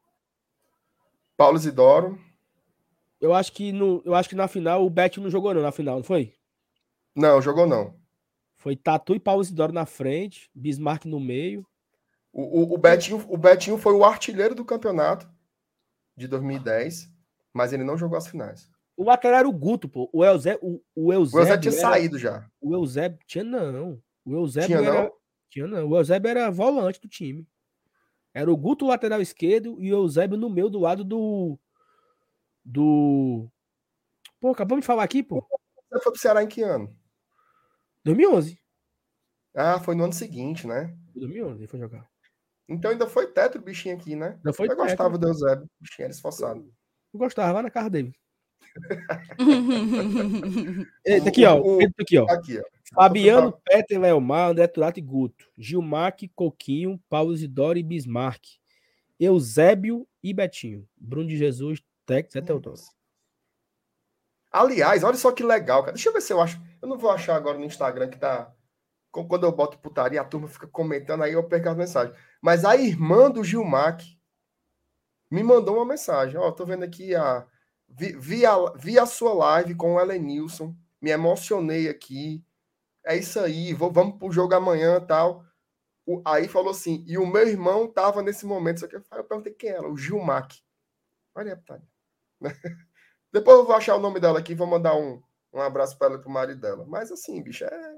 Paulo Isidoro. Eu acho que no, eu acho que na final o Bet não jogou não, na final, não foi? Não, jogou não. Foi Tatu e Paulo Isidoro na frente, Bismarck no meio. O, o, o, Betinho, o Betinho foi o artilheiro do campeonato de 2010, mas ele não jogou as finais. O lateral era o Guto, pô. O Eusébio, o, o Eusébio, o Eusébio tinha era... saído já. O Eusébio tinha não. O Eusébio tinha era... não? Tinha não. O Eusébio era volante do time. Era o Guto lateral esquerdo e o Eusébio no meio do lado do do Pô, acabamos de falar aqui, pô. Você foi pro Ceará em que ano? 2011. Ah, foi no ano seguinte, né? 2011 ele foi jogar. Então ainda foi teto o bichinho aqui, né? Ainda foi Eu teto. gostava do Eusébio, o bichinho era esforçado. Eu gostava, lá na casa dele. <laughs> Eita, aqui, ó. O, aqui, ó. Aqui, ó. Fabiano, Peter, Leomar, André Turato e Guto. Gilmar, Coquinho, Paulo Isidoro e Bismarck. Eusébio e Betinho. Bruno de Jesus, Tex, é Teodoro. Aliás, olha só que legal, cara. Deixa eu ver se eu acho. Eu não vou achar agora no Instagram que tá. Quando eu boto putaria, a turma fica comentando, aí eu perco as mensagens. Mas a irmã do Gilmar me mandou uma mensagem. Ó, tô vendo aqui a. Vi, vi, a, vi a sua live com o Elenilson. Me emocionei aqui. É isso aí, vou, vamos pro jogo amanhã tal. O, aí falou assim, e o meu irmão tava nesse momento. Isso aqui, eu perguntei quem era, o Gilmar. Olha, putaria. <laughs> Depois eu vou achar o nome dela aqui vou mandar um, um abraço para ela e pro marido dela. Mas assim, bicho, é,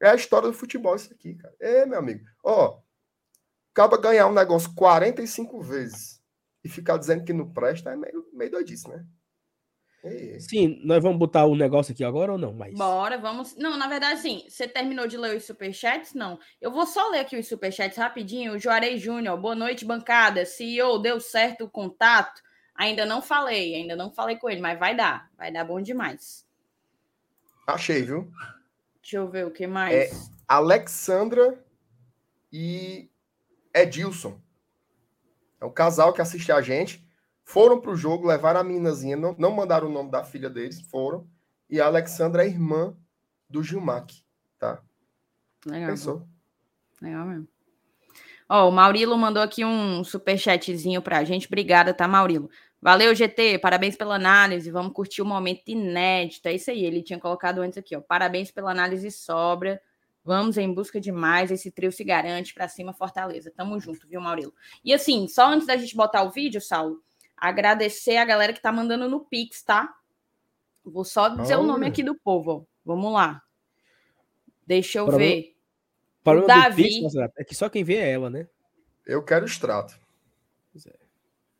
é a história do futebol isso aqui, cara. É, meu amigo. Ó, acaba ganhar um negócio 45 vezes e ficar dizendo que não presta é meio, meio doidice, né? É. Sim, nós vamos botar o negócio aqui agora ou não? Mas... Bora, vamos. Não, na verdade, sim. Você terminou de ler os superchats? Não. Eu vou só ler aqui os superchats rapidinho. O Juarez Júnior, boa noite, bancada. CEO, deu certo o contato? Ainda não falei, ainda não falei com ele, mas vai dar. Vai dar bom demais. Achei, viu? Deixa eu ver o que mais. É Alexandra e Edilson. É o casal que assiste a gente. Foram pro jogo, levaram a meninazinha, não, não mandaram o nome da filha deles, foram. E a Alexandra é irmã do Gilmar, tá? Legal. Pensou? Legal mesmo. Ó, o Maurilo mandou aqui um superchatzinho pra gente. Obrigada, tá, Maurilo? Valeu, GT. Parabéns pela análise. Vamos curtir o momento inédito. É isso aí. Ele tinha colocado antes aqui, ó. Parabéns pela análise sobra. Vamos em busca de mais. Esse trio se garante para cima, Fortaleza. Tamo junto, viu, Maurilo? E assim, só antes da gente botar o vídeo, Saulo, agradecer a galera que tá mandando no Pix, tá? Vou só dizer Olha. o nome aqui do povo. Ó. Vamos lá. Deixa eu problema, ver. Problema Davi... Pix, é que só quem vê é ela, né? Eu quero extrato. Pois é.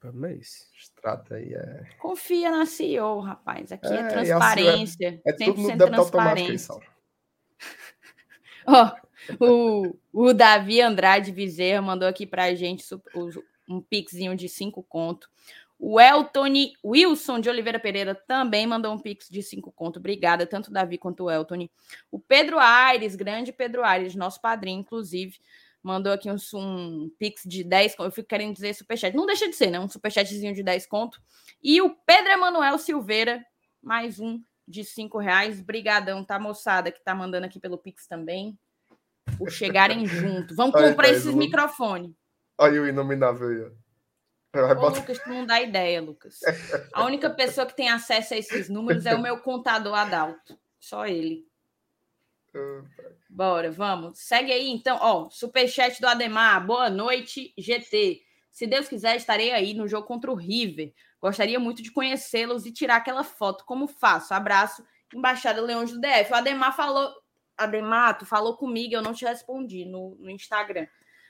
Problema é. Extrato aí é. Confia na CEO, rapaz. Aqui é, é transparência. É, é tudo no débito automático <laughs> Ó, o, o Davi Andrade Bezerra mandou aqui pra gente um pixinho de cinco conto. O Elton Wilson de Oliveira Pereira também mandou um pix de cinco conto. Obrigada, tanto o Davi quanto o Elton. O Pedro Aires, grande Pedro Aires, nosso padrinho, inclusive, mandou aqui um, um pix de 10 Eu fico querendo dizer superchat. Não deixa de ser, né? Um superchatzinho de 10 conto. E o Pedro Emanuel Silveira, mais um de 5 reais. Brigadão, tá, moçada, que tá mandando aqui pelo pix também. Por chegarem <laughs> junto. Vamos comprar aí, esses microfones. Aí o inominável aí, ó. Ô, Lucas, tu não dá ideia, Lucas. A única pessoa que tem acesso a esses números é o meu contador Adalto. Só ele. Bora, vamos. Segue aí, então. Ó, superchat do Ademar. Boa noite, GT. Se Deus quiser, estarei aí no jogo contra o River. Gostaria muito de conhecê-los e tirar aquela foto. Como faço? Abraço, Embaixada Leões do DF. O Ademar falou. Ademar, tu falou comigo, eu não te respondi no, no Instagram.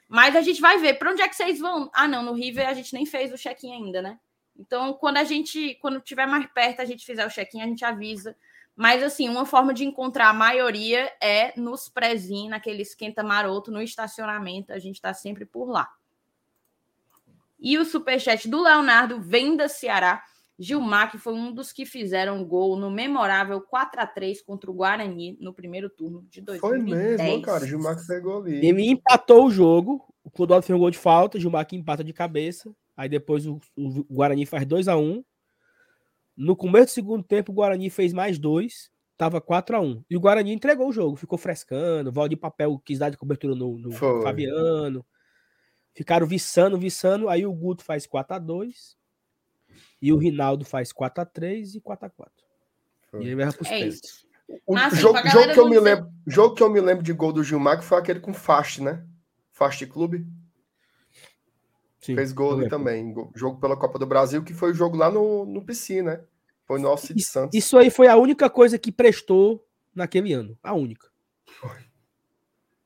Mas a gente vai ver. Para onde é que vocês vão? Ah, não, no River a gente nem fez o check-in ainda, né? Então, quando a gente, quando tiver mais perto, a gente fizer o check-in, a gente avisa. Mas, assim, uma forma de encontrar a maioria é nos prezinhos, naquele esquenta maroto, no estacionamento. A gente está sempre por lá. E o superchat do Leonardo vem da Ceará. Gilmar, que foi um dos que fizeram gol no memorável 4 a 3 contra o Guarani no primeiro turno de 2010. Foi mesmo, cara. Gilmar que pegou ali. Ele empatou o jogo. O Clodoaldo fez um gol de falta. Gilmar que empata de cabeça. Aí depois o, o Guarani faz 2 a 1 No começo do segundo tempo, o Guarani fez mais dois. Tava 4 a 1 E o Guarani entregou o jogo. Ficou frescando. Valdir Papel quis dar de cobertura no, no Fabiano. Ficaram viçando, viçando. Aí o Guto faz 4 a 2 e o Rinaldo faz 4x3 e 4x4. E aí vai para é isso. O assim, jogo, jogo, que eu me lembro, jogo que eu me lembro de gol do Gilmar que foi aquele com Fast, né? Fast Clube. Sim, Fez gol ali também. Jogo pela Copa do Brasil, que foi o jogo lá no, no PC, né? Foi no Alcide Santos. Isso aí foi a única coisa que prestou naquele ano. A única.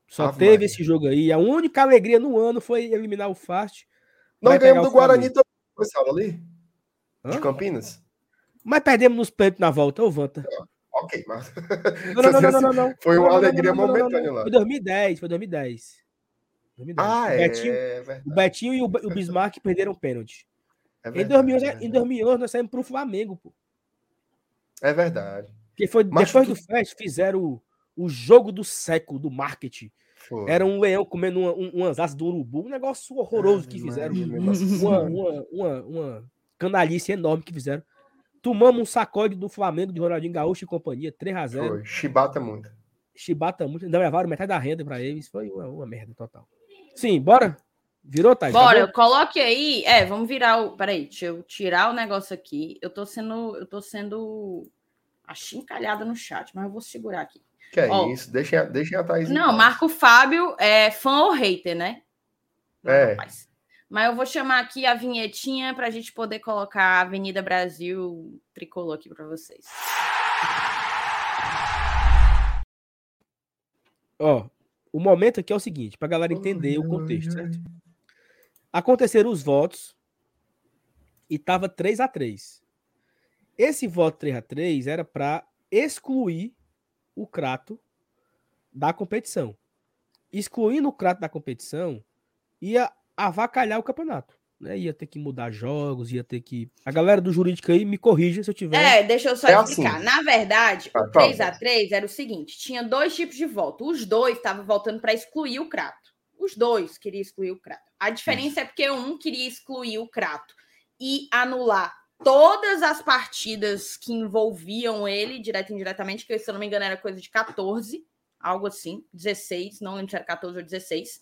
Só Ave teve Maria. esse jogo aí. A única alegria no ano foi eliminar o Fast. Nós ganhamos do Guarani também. Foi ali? Hã? De Campinas? Mas perdemos nos pênaltis na volta, ô Vanta. Ok, mas. Não, não, não, não, não, Foi uma alegria momentânea lá. Foi 2010, foi 2010. 2010. Ah, o Betinho, é. O Betinho e o, o Bismarck perderam pênalti. É verdade, em, 2011, é em 2011 nós saímos pro Flamengo, pô. É verdade. Porque foi, Mas depois tu... do Fest fizeram o, o jogo do século do marketing. Foi. Era um leão comendo uma, um, umas asas do urubu, um negócio horroroso ah, que fizeram. Uma, uma, uma, uma, canalice enorme que fizeram. Tomamos um sacode do Flamengo, de Ronaldinho Gaúcho e companhia, 3x0. Foi, chibata muito. Chibata muito, ainda levaram metade da renda para eles, foi uma, uma, merda total. Sim, bora? Virou, Thais? Bora, tá coloque aí. É, vamos virar o. Peraí, deixa eu tirar o negócio aqui. Eu tô sendo. Eu tô sendo achincalhada no chat, mas eu vou segurar aqui. Que é Ó, isso? Deixa, deixa a Thaís. Não, Marco Fábio é fã ou hater, né? É. Rapaz. Mas eu vou chamar aqui a vinhetinha para a gente poder colocar a Avenida Brasil tricolor aqui para vocês. Ó, o momento aqui é o seguinte, para a galera entender o contexto, certo? Aconteceram os votos e tava 3 a 3. Esse voto 3 a 3 era para excluir o Crato da competição. Excluindo o Crato da competição, ia avacalhar o campeonato. Né? Ia ter que mudar jogos, ia ter que. A galera do jurídico aí me corrija se eu tiver. É, deixa eu só é explicar. Assim. Na verdade, o 3x3 era o seguinte: tinha dois tipos de voto. Os dois estavam voltando para excluir o Crato. Os dois queriam excluir o Crato. A diferença é porque um queria excluir o Crato e anular todas as partidas que envolviam ele, direto e indiretamente, que se eu não me engano era coisa de 14, algo assim, 16, não lembro se era 14 ou 16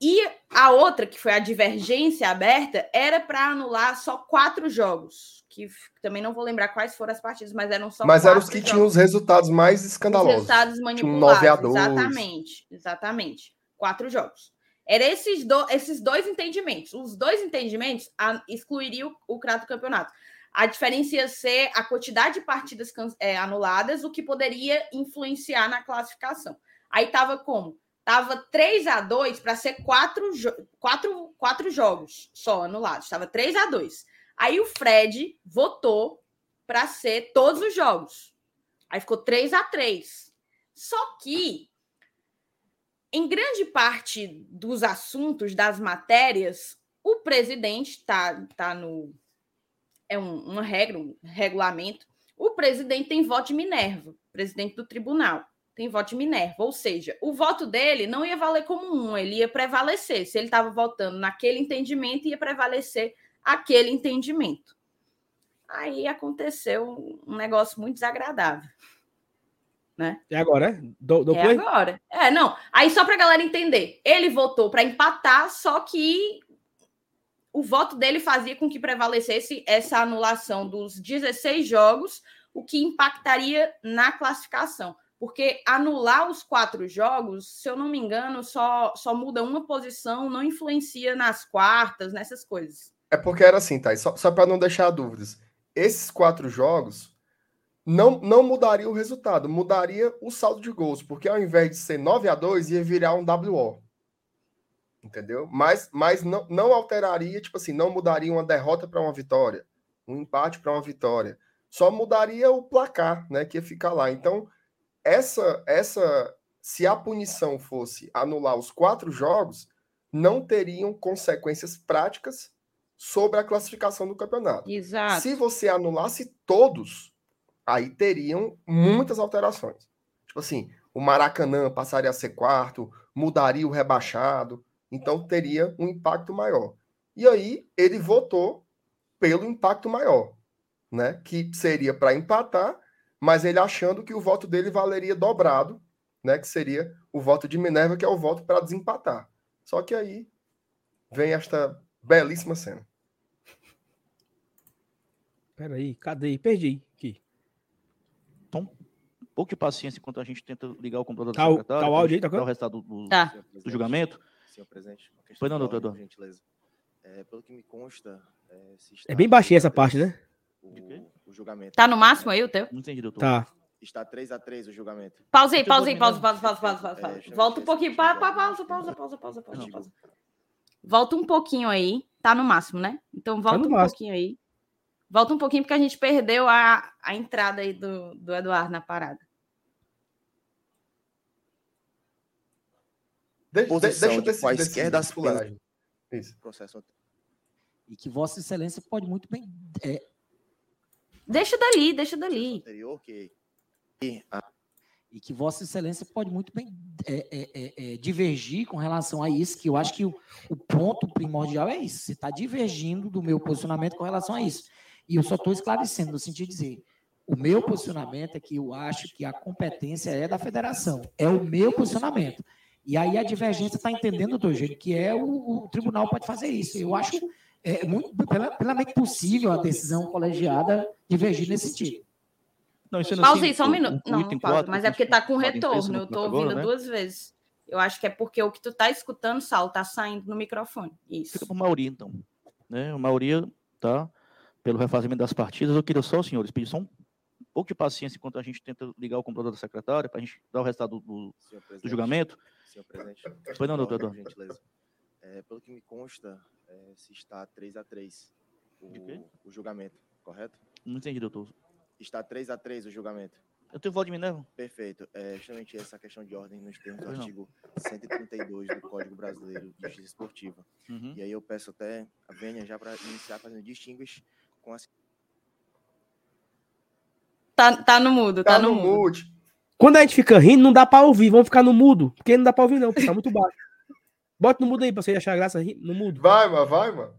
e a outra, que foi a divergência aberta, era para anular só quatro jogos. Que também não vou lembrar quais foram as partidas, mas eram só Mas eram os que jogos. tinham os resultados mais escandalosos. Os resultados manipulados. Um exatamente, exatamente. Quatro jogos. Era esses, do, esses dois entendimentos. Os dois entendimentos a, excluiriam o, o Crato Campeonato. a diferença ia ser a quantidade de partidas é, anuladas, o que poderia influenciar na classificação. Aí tava como? Tava 3 a 2 para ser quatro, quatro, quatro jogos só anulados. Estava 3 a 2 Aí o Fred votou para ser todos os jogos. Aí ficou 3 a 3 Só que em grande parte dos assuntos, das matérias, o presidente está tá no. É um, uma regra, um regulamento. O presidente tem voto de Minerva, presidente do tribunal tem voto de Minerva. Ou seja, o voto dele não ia valer como um, ele ia prevalecer. Se ele estava votando naquele entendimento, ia prevalecer aquele entendimento. Aí aconteceu um negócio muito desagradável. Né? É agora, é? Do, do é play? agora. É, não. Aí só para a galera entender, ele votou para empatar, só que o voto dele fazia com que prevalecesse essa anulação dos 16 jogos, o que impactaria na classificação. Porque anular os quatro jogos, se eu não me engano, só, só muda uma posição, não influencia nas quartas, nessas coisas. É porque era assim, tá? Só, só para não deixar dúvidas. Esses quatro jogos não, não mudaria o resultado, mudaria o saldo de gols, porque ao invés de ser 9 a 2 ia virar um WO. Entendeu? Mas, mas não, não alteraria, tipo assim, não mudaria uma derrota para uma vitória, um empate para uma vitória. Só mudaria o placar, né, que ia ficar lá. Então, essa essa se a punição fosse anular os quatro jogos, não teriam consequências práticas sobre a classificação do campeonato. Exato. Se você anulasse todos, aí teriam muitas alterações. Tipo assim, o Maracanã passaria a ser quarto, mudaria o rebaixado, então teria um impacto maior. E aí ele votou pelo impacto maior, né? Que seria para empatar, mas ele achando que o voto dele valeria dobrado, né? Que seria o voto de Minerva, que é o voto para desempatar. Só que aí vem esta belíssima cena. Peraí, cadê? Perdi pouco de paciência enquanto a gente tenta ligar o computador tá, do secretário. Tá o áudio aí, tá o resultado do, tá. do julgamento. Senhor presidente, Pois não, doutor. Por gentileza. É, pelo que me consta... É, é bem baixinha essa parte, né? O, o, julgamento. Tá no máximo aí o teu? Não entendi, doutor. Tá. Está 3x3 o julgamento. Pausa aí, pausa aí, pausa, pausa, pausa, pausa, pausa. É, Volta um pouquinho. Pa, pa, pausa, pausa, pausa, pausa, pausa, pausa. Volta um pouquinho aí. Tá no máximo, né? Então volta tá um máximo. pouquinho aí. Volta um pouquinho, porque a gente perdeu a, a entrada aí do, do Eduardo na parada. De, posição deixa de quaisquer das penas. Isso. Processo. E que Vossa Excelência pode muito bem. É... Deixa dali, deixa dali. Anterior, e, a... e que Vossa Excelência pode muito bem é, é, é, é, divergir com relação a isso, que eu acho que o, o ponto primordial é isso. Você está divergindo do meu posicionamento com relação a isso. E eu só estou esclarecendo, no sentido de dizer, o meu posicionamento é que eu acho que a competência é da federação. É o meu posicionamento. E aí a divergência está entendendo, do jeito que é o, o, tribunal pode fazer isso. Eu acho é, muito plenamente possível a decisão colegiada divergir nesse sentido. Não, isso pausa aí, só um minuto. não, não pausa, mas é porque está com retorno. Eu estou ouvindo né? duas vezes. Eu acho que é porque o que tu está escutando, Saulo, está saindo no microfone. Isso. Fica para o Mauri, então. Né? O Mauri, tá? Pelo refazimento das partidas, eu queria só, senhores, pedir só um pouco de paciência enquanto a gente tenta ligar o computador da secretária para a gente dar o resultado do, do julgamento senhor presidente. Foi não, doutor. Gentileza. É, pelo que me consta, é, se está 3 a 3 o, o julgamento, correto? Não entendi, doutor. Está 3 a 3 o julgamento. Eu tenho voto de Minerva. Perfeito. É justamente essa questão de ordem nos termos do artigo 132 do Código Brasileiro de Justiça Esportiva. Uhum. E aí eu peço até a Vênia já para iniciar fazendo distinguish com as. Tá, tá no mudo, tá, tá no, no mudo. mudo. Quando a gente fica rindo, não dá pra ouvir. Vamos ficar no mudo. Porque não dá pra ouvir, não, porque tá muito baixo. Bota no mudo aí pra você achar graça no mudo. Vai, mano, vai, mano.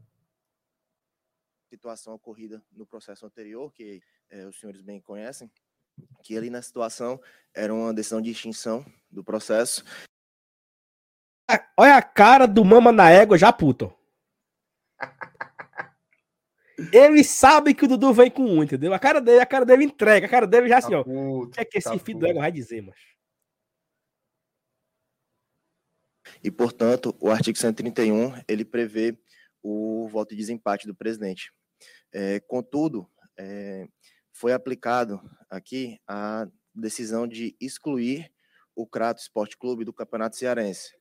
Situação ocorrida no processo anterior, que é, os senhores bem conhecem, que ali na situação era uma decisão de extinção do processo. Olha a cara do mama na égua já puto. <laughs> Ele sabe que o Dudu vem com um, entendeu? A cara dele, a cara dele entrega, a cara dele já assim, tá ó. O que é que esse tá filho do ego vai dizer, mas? E, portanto, o artigo 131, ele prevê o voto de desempate do presidente. É, contudo, é, foi aplicado aqui a decisão de excluir o Crato Esporte Clube do Campeonato Cearense.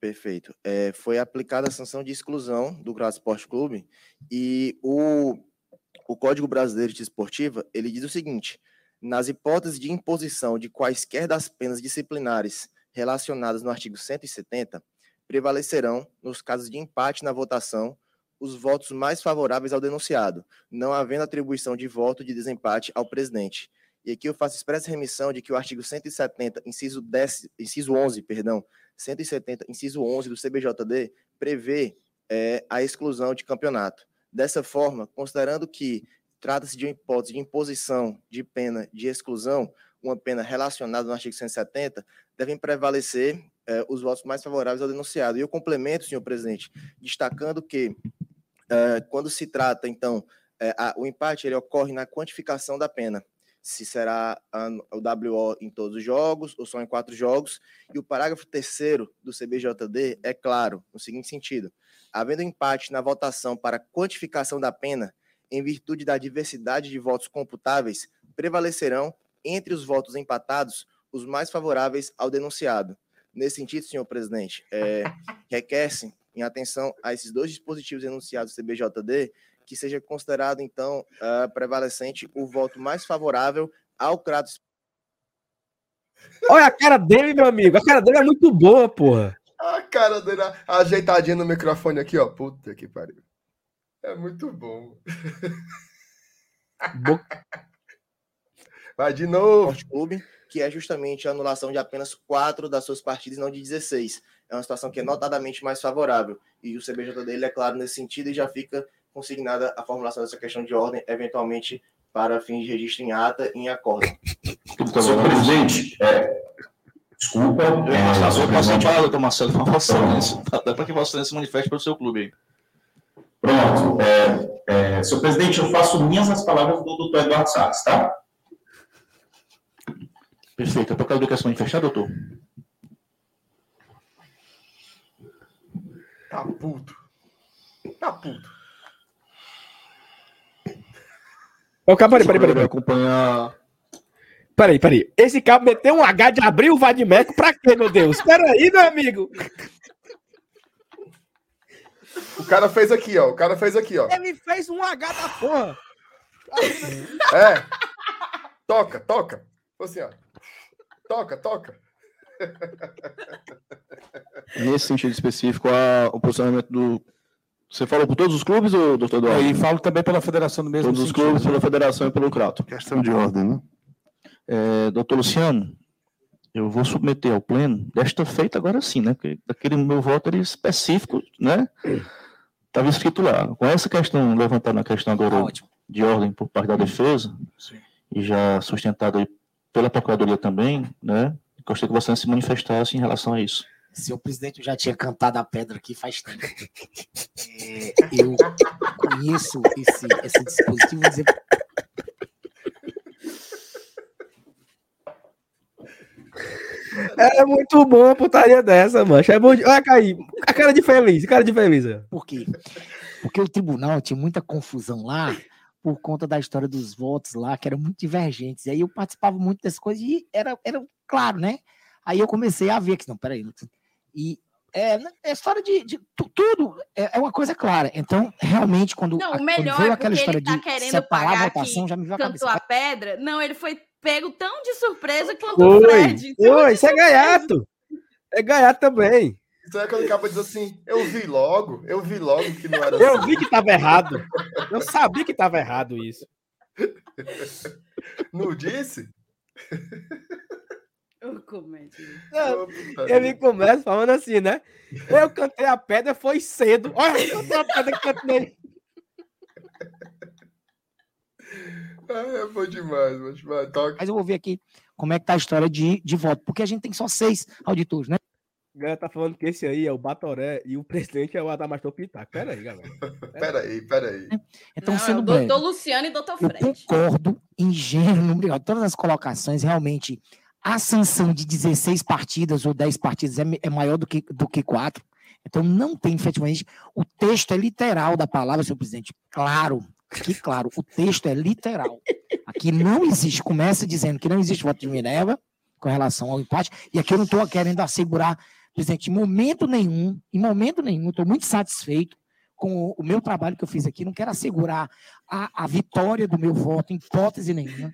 Perfeito. É, foi aplicada a sanção de exclusão do Crato Esporte Clube e o, o Código Brasileiro de Esportiva, ele diz o seguinte, nas hipóteses de imposição de quaisquer das penas disciplinares relacionadas no artigo 170, prevalecerão, nos casos de empate na votação, os votos mais favoráveis ao denunciado, não havendo atribuição de voto de desempate ao presidente. E aqui eu faço expressa remissão de que o artigo 170, inciso, 10, inciso 11, perdão, 170, inciso 11 do CBJD, prevê é, a exclusão de campeonato. Dessa forma, considerando que trata-se de uma hipótese de imposição de pena de exclusão, uma pena relacionada no artigo 170, devem prevalecer eh, os votos mais favoráveis ao denunciado. E eu complemento, senhor presidente, destacando que eh, quando se trata, então, eh, a, o empate ele ocorre na quantificação da pena. Se será a, o WO em todos os jogos ou só em quatro jogos. E o parágrafo terceiro do CBJD é claro, no seguinte sentido: havendo empate na votação para quantificação da pena, em virtude da diversidade de votos computáveis, prevalecerão entre os votos empatados os mais favoráveis ao denunciado. Nesse sentido, senhor presidente, é, <laughs> requer-se, em atenção a esses dois dispositivos enunciados do CBJD, que seja considerado, então, uh, prevalecente o voto mais favorável ao Kratos. Olha a cara dele, meu amigo. A cara dele é muito boa, porra. A cara dele ajeitadinha no microfone aqui, ó. Puta que pariu. É muito bom. Bo... <laughs> Vai de novo. Clube, que é justamente a anulação de apenas quatro das suas partidas, não de 16. É uma situação que é notadamente mais favorável. E o CBJ dele é claro nesse sentido e já fica consignada a formulação dessa questão de ordem, eventualmente para fins de registro em ata e em acordo. Senhor presidente, é, desculpa. Eu é, passo a palavra, doutor Marcelo, para Vossa Excelência. Dá para que Vossa Excelência se manifeste para o seu clube aí. Pronto. É, é, senhor presidente, eu faço minhas as palavras do doutor Eduardo Salles, tá? Perfeito. A a educação fechar, doutor? Tá puto. Tá puto. Ô, cara, peraí, peraí, peraí. acompanhar. Peraí, peraí. Esse cabo meteu um H de abrir o Vadimeco pra quê, meu Deus? Peraí, meu amigo. O cara fez aqui, ó. O cara fez aqui, ó. Ele fez um H da porra. É. Toca, toca. Assim, ó. Toca, toca. Nesse sentido específico, a, o posicionamento do. Você falou por todos os clubes, ou, doutor Eduardo? E falo também pela federação do mesmo Todos sentido. os clubes, pela federação e pelo Crato. Questão de ordem, né? É, doutor Luciano, eu vou submeter ao pleno, desta feita agora sim, né? Porque daquele meu voto era específico, né? Estava escrito lá. Com essa questão levantada na questão agora ah, de ordem por parte da defesa, sim. e já sustentada aí pela Procuradoria também, né? Gostaria que você se manifestasse em relação a isso. Senhor presidente, eu já tinha cantado a pedra aqui faz tempo. É, eu conheço esse, esse dispositivo. Dizer... É muito bom a putaria dessa, mancha. É bom de... Olha, Caí, a cara de feliz, a cara de feliz. Por quê? Porque o tribunal tinha muita confusão lá por conta da história dos votos lá, que eram muito divergentes. E aí eu participava muito dessas coisas e era, era claro, né? Aí eu comecei a ver que, não, peraí. E é, é história de, de tudo é, é, uma coisa clara. Então, realmente, quando, não, o melhor quando veio é aquela história tá de separar a votação, já me veio a cabeça. a pedra, não, ele foi pego tão de surpresa quanto foi, o Fred. Foi, isso é gaiato. É gaiato também. Então é quando o cabo diz assim: eu vi logo, eu vi logo que não era Eu assim. vi que estava errado. Eu sabia que estava errado isso. Não disse? Eu começo. ele começa falando assim, né? Eu cantei a pedra, foi cedo. Olha, eu cantei a pedra que cantei. É, foi demais, mas, mas, toca. mas eu vou ver aqui como é que tá a história de, de voto, porque a gente tem só seis auditores, né? Galera tá falando que esse aí é o Batoré e o presidente é o Adamastor Pitaco. Pera aí, galera. Pera aí, pera aí. Então, Não, sendo é o doutor Luciano e doutor Fred. Eu concordo em gênero, todas as colocações, realmente, a sanção de 16 partidas ou 10 partidas é, é maior do que, do que 4. Então, não tem efetivamente. O texto é literal da palavra, senhor presidente. Claro, Aqui, claro, o texto é literal. Aqui não existe, começa dizendo que não existe voto de Minerva com relação ao empate, e aqui eu não estou querendo assegurar, presidente, em momento nenhum, em momento nenhum, estou muito satisfeito com o meu trabalho que eu fiz aqui, não quero assegurar a, a vitória do meu voto, em hipótese nenhuma,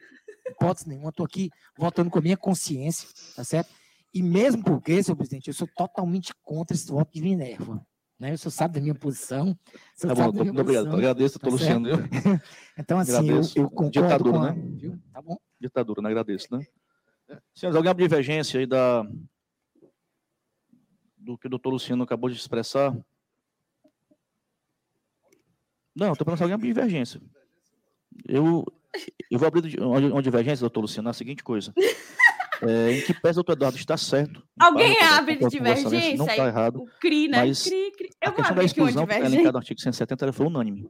hipótese nenhuma, estou aqui votando com a minha consciência, tá certo? E mesmo porque, senhor presidente, eu sou totalmente contra esse voto de Minerva. Né? O senhor sabe da minha posição. Tá bom, muito obrigado. Agradeço, estou tá Luciano. <laughs> então, assim, eu, eu, concordo Ditadura, a... né? Viu? Tá bom? Ditadura, né? Agradeço, né? Senhores, alguém abre divergência aí da... do que o doutor Luciano acabou de expressar? Não, estou perguntando se alguém abre divergência. Eu, eu vou abrir uma divergência, doutor Luciano, na seguinte coisa. É, em que pese o doutor Eduardo está certo. Alguém abre de divergência? Não está errado. O CRI, né? Mas CRI, CRI. Eu a questão da exclusão, que é elencada no artigo 170, ela foi unânime.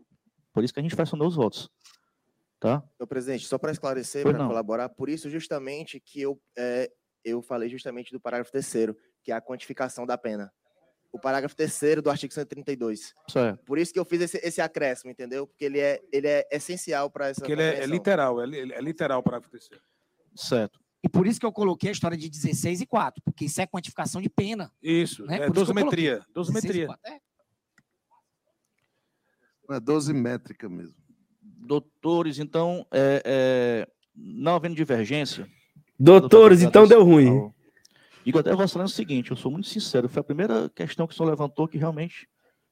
Por isso que a gente fracionou os votos. Tá? Meu presidente, só para esclarecer, para colaborar, por isso justamente que eu, é, eu falei justamente do parágrafo terceiro, que é a quantificação da pena. O parágrafo terceiro do artigo 132. Certo. Por isso que eu fiz esse, esse acréscimo, entendeu? Porque ele é, ele é essencial para essa. Porque ele é, é, literal, é, é literal o parágrafo terceiro. Certo. E por isso que eu coloquei a história de 16 e 4, porque isso é quantificação de pena. Isso, né? é dosimetria. Dosimetria. É. é dosimétrica mesmo. Doutores, então, é, é, não havendo divergência. Doutores, então deu ruim. Digo até Vossa o seguinte, eu sou muito sincero, foi a primeira questão que o senhor levantou que realmente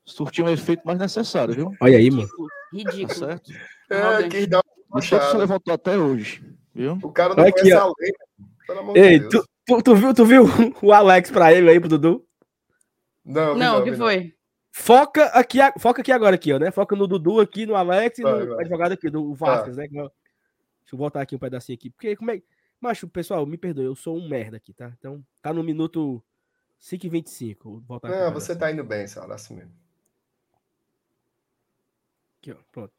surtiu um efeito mais necessário, viu? Olha aí, mano. Ridículo. Tá certo? É, que dá uma o senhor levantou até hoje. Viu? O cara não Aqui, conhece ó. a lei, Ei, de. Tu, tu, tu, viu, tu viu o Alex pra ele aí, pro Dudu? Não, não, o que foi? Foca aqui, foca aqui agora, aqui, ó, né? Foca no Dudu aqui, no Alex e no vai. advogado aqui, do Vasquez, né? Deixa eu voltar aqui um pedacinho aqui. Porque como é. Macho, pessoal, me perdoe, eu sou um merda aqui, tá? Então, tá no minuto 5 e 25. Voltar não, você tá indo bem, Sala, assim mesmo. Aqui, ó, pronto.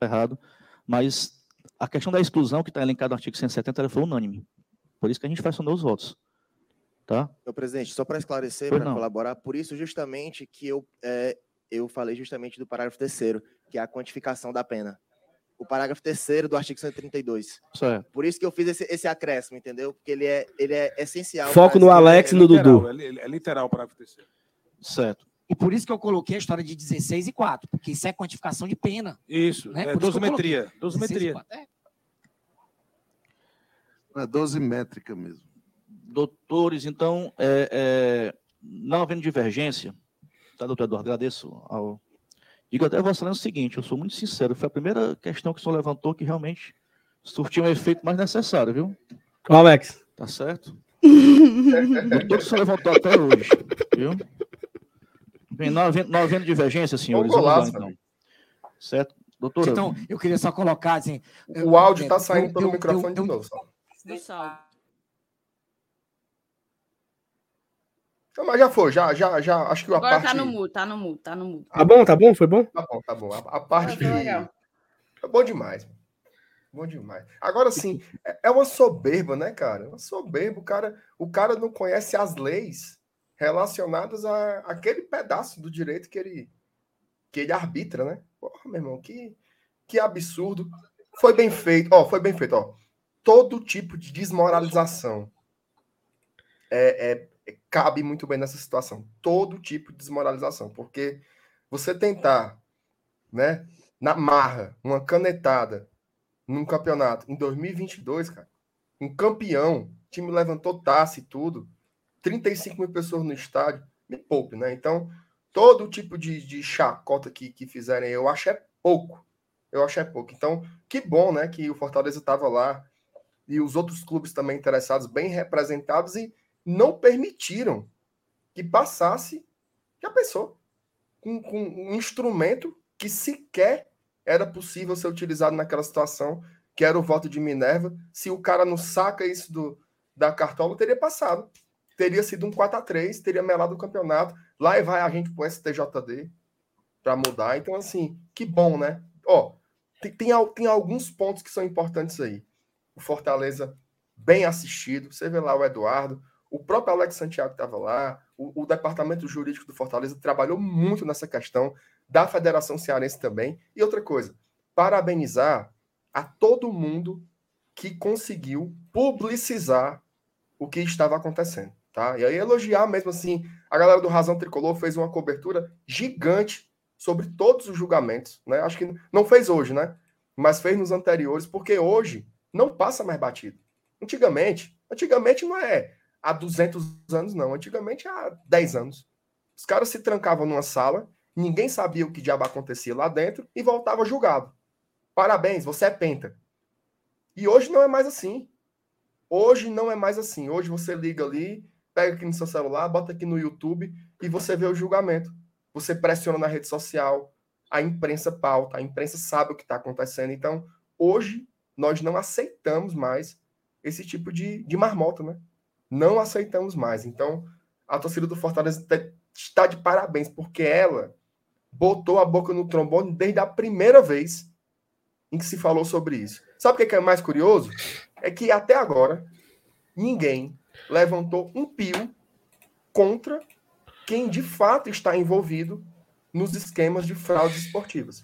Errado. Mas a questão da exclusão que está elencada no artigo 170 foi unânime. Por isso que a gente fracionou os votos. Tá? Meu presidente, só para esclarecer, para colaborar, por isso justamente que eu, é, eu falei justamente do parágrafo terceiro, que é a quantificação da pena. O parágrafo terceiro do artigo 132. Certo. Por isso que eu fiz esse, esse acréscimo, entendeu? Porque ele é, ele é essencial. Foco no Alex e no Dudu. É, é literal o parágrafo terceiro. Certo. E por isso que eu coloquei a história de 16 e 4, porque isso é quantificação de pena. Isso, né? é dosimetria. Dosimetria. É. é dosimétrica mesmo. Doutores, então, é, é, não havendo divergência, tá, doutor Eduardo? Agradeço ao. Digo até a Vossa o seguinte, eu sou muito sincero, foi a primeira questão que o senhor levantou que realmente surtiu um efeito mais necessário, viu? Alex. Tá certo? Doutor, o senhor levantou até hoje, viu? Bem, não havendo, não havendo divergência, senhores. Vamos lá, então. Certo? Doutora. Então, eu queria só colocar assim. O áudio está saindo pelo eu, microfone eu, de novo. Só. Mas já foi, já, já, já. Acho que a Agora parte. tá no mudo, tá no mudo, tá no mudo. Tá bom, tá bom? Foi bom? Tá bom, tá bom. A, a parte. Tá bom demais. Bom demais. Agora sim, é, é uma soberba, né, cara? É uma soberba. O cara, o cara não conhece as leis relacionadas a aquele pedaço do direito que ele que ele arbitra, né? Porra, meu irmão, que, que absurdo. Foi bem feito, ó, foi bem feito, ó. Todo tipo de desmoralização é, é, é, cabe muito bem nessa situação. Todo tipo de desmoralização, porque você tentar, né, na marra, uma canetada num campeonato em 2022, cara, um campeão, time levantou taça e tudo, 35 mil pessoas no estádio, me poupe, né? Então, todo tipo de, de chacota que, que fizerem, eu acho é pouco. Eu acho é pouco. Então, que bom, né, que o Fortaleza estava lá e os outros clubes também interessados, bem representados e não permitiram que passasse, já pensou, com, com um instrumento que sequer era possível ser utilizado naquela situação, que era o voto de Minerva. Se o cara não saca isso do, da cartola, teria passado teria sido um 4 a 3 teria melado o campeonato. Lá e vai a gente pro STJD para mudar. Então, assim, que bom, né? Ó, tem, tem, tem, alguns pontos que são importantes aí. O Fortaleza bem assistido. Você vê lá o Eduardo, o próprio Alex Santiago estava lá, o, o, departamento jurídico do Fortaleza trabalhou muito nessa questão, da Federação Cearense também. E outra coisa, parabenizar a todo mundo que conseguiu publicizar o que estava acontecendo, tá? E aí elogiar mesmo assim, a galera do Razão Tricolor fez uma cobertura gigante sobre todos os julgamentos, né? Acho que não fez hoje, né? Mas fez nos anteriores, porque hoje não passa mais batido. Antigamente, antigamente não é há 200 anos, não. Antigamente há 10 anos. Os caras se trancavam numa sala, ninguém sabia o que diabo acontecia lá dentro e voltava julgado. Parabéns, você é penta. E hoje não é mais assim. Hoje não é mais assim. Hoje você liga ali, pega aqui no seu celular, bota aqui no YouTube e você vê o julgamento. Você pressiona na rede social, a imprensa pauta, a imprensa sabe o que está acontecendo. Então, hoje, nós não aceitamos mais esse tipo de, de marmota, né? Não aceitamos mais. Então, a torcida do Fortaleza está de parabéns, porque ela botou a boca no trombone desde a primeira vez em que se falou sobre isso. Sabe o que é mais curioso? É que até agora ninguém levantou um pio contra quem de fato está envolvido nos esquemas de fraudes esportivas.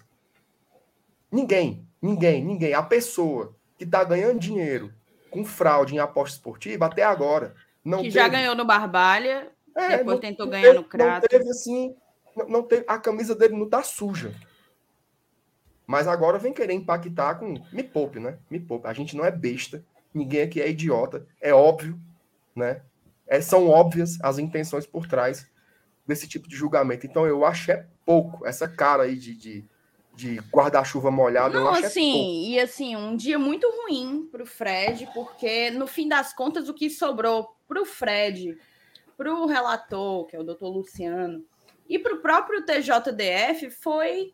Ninguém, ninguém, ninguém. A pessoa que está ganhando dinheiro com fraude em aposta esportiva até agora não que teve... já ganhou no Barbalha, é, depois não, tentou ganhar teve, no Crato. Não teve assim, não, não teve, a camisa dele não tá suja. Mas agora vem querer impactar com. Me poupe, né? Me poupe. A gente não é besta. Ninguém aqui é idiota. É óbvio, né? É, são óbvias as intenções por trás desse tipo de julgamento. Então eu acho é pouco. Essa cara aí de, de, de guarda-chuva molhado. Não, eu acho assim, é e assim, um dia muito ruim para o Fred, porque no fim das contas o que sobrou para o Fred, para o relator, que é o doutor Luciano, e para o próprio TJDF foi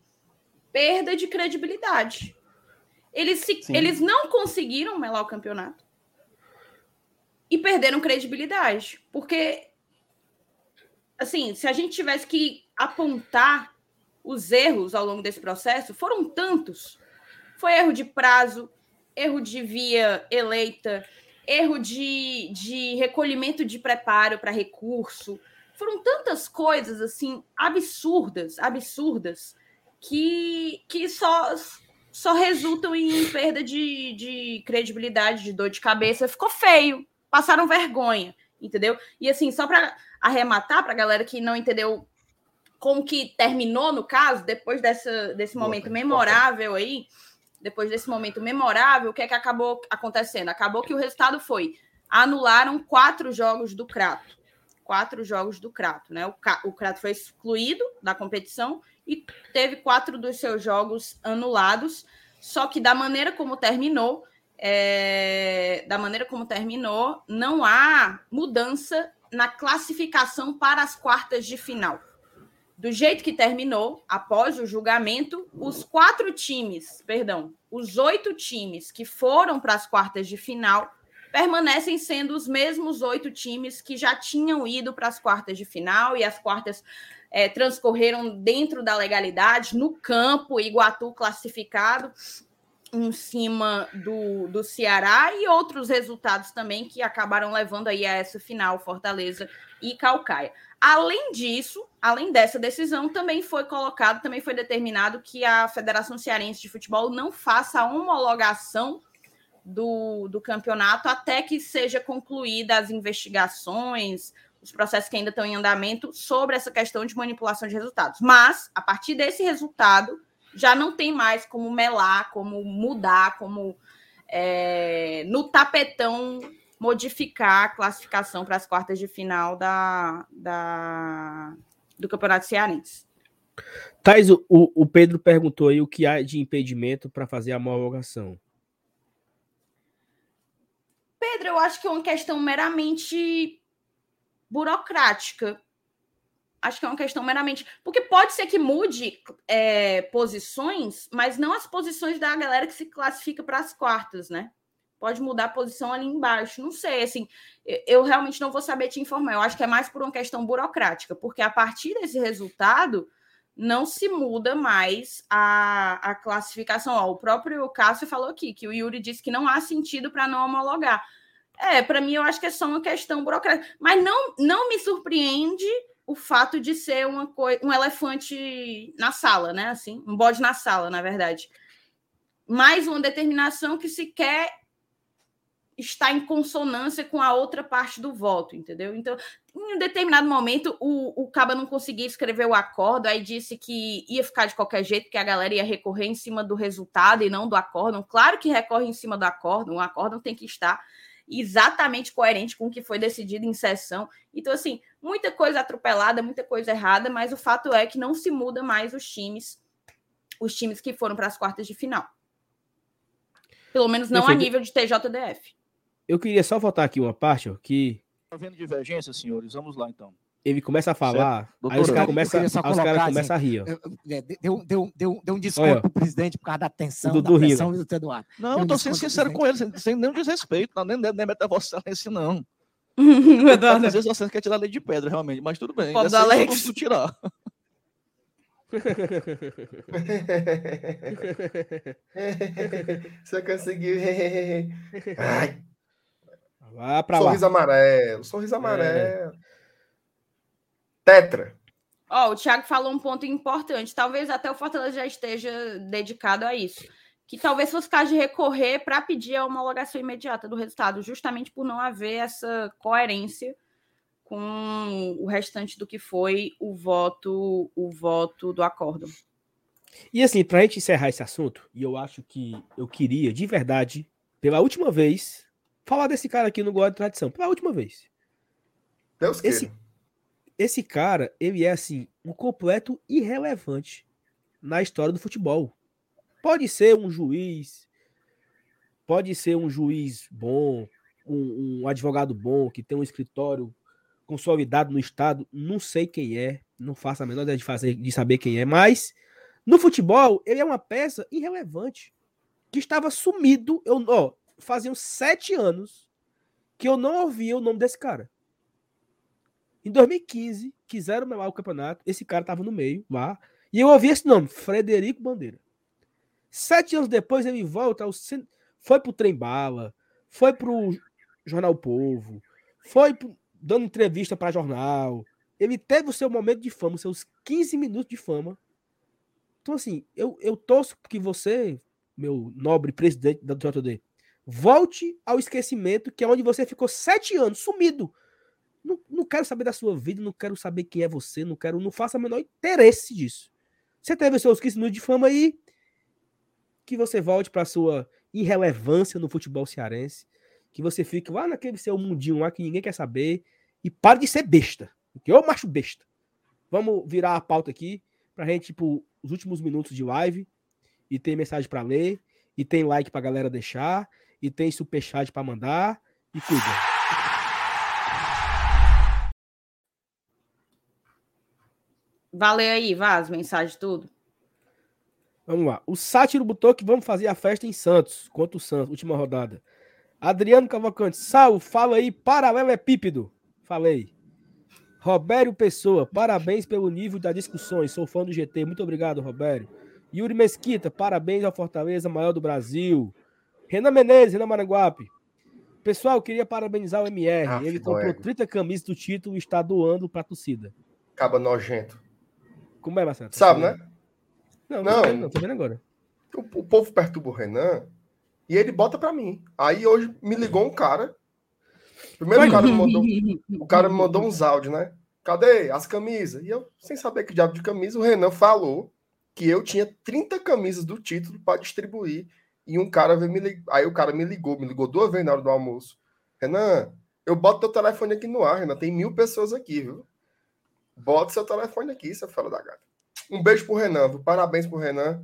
perda de credibilidade. Eles, se, eles não conseguiram melar o campeonato e perderam credibilidade. Porque, assim, se a gente tivesse que apontar os erros ao longo desse processo, foram tantos. Foi erro de prazo, erro de via eleita, erro de, de recolhimento de preparo para recurso. Foram tantas coisas, assim, absurdas, absurdas, que, que só, só resultam em perda de, de credibilidade, de dor de cabeça. Ficou feio, passaram vergonha, entendeu? E assim, só para arrematar, para a galera que não entendeu como que terminou no caso, depois dessa, desse momento Boa, memorável aí, depois desse momento memorável, o que é que acabou acontecendo? Acabou que o resultado foi anularam quatro jogos do Crato. Quatro jogos do Crato, né? O, o Crato foi excluído da competição e teve quatro dos seus jogos anulados. Só que da maneira como terminou, é, da maneira como terminou, não há mudança na classificação para as quartas de final. Do jeito que terminou, após o julgamento, os quatro times, perdão, os oito times que foram para as quartas de final permanecem sendo os mesmos oito times que já tinham ido para as quartas de final e as quartas é, transcorreram dentro da legalidade, no campo, Iguatu classificado em cima do, do Ceará e outros resultados também que acabaram levando aí a essa final, Fortaleza e Calcaia. Além disso, além dessa decisão, também foi colocado, também foi determinado que a Federação Cearense de Futebol não faça a homologação do, do campeonato até que seja concluída as investigações, os processos que ainda estão em andamento sobre essa questão de manipulação de resultados. Mas, a partir desse resultado, já não tem mais como melar, como mudar, como é, no tapetão modificar a classificação para as quartas de final da, da, do Campeonato Cearense. Thais, o, o Pedro perguntou aí o que há de impedimento para fazer a homologação. Pedro, eu acho que é uma questão meramente burocrática. Acho que é uma questão meramente. Porque pode ser que mude é, posições, mas não as posições da galera que se classifica para as quartas, né? Pode mudar a posição ali embaixo. Não sei, assim, eu realmente não vou saber te informar. Eu acho que é mais por uma questão burocrática, porque a partir desse resultado não se muda mais a, a classificação. Ó, o próprio Cássio falou aqui que o Yuri disse que não há sentido para não homologar. É, para mim eu acho que é só uma questão burocrática. Mas não, não me surpreende o fato de ser uma um elefante na sala, né? Assim, um bode na sala, na verdade. mais uma determinação que se quer está em consonância com a outra parte do voto, entendeu? Então, em um determinado momento, o, o Caba não conseguia escrever o acordo, aí disse que ia ficar de qualquer jeito, que a galera ia recorrer em cima do resultado e não do acórdão. Claro que recorre em cima do acórdão, o acórdão tem que estar exatamente coerente com o que foi decidido em sessão. Então, assim, muita coisa atropelada, muita coisa errada, mas o fato é que não se muda mais os times, os times que foram para as quartas de final. Pelo menos não a nível de TJDF. Eu queria só voltar aqui uma parte, ó, que. Havendo divergência, senhores, vamos lá então. Ele começa a falar, Doutor, aí os caras começam cara começa a rir. Ó. É, deu, deu, deu, deu um desconto pro presidente por causa da tensão, do, da pressão do Eduardo. Não, eu tô sendo sincero com ele, sem, sem nenhum desrespeito, não, nem, nem, nem meta vossa excelência, não. <laughs> Eduardo. Às vezes você quer tirar a lei de pedra, realmente, mas tudo bem. Pode Alex. Eu tirar. <laughs> Você conseguiu. <laughs> Ai. Vá pra sorriso lá. amarelo, sorriso amarelo. É. Tetra. Ó, oh, o Thiago falou um ponto importante. Talvez até o Fortaleza já esteja dedicado a isso. Que talvez fosse caso de recorrer para pedir a homologação imediata do resultado, justamente por não haver essa coerência com o restante do que foi o voto, o voto do acordo. E assim, para a gente encerrar esse assunto, e eu acho que eu queria, de verdade, pela última vez, falar desse cara aqui no Gol de Tradição. Pela última vez. Deus esse, esse cara, ele é assim, um completo irrelevante na história do futebol. Pode ser um juiz, pode ser um juiz bom, um, um advogado bom, que tem um escritório consolidado no estado, não sei quem é, não faço a menor ideia de, fazer, de saber quem é, mas no futebol ele é uma peça irrelevante que estava sumido. Eu, ó, faziam sete anos que eu não ouvia o nome desse cara. Em 2015, quiseram melar o campeonato, esse cara tava no meio lá, e eu ouvi esse nome, Frederico Bandeira. Sete anos depois ele volta, ao, foi pro Trem Bala, foi pro Jornal Povo, foi pro, dando entrevista para jornal. Ele teve o seu momento de fama, os seus 15 minutos de fama. Então, assim, eu, eu torço que você, meu nobre presidente da JD, volte ao esquecimento, que é onde você ficou sete anos sumido. Não, não quero saber da sua vida, não quero saber quem é você, não quero, não faça o menor interesse disso. Você teve seus 15 minutos de fama aí, que você volte para sua irrelevância no futebol cearense, que você fique lá naquele seu mundinho lá que ninguém quer saber e pare de ser besta. Porque eu macho besta. Vamos virar a pauta aqui pra gente, tipo, os últimos minutos de live e tem mensagem para ler e tem like pra galera deixar e tem superchat para mandar e cuida. Valeu aí, Vaz, mensagem tudo. Vamos lá. O Sátiro botou que vamos fazer a festa em Santos, contra o Santos, última rodada. Adriano Cavalcante, Sal, fala aí, paralelo é pípido. Falei. Robério Pessoa, parabéns pelo nível das discussões. Sou fã do GT. Muito obrigado, Robério. Yuri Mesquita, parabéns ao Fortaleza, maior do Brasil. Renan Menezes, Renan Maranguape. Pessoal, queria parabenizar o MR. Ah, Ele comprou 30 camisas do título e está doando para a torcida. Caba nojento. Como é, Marcelo? Sabe, né? Não, não, não, não tô vendo agora. O, o povo perturba o Renan e ele bota para mim. Aí hoje me ligou um cara. Primeiro o cara me mandou, o cara me mandou uns <laughs> áudios, né? Cadê as camisas? E eu, sem saber que diabo de camisa, o Renan falou que eu tinha 30 camisas do título para distribuir e um cara veio me ligar. Aí o cara me ligou, me ligou duas vezes na hora do almoço. Renan, eu boto teu telefone aqui no ar, Renan. Tem mil pessoas aqui, viu? Bota seu telefone aqui, você fala da gata. Um beijo pro Renan, viu? Parabéns pro Renan.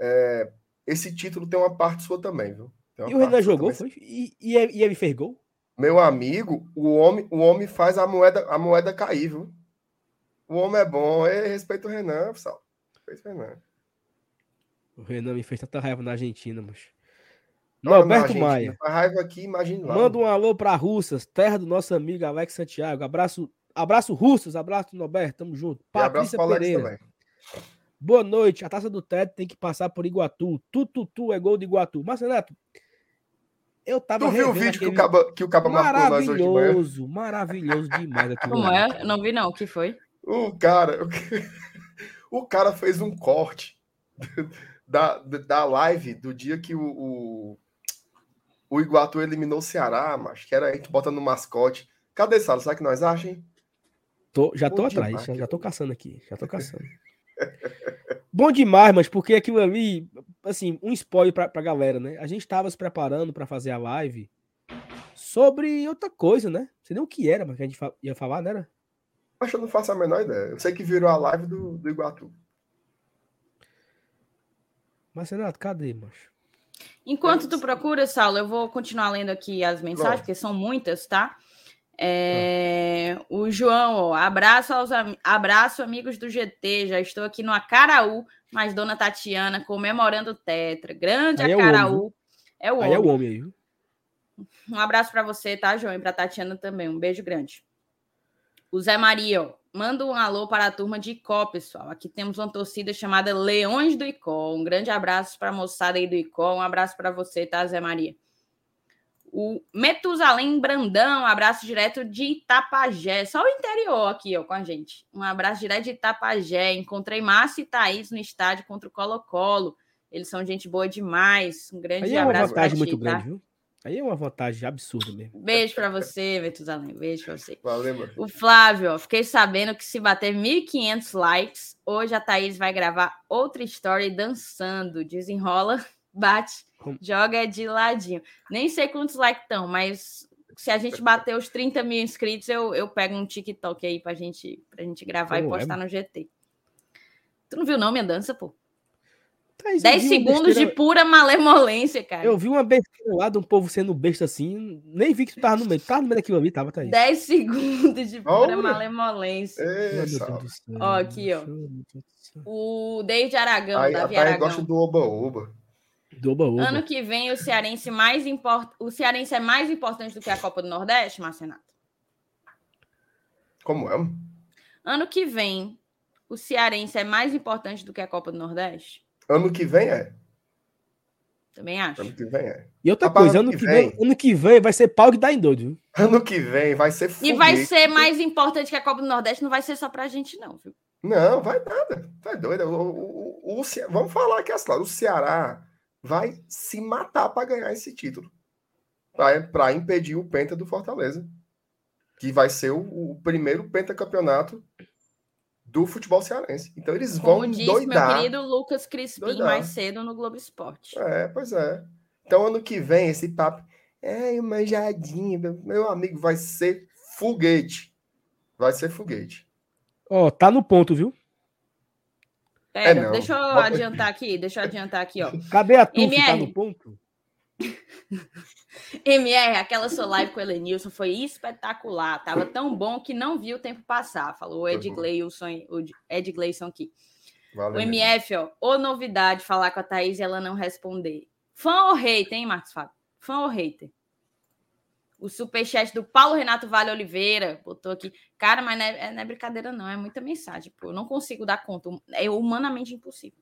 É, esse título tem uma parte sua também, viu? E o Renan jogou, foi? E, e, e ele fez gol? Meu amigo, o homem, o homem faz a moeda, a moeda cair, viu? O homem é bom. Eu respeito o Renan, pessoal. Respeito o Renan. O Renan me fez tanta raiva na Argentina, mas. Norberto Maia. A raiva aqui, imagina lá. Manda um alô para Russas, terra do nosso amigo Alex Santiago. Abraço, abraço Russas, abraço Norberto, tamo junto. Patrícia Pereira. Boa noite. A taça do teto tem que passar por Iguatu. Tu, tu, tu é gol de Iguatu. Marcelo Neto, eu tava Tu viu o vídeo aquele... que o Caba, que o Caba marcou nós hoje de manhã? Maravilhoso, maravilhoso demais. Como é? Não vi não, o que foi? O cara, o <laughs> cara fez um corte <laughs> da, da live do dia que o, o, o Iguatu eliminou o Ceará, mas que era a gente botando no mascote. Cadê Salo? Sabe que nós acham? Tô, já tô Bom atrás, demais. já tô caçando aqui, já tô caçando. <laughs> Bom demais, mas porque aquilo ali, assim, um spoiler pra, pra galera, né? A gente tava se preparando para fazer a live sobre outra coisa, né? Não sei nem o que era, mas que a gente ia falar, né? Acho que eu não faço a menor ideia. Eu sei que virou a live do, do Iguatu. Mas, Renato, cadê, macho? Enquanto tu procura, Saulo, eu vou continuar lendo aqui as mensagens, Pronto. porque são muitas, tá? É, o João, ó, abraço aos abraço amigos do GT. Já estou aqui no Acaraú, mas Dona Tatiana comemorando o Tetra. Grande aí Acaraú. É o homem. É o homem. Aí é o homem aí. Um abraço para você, tá, João? E para Tatiana também. Um beijo grande. O Zé Maria, ó, manda um alô para a turma de Icó, pessoal. Aqui temos uma torcida chamada Leões do Icó. Um grande abraço para a moçada aí do Icó. Um abraço para você, tá, Zé Maria? O Metusalém Brandão, um abraço direto de Itapajé. Só o interior aqui, ó, com a gente. Um abraço direto de Itapajé. Encontrei Márcio e Thaís no estádio contra o Colo-Colo. Eles são gente boa demais. Um grande Aí é abraço para ti, muito tá? grande, viu? Aí é uma vantagem absurda mesmo. Beijo para você, Metusalém. Beijo para você. Valeu, mano. O Flávio, ó, fiquei sabendo que se bater 1.500 likes, hoje a Thaís vai gravar outra story dançando. Desenrola, bate Joga de ladinho. Nem sei quantos likes estão, mas se a gente bater os 30 mil inscritos, eu, eu pego um TikTok aí pra gente, pra gente gravar e é, postar é? no GT. Tu não viu não minha dança, pô? 10 segundos besteira... de pura malemolência, cara. Eu vi uma besteira lá de um povo sendo besta assim, nem vi que tu tava no meio. Tu tava no meio daquilo ali, tava, Thaís. 10 segundos de pura malemolência. ó, aqui, ó. O David Aragão, Aí, Davi Aragão. gosta do Oba-Oba. Do oba, oba. Ano que vem o Cearense mais import... o Cearense é mais importante do que a Copa do Nordeste, Marcenato? Como é? Ano que vem o Cearense é mais importante do que a Copa do Nordeste? Ano que vem é. Também acho. Ano que vem é. E outra Rapaz, coisa, ano, que, que vem, vem, ano que vem vai ser pau que dá em doido. Viu? Ano que vem vai ser foguete. E vai ser mais importante que a Copa do Nordeste, não vai ser só pra gente, não, viu? Não, vai nada. Tá doido. O, o, o, o, vamos falar aqui, o Ceará vai se matar para ganhar esse título. Para impedir o Penta do Fortaleza. Que vai ser o, o primeiro pentacampeonato do futebol cearense. Então eles vão Como disse doidar. meu querido Lucas Crispim doidar. mais cedo no Globo Esporte. É, pois é. Então ano que vem esse papo, é uma jadinha, meu amigo, vai ser foguete. Vai ser foguete. Ó, oh, tá no ponto, viu? Pera, é deixa eu adiantar aqui, deixa eu adiantar aqui, ó. Cadê a tu tá no ponto? <laughs> MR, aquela sua live com o Elenilson foi espetacular. Tava tão bom que não vi o tempo passar. Falou o Ed Gleison, o Ed Gleison aqui. Valeu, o MF, ó, ô novidade falar com a Thaís e ela não responder. Fã ou hater, hein, Marcos Fábio? Fã ou hater? O superchat do Paulo Renato Vale Oliveira botou aqui. Cara, mas não é, não é, brincadeira, não. É muita mensagem. Pô. Eu não consigo dar conta. É humanamente impossível.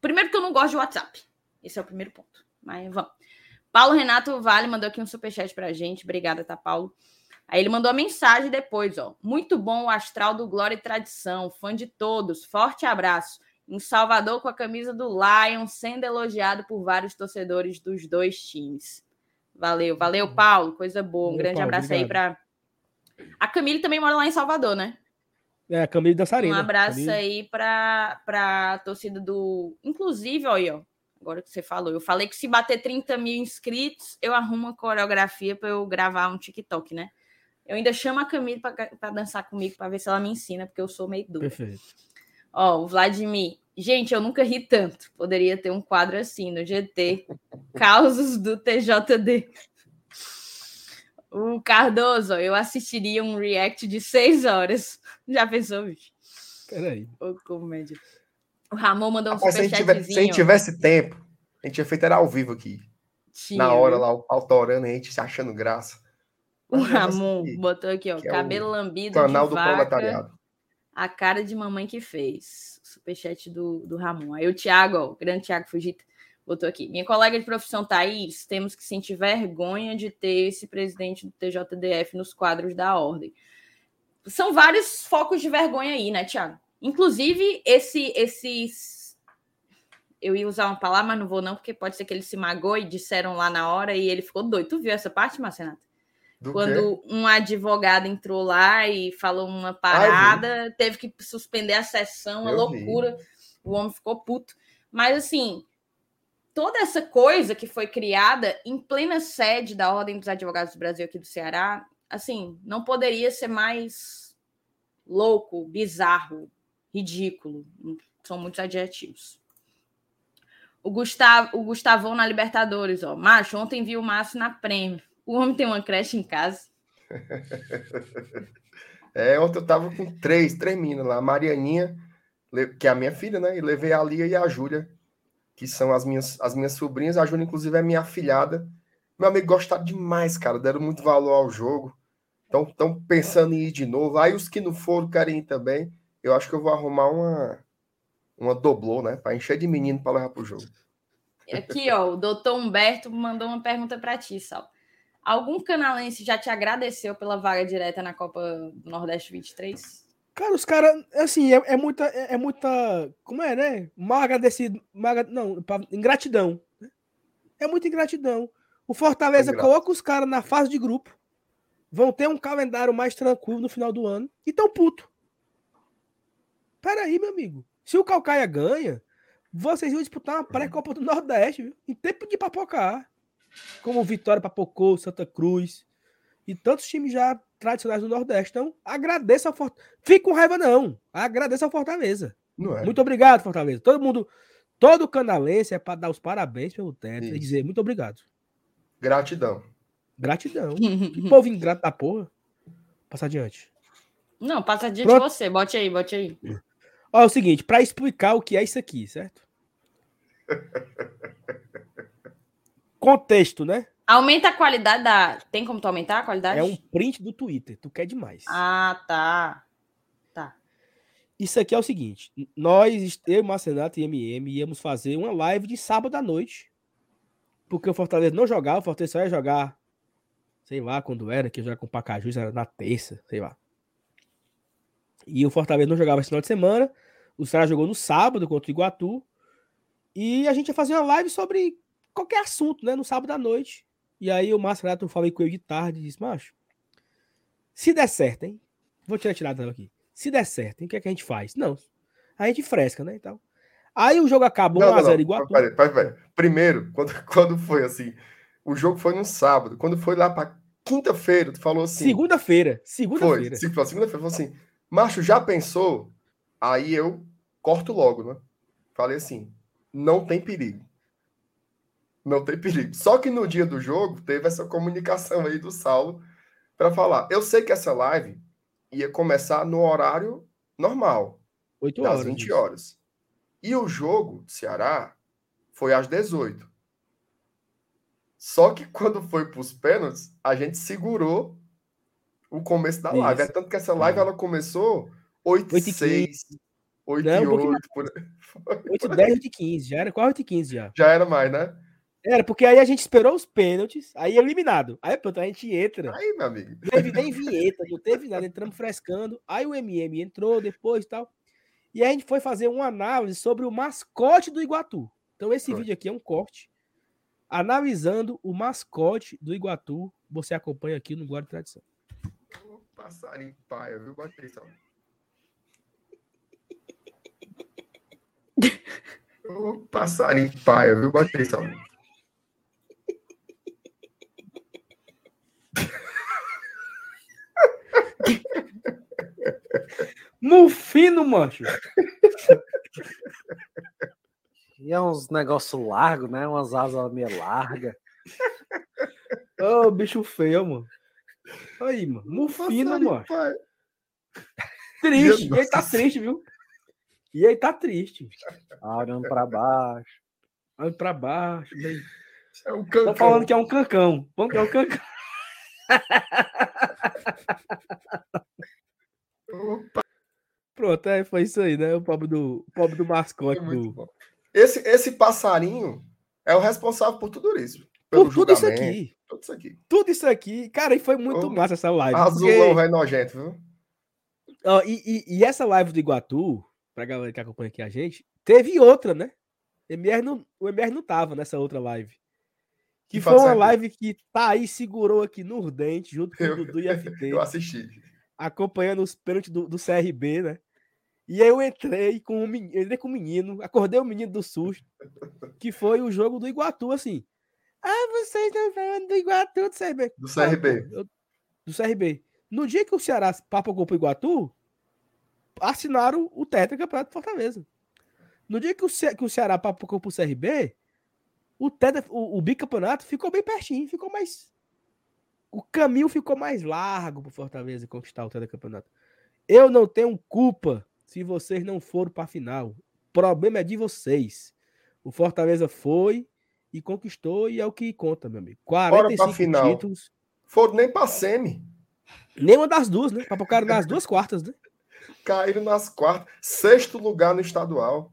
Primeiro que eu não gosto de WhatsApp. Esse é o primeiro ponto. Mas vamos. Paulo Renato Vale mandou aqui um superchat pra gente. Obrigada, tá, Paulo? Aí ele mandou a mensagem depois, ó. Muito bom o astral do Glória e Tradição. Fã de todos. Forte abraço. Em Salvador com a camisa do Lion, sendo elogiado por vários torcedores dos dois times. Valeu, valeu, Paulo. Coisa boa. Um valeu, grande Paulo, abraço obrigado. aí para. A Camille também mora lá em Salvador, né? É, a Camille Dançarina. Um abraço Camille... aí para a torcida do. Inclusive, olha, ó, agora que você falou, eu falei que se bater 30 mil inscritos, eu arrumo uma coreografia para eu gravar um TikTok, né? Eu ainda chamo a Camille para dançar comigo para ver se ela me ensina, porque eu sou meio dura. Perfeito. Ó, o Vladimir. Gente, eu nunca ri tanto. Poderia ter um quadro assim no GT. Causos do TJD. O Cardoso, eu assistiria um react de seis horas. Já pensou, bicho? Peraí. Ô, comédia. O Ramon mandou um superchatzinho. Se, a gente tivesse tempo, a gente tinha feito era ao vivo aqui. Tinha. Na hora lá, autorando, a gente se achando graça. O Ramon botou aqui, ó, cabelo é lambido canal de do vaca, proletariado. A cara de mamãe que fez superchat do, do Ramon. Aí o Thiago, ó, o grande Thiago Fugita, botou aqui. Minha colega de profissão Thaís, temos que sentir vergonha de ter esse presidente do TJDF nos quadros da ordem. São vários focos de vergonha aí, né, Thiago? Inclusive, esse, esses. eu ia usar uma palavra, mas não vou não, porque pode ser que ele se magoou e disseram lá na hora e ele ficou doido. Tu viu essa parte, Marcenato? Do Quando quê? um advogado entrou lá e falou uma parada, Ai, teve que suspender a sessão, uma loucura. Vi. O homem ficou puto. Mas assim, toda essa coisa que foi criada em plena sede da Ordem dos Advogados do Brasil aqui do Ceará, assim, não poderia ser mais louco, bizarro, ridículo. São muitos adjetivos. O Gustavo, o Gustavão na Libertadores, ó. Macho, ontem vi o Márcio na Prêmio. O homem tem uma creche em casa. <laughs> é, ontem eu tava com três, três meninas lá. A Marianinha, que é a minha filha, né? E levei a Lia e a Júlia, que são as minhas, as minhas sobrinhas. A Júlia, inclusive, é minha afilhada. Meu amigo gostaram demais, cara. Deram muito valor ao jogo. Estão pensando em ir de novo. Aí os que não foram querem ir também. Eu acho que eu vou arrumar uma, uma doblô, né? Para encher de menino para levar pro jogo. Aqui, ó, o doutor Humberto mandou uma pergunta para ti, Sal. Algum canalense já te agradeceu pela vaga direta na Copa Nordeste 23? Cara, os caras, assim, é, é, muita, é, é, muita, como é, né? Mal agradecido, mal, não, pra, ingratidão. Né? É muita ingratidão. O Fortaleza é coloca os caras na fase de grupo, vão ter um calendário mais tranquilo no final do ano e tão puto. Peraí, meu amigo. Se o Calcaia ganha, vocês iam disputar uma pré-copa do Nordeste, viu? em tempo de papocar. Como Vitória Papocou, Santa Cruz e tantos times já tradicionais do Nordeste. Então, agradeça ao Fortaleza. Fique com raiva, não. Agradeça ao Fortaleza. É. Muito obrigado, Fortaleza. Todo mundo, todo canalense é para dar os parabéns pelo teto Isso. e dizer muito obrigado. Gratidão. Gratidão. <laughs> que povo ingrato da porra. Passa adiante. Não, passa adiante Pronto. você. Bote aí, bote aí. Ó, é o seguinte, para explicar o que é isso aqui, certo? <laughs> Contexto, né? Aumenta a qualidade da. Tem como tu aumentar a qualidade? É um print do Twitter. Tu quer demais. Ah, tá. Tá. Isso aqui é o seguinte: nós, eu, Marcenato e MM, íamos fazer uma live de sábado à noite. Porque o Fortaleza não jogava, o Fortaleza só ia jogar, sei lá quando era, que eu já com o Pacajus, era na terça, sei lá. E o Fortaleza não jogava esse final de semana. O Ceará jogou no sábado contra o Iguatu. E a gente ia fazer uma live sobre qualquer assunto, né? No sábado à noite. E aí o Márcio Renato falei com ele de tarde e disse, macho, se der certo, hein? Vou tirar a tirada aqui. Se der certo, hein? o que é que a gente faz? Não. A gente fresca, né? Então. Aí o jogo acabou 1x0 Iguatu. Peraí, peraí, peraí. Primeiro, <laughs> quando, quando foi assim, o jogo foi no sábado. Quando foi lá para quinta-feira, tu falou assim. Segunda-feira. Segunda-feira. Foi. Segunda-feira, falou assim. Macho, já pensou? Aí eu corto logo, né? Falei assim: não tem perigo. Não tem perigo. Só que no dia do jogo teve essa comunicação aí do Saulo para falar. Eu sei que essa live ia começar no horário normal, 8 horas, das 20 horas. E o jogo do Ceará foi às 18. Só que <laughs> quando foi para os pênaltis, a gente segurou o começo da live. Isso. É tanto que essa live ela começou 8 e 6, 8 e 8. Por... 8 10, 8 e 15. Já era quase 8 e 15 já. Já era mais, né? Era, porque aí a gente esperou os pênaltis, aí eliminado. Aí pronto, a gente entra. Aí, meu amigo. Não teve nem vinheta, não teve nada, entramos frescando. Aí o MM entrou depois e tal. E aí a gente foi fazer uma análise sobre o mascote do Iguatu. Então esse foi. vídeo aqui é um corte analisando o mascote do Iguatu. Você acompanha aqui no Guarda Tradição. Passarinho paia, viu? Bota atenção. <laughs> Passarinho paia, viu? Bota atenção. Mufino, mancho. E é uns negócios largos, né? Umas asas meio largas. Ô, oh, bicho feio, mano. Aí, mano. Mufino, mano. Triste. E aí tá triste, viu? E aí tá triste. Ah, olhando pra baixo. Olhando pra baixo. Bem... É um cancão. Tô falando que é um cancão. Falando que é um cancão. <laughs> Opa. Pronto, é, foi isso aí, né? O pobre do, o pobre do mascote. Do... Esse, esse passarinho é o responsável por tudo isso. Por tudo isso aqui. Tudo isso aqui. Tudo isso aqui. Cara, e foi muito oh, massa essa live. Azulão porque... vai nojento, viu? Oh, e, e, e, essa live do Iguatu, pra galera que acompanha aqui a gente, teve outra, né? MR não, o MR não tava nessa outra live. Que, que foi uma live que Thaís segurou aqui no dente, junto com o Dudu e FT. <laughs> Eu assisti. Acompanhando os pênaltis do, do CRB, né? E aí eu entrei com o menino, entrei com o menino, acordei o menino do susto, que foi o jogo do Iguatu, assim. Ah, vocês estão falando do Iguatu do CRB. Do CRB. Eu, do CRB. No dia que o Ceará papagou pro Iguatu, assinaram o Tetra Campeonato Fortaleza. No dia que o, Ce que o Ceará papocou pro CRB, o, tetra, o, o bicampeonato ficou bem pertinho, ficou mais. O caminho ficou mais largo pro Fortaleza conquistar o tetracampeonato. Eu não tenho culpa se vocês não foram para a final. O problema é de vocês. O Fortaleza foi e conquistou e é o que conta, meu amigo. 45 final. títulos. Foram nem para semi. Nenhuma das duas, né? Papocaram nas duas quartas, né? Caíram nas quartas. Sexto lugar no estadual.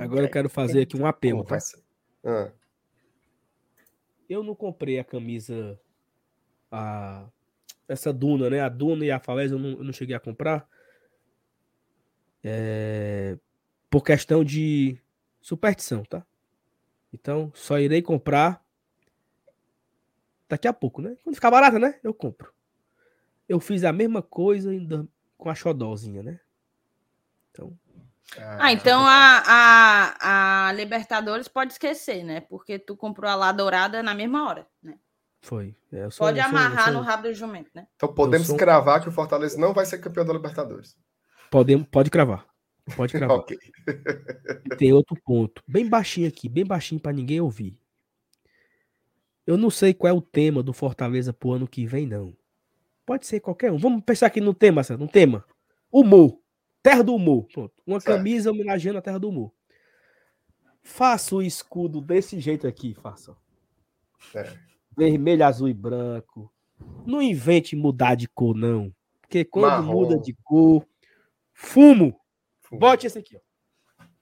Agora eu quero fazer aqui um apelo, tá? Ah. Eu não comprei a camisa. A, essa Duna, né? A Duna e a Falés eu não, eu não cheguei a comprar. É, por questão de superstição, tá? Então, só irei comprar daqui a pouco, né? Quando ficar barata, né? Eu compro. Eu fiz a mesma coisa com a xodózinha, né? Então. Ah, então a, a, a Libertadores pode esquecer, né? Porque tu comprou a lá dourada na mesma hora, né? Foi. É, sou, pode amarrar sou, no rabo do jumento, né? Então podemos sou... cravar que o Fortaleza não vai ser campeão da Libertadores. Podemos, pode cravar. Pode cravar. <laughs> okay. Tem outro ponto. Bem baixinho aqui, bem baixinho para ninguém ouvir. Eu não sei qual é o tema do Fortaleza pro ano que vem, não. Pode ser qualquer um. Vamos pensar aqui no tema, certo? No tema. Humor. Terra do humor. Pronto. Uma certo. camisa homenageando a Terra do humor. Faça o escudo desse jeito aqui, faça. É. Vermelho, azul e branco. Não invente mudar de cor, não. Porque quando Marrom. muda de cor, Fumo. Fumo. Bote esse aqui, ó.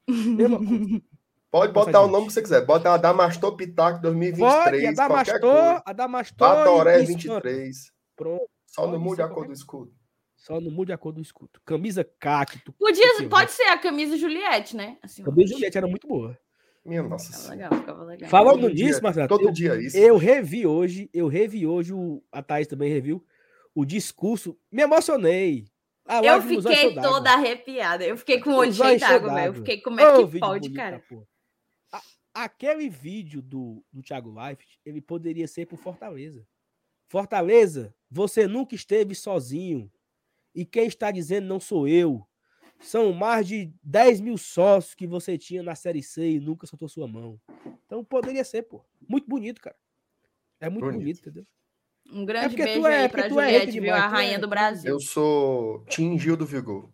<laughs> Pode botar o nome que você quiser. Bota Adamastor Pitaco 2023. Pode, Adamastor, Adamastor. Adoré 23. Pronto. Só não mude a cor do escudo. Só não mude a cor do escudo. Camisa cacto. Podia, pode ser a camisa Juliette, né? Assim, camisa Juliette era muito boa. Minha nossa ficava legal, ficava legal. Falando todo nisso, Marcelo. Todo eu, dia isso. Eu revi hoje, eu revi hoje, o, a Thaís também reviu, o discurso. Me emocionei eu fiquei toda arrepiada. Eu fiquei com o olho cheio d'água, velho. Eu fiquei, como é que pode, bonito, cara? A, aquele vídeo do, do Thiago Leifert, ele poderia ser pro Fortaleza. Fortaleza, você nunca esteve sozinho. E quem está dizendo não sou eu. São mais de 10 mil sócios que você tinha na Série C e nunca soltou sua mão. Então poderia ser, pô. Muito bonito, cara. É muito bonito, bonito entendeu? Um grande é beijo é, aí pra é Juliette, é viu? A rainha do Brasil. Eu sou Tim Gil do Vigor.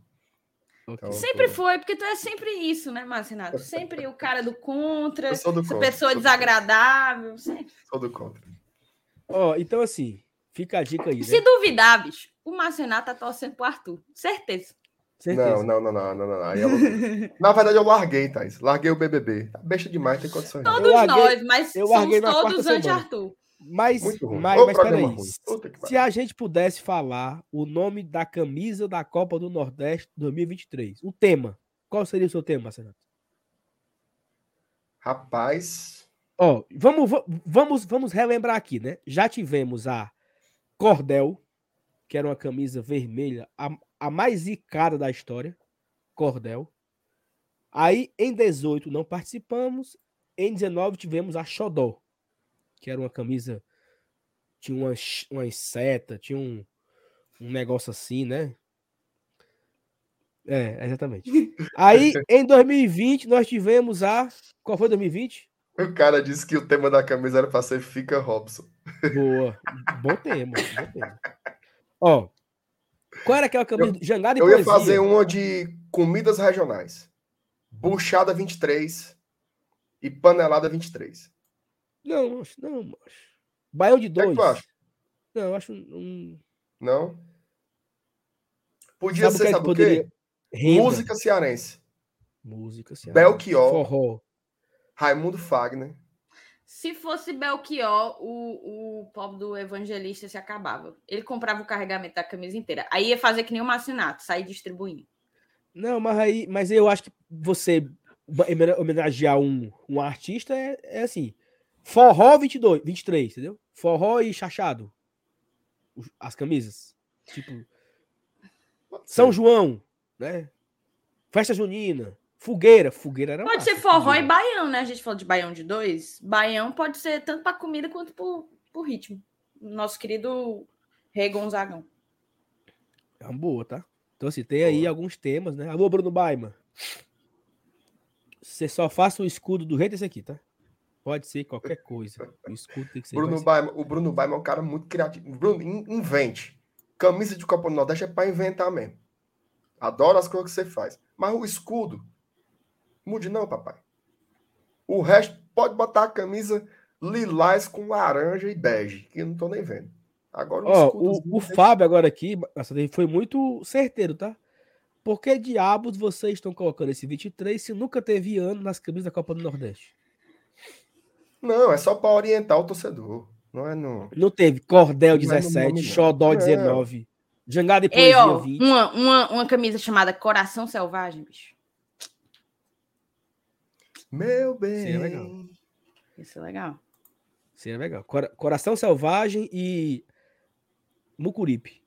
Então, sempre tô... foi, porque tu é sempre isso, né, Marcinato? Sempre o cara do contra, essa contra, pessoa desagradável. Sempre. Sou do contra. Ó, oh, então assim, fica a dica aí. Né? Se duvidar, bicho, o Marcinato tá torcendo pro Arthur. Certeza. Certeza. Não, não, não, não, não, não. Eu... <laughs> Na verdade, eu larguei, Thais. Larguei o BBB. Besta demais, tem condições. Todos larguei, nós, mas somos todos anti-Arthur. Mas, mas, mas peraí. Se a gente pudesse falar o nome da camisa da Copa do Nordeste 2023, o tema, qual seria o seu tema, Marcelo? Rapaz. Ó, vamos, vamos, vamos relembrar aqui, né? Já tivemos a Cordel, que era uma camisa vermelha, a, a mais icada da história. Cordel. Aí, em 18, não participamos. Em 19, tivemos a Xodó que era uma camisa, tinha umas, umas seta, tinha um, um negócio assim, né? É, exatamente. <laughs> Aí, em 2020, nós tivemos a. Qual foi 2020? O cara disse que o tema da camisa era para ser Fica Robson. Boa. Bom tema. Bom tema. Ó. Qual era aquela camisa? Eu, Jangada e Eu ia fazer uma de comidas regionais. Buchada 23 e panelada 23. Não, não, macho. Baião de dois. É tu acha? Não, acho um. Não? Podia sabe ser, é sabe o quê? Música cearense. Música cearense. Belchior. Forró. Raimundo Fagner. Se fosse Belchior, o, o pobre do evangelista se acabava. Ele comprava o carregamento da camisa inteira. Aí ia fazer que nem o Macinato, sair distribuindo. Não, mas aí, mas eu acho que você homenagear um, um artista é, é assim. Forró 22, 23, entendeu? Forró e chachado. As camisas. Tipo. São João, né? Festa junina. Fogueira. Fogueira era Pode massa, ser forró fogueira. e baião, né? A gente falou de baião de dois. Baião pode ser tanto para comida quanto por, por ritmo. Nosso querido Rei Gonzagão. É uma boa, tá? Então, assim, tem aí alguns temas, né? Alô, Bruno Baima. Você só faça um escudo do rei desse aqui, tá? Pode ser qualquer coisa. O escudo tem que ser. Bruno Baima, o Bruno Baima é um cara muito criativo. Bruno, in- invente. Camisa de Copa do Nordeste é para inventar mesmo. Adoro as coisas que você faz. Mas o escudo, mude não, papai. O resto, pode botar a camisa lilás com laranja e bege, que eu não tô nem vendo. Agora o Ó, escudo. o, o Fábio agora aqui, foi muito certeiro, tá? Por que diabos vocês estão colocando esse 23 se nunca teve ano nas camisas da Copa do Nordeste? Não, é só para orientar o torcedor. Não é no. Não teve Cordel Não é no 17, nome, não. Xodó Não. 19, Jangada e Ei, Poesia ó, 20. uma, uma, uma camisa chamada Coração Selvagem, bicho. Meu Seria legal. bem. Isso é legal. Seria legal. Cora- Coração Selvagem e Mucuripe.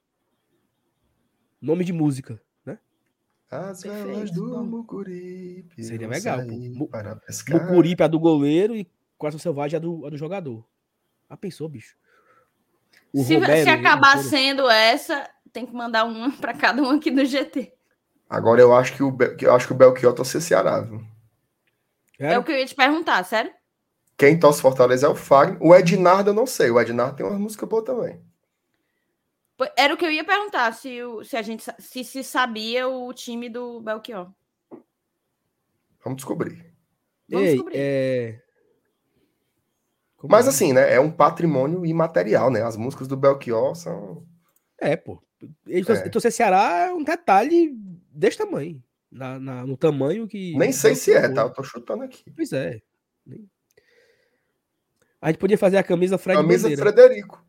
Nome de música, né? As Perfeito, velas do bom. Mucuripe. Seria legal, Para pescar. Mucuripe é a do goleiro e Coração Selvagem é a do, a do jogador. Ah, pensou, bicho? O Se, Romero, se acabar Romero- sendo essa, tem que mandar uma para cada um aqui do GT. Agora eu acho que o, eu acho que o Belchior torce Ceará, viu? É o que eu ia te perguntar, sério? Quem torce Fortaleza é o Fagner. O Ednardo eu não sei. O Ednardo tem uma música boa também. Era o que eu ia perguntar, se, o- se a gente se, se sabia o time do Belchior. Vamos descobrir. Vamos Ei, descobrir. é... Como Mas é? assim, né? É um patrimônio imaterial, né? As músicas do Belchior são. É, pô. Torcer É. Ceará é um detalhe desse tamanho. Na, na- no tamanho que. Nem sei se é, tá? Eu tô chutando aqui. Pois é. A gente podia fazer a camisa Fred Camisa Bandeira. Frederico.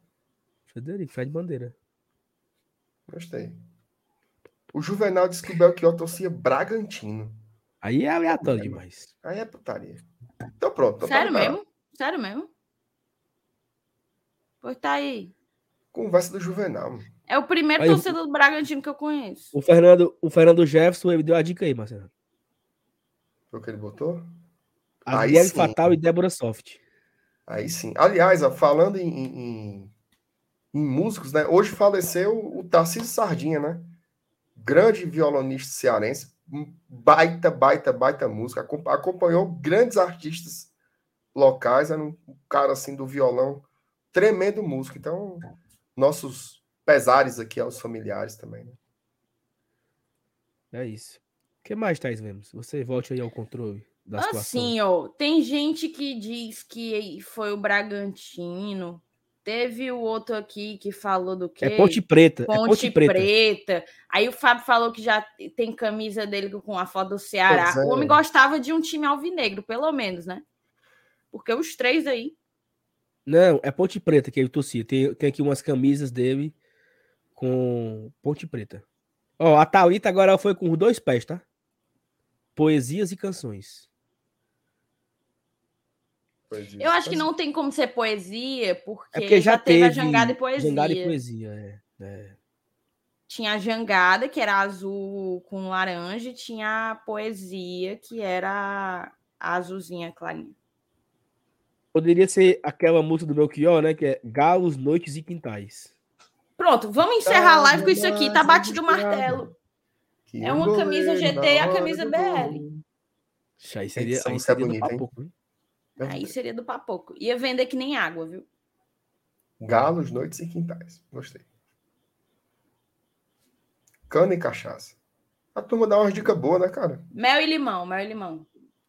Frederico, Fred Bandeira. Gostei. O Juvenal disse que o Belchior torcia Bragantino. Aí é aleatório É, demais. Aí é putaria. Então pronto. então tá Sério mesmo? Sério mesmo? Pois tá aí. Conversa do Juvenal. mano. É o primeiro Aí torcedor do Bragantino que eu conheço. O Fernando, o Fernando Jefferson ele deu a dica aí, Marcelo. Foi o que ele botou? A Aí Guilherme sim. Fatal e Débora Soft. Aí sim. Aliás, ó, falando em, em- em- músicos, né? Hoje faleceu o Tarcísio Sardinha, né? Grande violonista cearense. Baita, baita, baita música. Acom- Acompanhou grandes artistas locais. Era um cara assim do violão. Tremendo músico. Então, nossos pesares aqui aos familiares também. Né? É isso. O que mais, Thais Lemos? Você volte aí ao controle da situação. Assim, ó, tem gente que diz que foi o Bragantino. Teve o outro aqui que falou do quê? É Ponte Preta. Ponte, é Ponte Preta. Preta. Aí o Fábio falou que já tem camisa dele com a foto do Ceará. É. O homem gostava de um time alvinegro, pelo menos, né? Porque os três aí. Não, é Ponte Preta que ele torcia. Tem, tem aqui umas camisas dele com Ponte Preta. Ó, a Thalita agora foi com os dois pés, tá? Poesias e canções. Eu acho que não tem como ser poesia, porque, É porque já, teve, a jangada e poesia. Jangada e poesia, é. é. Tinha a jangada, que era azul com laranja, e tinha a poesia, que era a azulzinha clarinha. Poderia ser aquela música do Belchior, né? Que é Galos, Noites e Quintais. Pronto, vamos encerrar a live com isso aqui. Tá batido o martelo. Que É uma camisa GT e na a camisa do BL. Isso Aí seria, aí é seria do bonito, hein? Papoco, né? Aí seria do papoco. Ia vender que nem água, viu? Galos, noites e quintais. Gostei. Cana e cachaça. A turma dá umas dicas boas, né, cara? Mel e limão, mel e limão.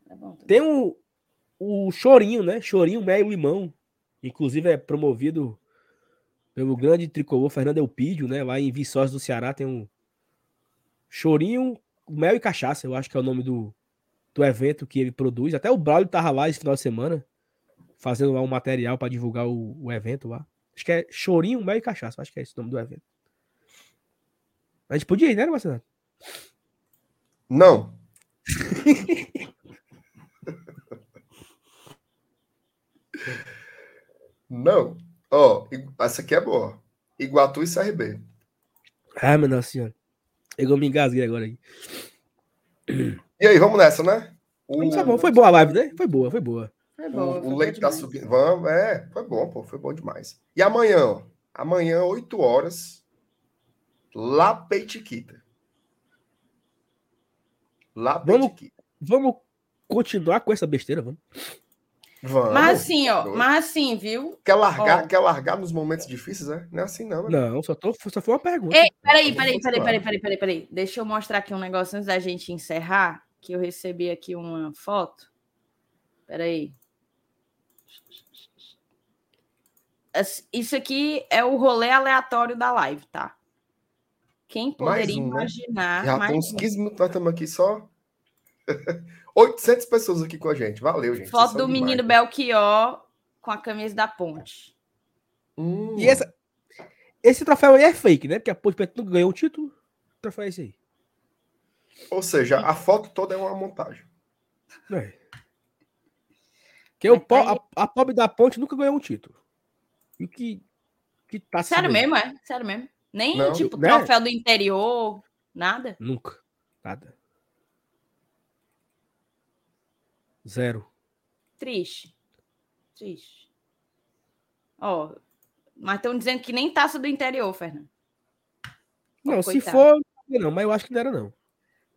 É bom. Tem o, o Chorinho, né? Chorinho, Mel e Limão. Inclusive é promovido pelo grande tricolor Fernando Elpidio, né? Lá em Viçosa do Ceará tem um chorinho, mel e cachaça, eu acho que é o nome do, do evento que ele produz. Até o Braulio tava lá esse final de semana, fazendo lá um material para divulgar o, o, evento lá. Acho que é chorinho, mel e cachaça, acho que é esse o nome do evento. A gente podia ir, né, Marcelo? Não. <laughs> Não. Ó, oh, essa aqui é boa. Iguatu e CRB. Ah, meu Nossa Senhora. Eu me engasguei agora aí. E aí, vamos nessa, né? O... Bom, foi boa a live, né? Foi boa, foi boa. Foi boa o, o leite tá subindo. Vamos, é, foi bom, pô, foi bom demais. E amanhã, ó, amanhã, 8 horas, lá Peitiquita. Lá Peitiquita. Vamos, vamos continuar com essa besteira, vamos. Vamos. Mas assim, ó, mas assim, viu? Quer largar, ó. quer largar nos momentos difíceis, né? Não é assim, não. Né? Não, só, tô, só foi uma pergunta. Ei, peraí, peraí, peraí, peraí, peraí, peraí, peraí. Deixa eu mostrar aqui um negócio antes da gente encerrar, que eu recebi aqui uma foto. Peraí. Isso aqui é o rolê aleatório da live, tá? Quem poderia um, imaginar. Né? Já tem uns 15 minutos, nós estamos aqui só. <laughs> 800 pessoas aqui com a gente. Valeu, gente. Foto do demais, menino né? Belchior com a camisa da ponte. Hum. E essa, esse troféu aí é fake, né? Porque a Ponte Preta não ganhou o título. O troféu é esse aí. Ou seja, a foto toda é uma montagem. É. Que o, a, a pobre da Ponte nunca ganhou um título. E que, que tá Sério mesmo, é? Sério mesmo. Nem não, tipo né? troféu do interior, nada? Nunca. Nada. Zero. Triste. Triste. Ó, mas estão dizendo que nem taça do interior, Fernando. Não, oh, se for, não, mas eu acho que não era, não.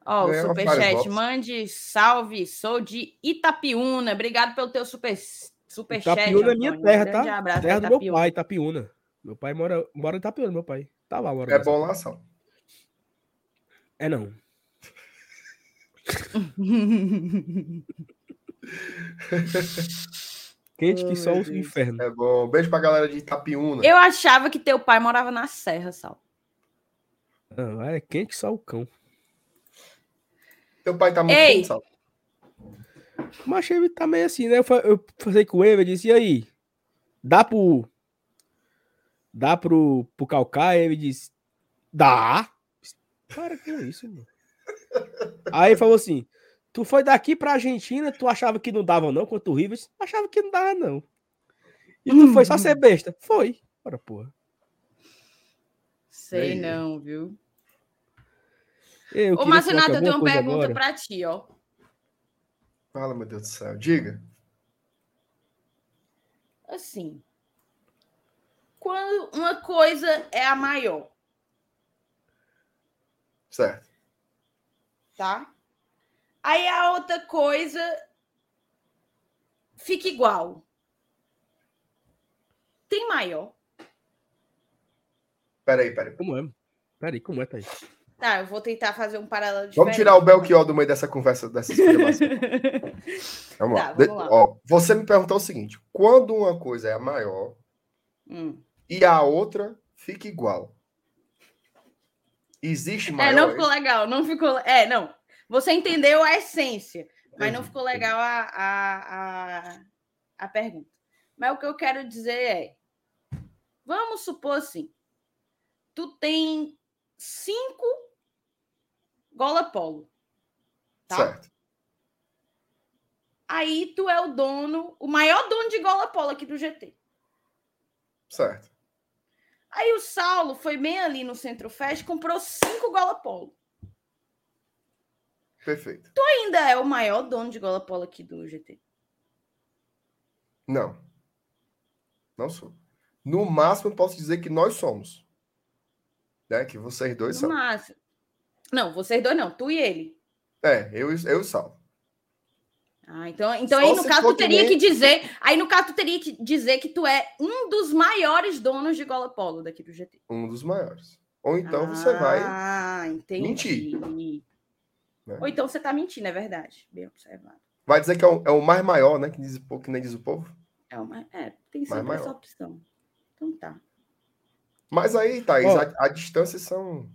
Ó, o superchat, mande salve, sou de Itapiúna. Obrigado pelo teu super, superchat. Itapiúna é minha terra, tá? Abraço, terra do meu pai, Itapiúna. Meu pai mora, mora em Itapiúna, meu pai. Tá lá, mora. É bom lá, só. É não. <laughs> <laughs> Quente que só o inferno. É bom. Beijo pra galera de Itapiúna. Eu achava que teu pai morava na Serra, Sal. Não, é quente que só o cão. Teu pai tá muito Ei. Sal. Mas ele tá meio assim, né? Eu, eu falei com ele, eu disse, e aí? Dá pro. Dá pro, pro Calcaia? Ele disse, dá. Para com isso, mano. Aí ele falou assim: Tu foi daqui pra Argentina, tu achava que não dava, não, quanto o River? Achava que não dava, não. E tu foi só ser besta? Foi. Ora, porra. Sei não, viu? Eu Ô, Marcenato, eu tenho uma pergunta agora. pra ti, ó. Fala, meu Deus do céu. Diga. Assim. Quando uma coisa é a maior. Certo. Tá? Aí a outra coisa fica igual. Tem maior. Peraí, peraí. Como é? Peraí, como é, Thaís? Tá, eu vou tentar fazer um paralelo diferente. Vamos tirar o Belchior do meio dessa conversa, dessa <laughs> vamos, tá, lá. vamos lá. Ó, você me perguntou o seguinte: quando uma coisa é a maior hum. e a outra fica igual, existe maior? É, não ficou legal, não ficou. É, não. Você entendeu a essência, mas não ficou legal a, a, a, a pergunta. Mas o que eu quero dizer é: vamos supor assim, tu tem cinco gola polo. Tá? Certo. Aí tu é o dono, o maior dono de gola polo aqui do GT. Certo. Aí o Saulo foi bem ali no Centro Fest, comprou cinco gola polo. Perfeito. Tu ainda é o maior dono de gola polo aqui do GT? Não. Não sou. No máximo, posso dizer que nós somos. Né? Que vocês dois no são. Máximo. Não, vocês dois não. Tu e ele. É, eu, eu e Sal. Ah, então, então aí no caso tu teria que, nem... que dizer, aí no caso tu teria que dizer que tu é um dos maiores donos de gola polo daqui do GT. Um dos maiores. Ou então ah, você vai ah, mentir. Né? Ou então você está mentindo, é verdade. Bem observado. Vai dizer que é o, é o mais maior, né? Que, diz, que nem diz o povo? É, o mais, é tem sempre essa opção. Então tá. Mas aí, Thaís, a, a distância são.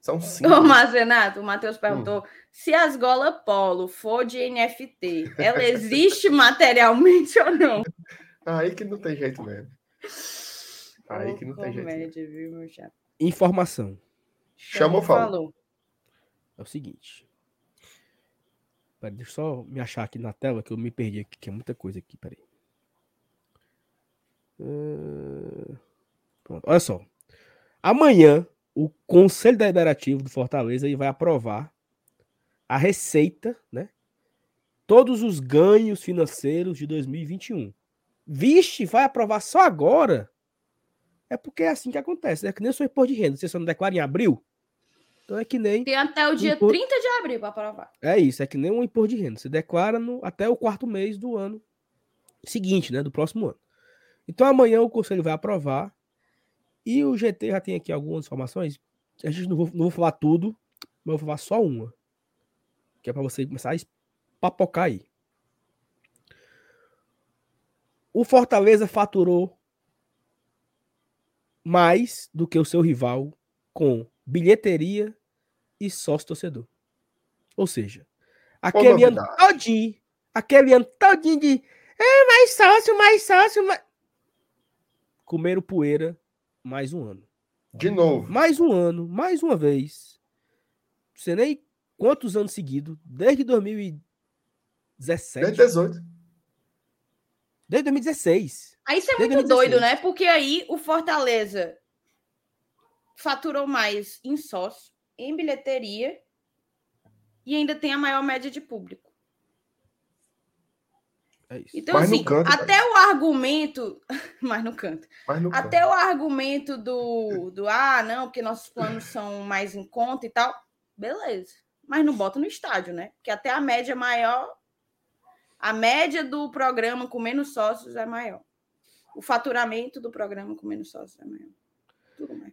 São cinco. <laughs> Ô, mas, Renato, o Matheus perguntou: hum. se as gola polo for de NFT, ela existe materialmente ou não? Aí que não tem jeito mesmo. Aí que não tem jeito. Viu, meu Informação. Chama ou fala? É o seguinte. Peraí, deixa eu só me achar aqui na tela que eu me perdi aqui, que é muita coisa aqui, peraí. Uh... Olha só. Amanhã, o Conselho Deliberativo do Fortaleza vai aprovar a receita, né? Todos os ganhos financeiros de 2021. Vixe, vai aprovar só agora? É porque é assim que acontece. É que nem o seu imposto de renda. Você só não declara em abril? Então é que nem. Tem até o dia imposto... 30 de abril para aprovar. É isso, é que nem um imposto de renda. Você declara no, até o quarto mês do ano seguinte, né? Do próximo ano. Então amanhã o conselho vai aprovar. E o GT já tem aqui algumas informações. A gente não vou, não vou falar tudo, mas eu vou falar só uma. Que é para você começar a papocar aí. O Fortaleza faturou mais do que o seu rival com bilheteria e sócio torcedor. Ou seja, aquele ano todinho, aquele ano todinho de é, mais sócio, mais sócio, mais... comeram poeira mais um ano. De novo. Mais um ano, mais uma vez. Não sei nem quantos anos seguidos, desde 2017. Desde 18. Desde 2016. Aí isso é muito 2016. doido, né? Porque aí o Fortaleza faturou mais em sócio, em bilheteria e ainda tem a maior média de público. É isso. Então, mas assim, canto, até o argumento. <laughs> mas no canto. Mas no até canto. o argumento do, do ah, não, porque nossos planos são mais em conta e tal. Beleza. Mas não bota no estádio, né? Porque até a média maior. A média do programa com menos sócios é maior. O faturamento do programa com menos sócios é maior.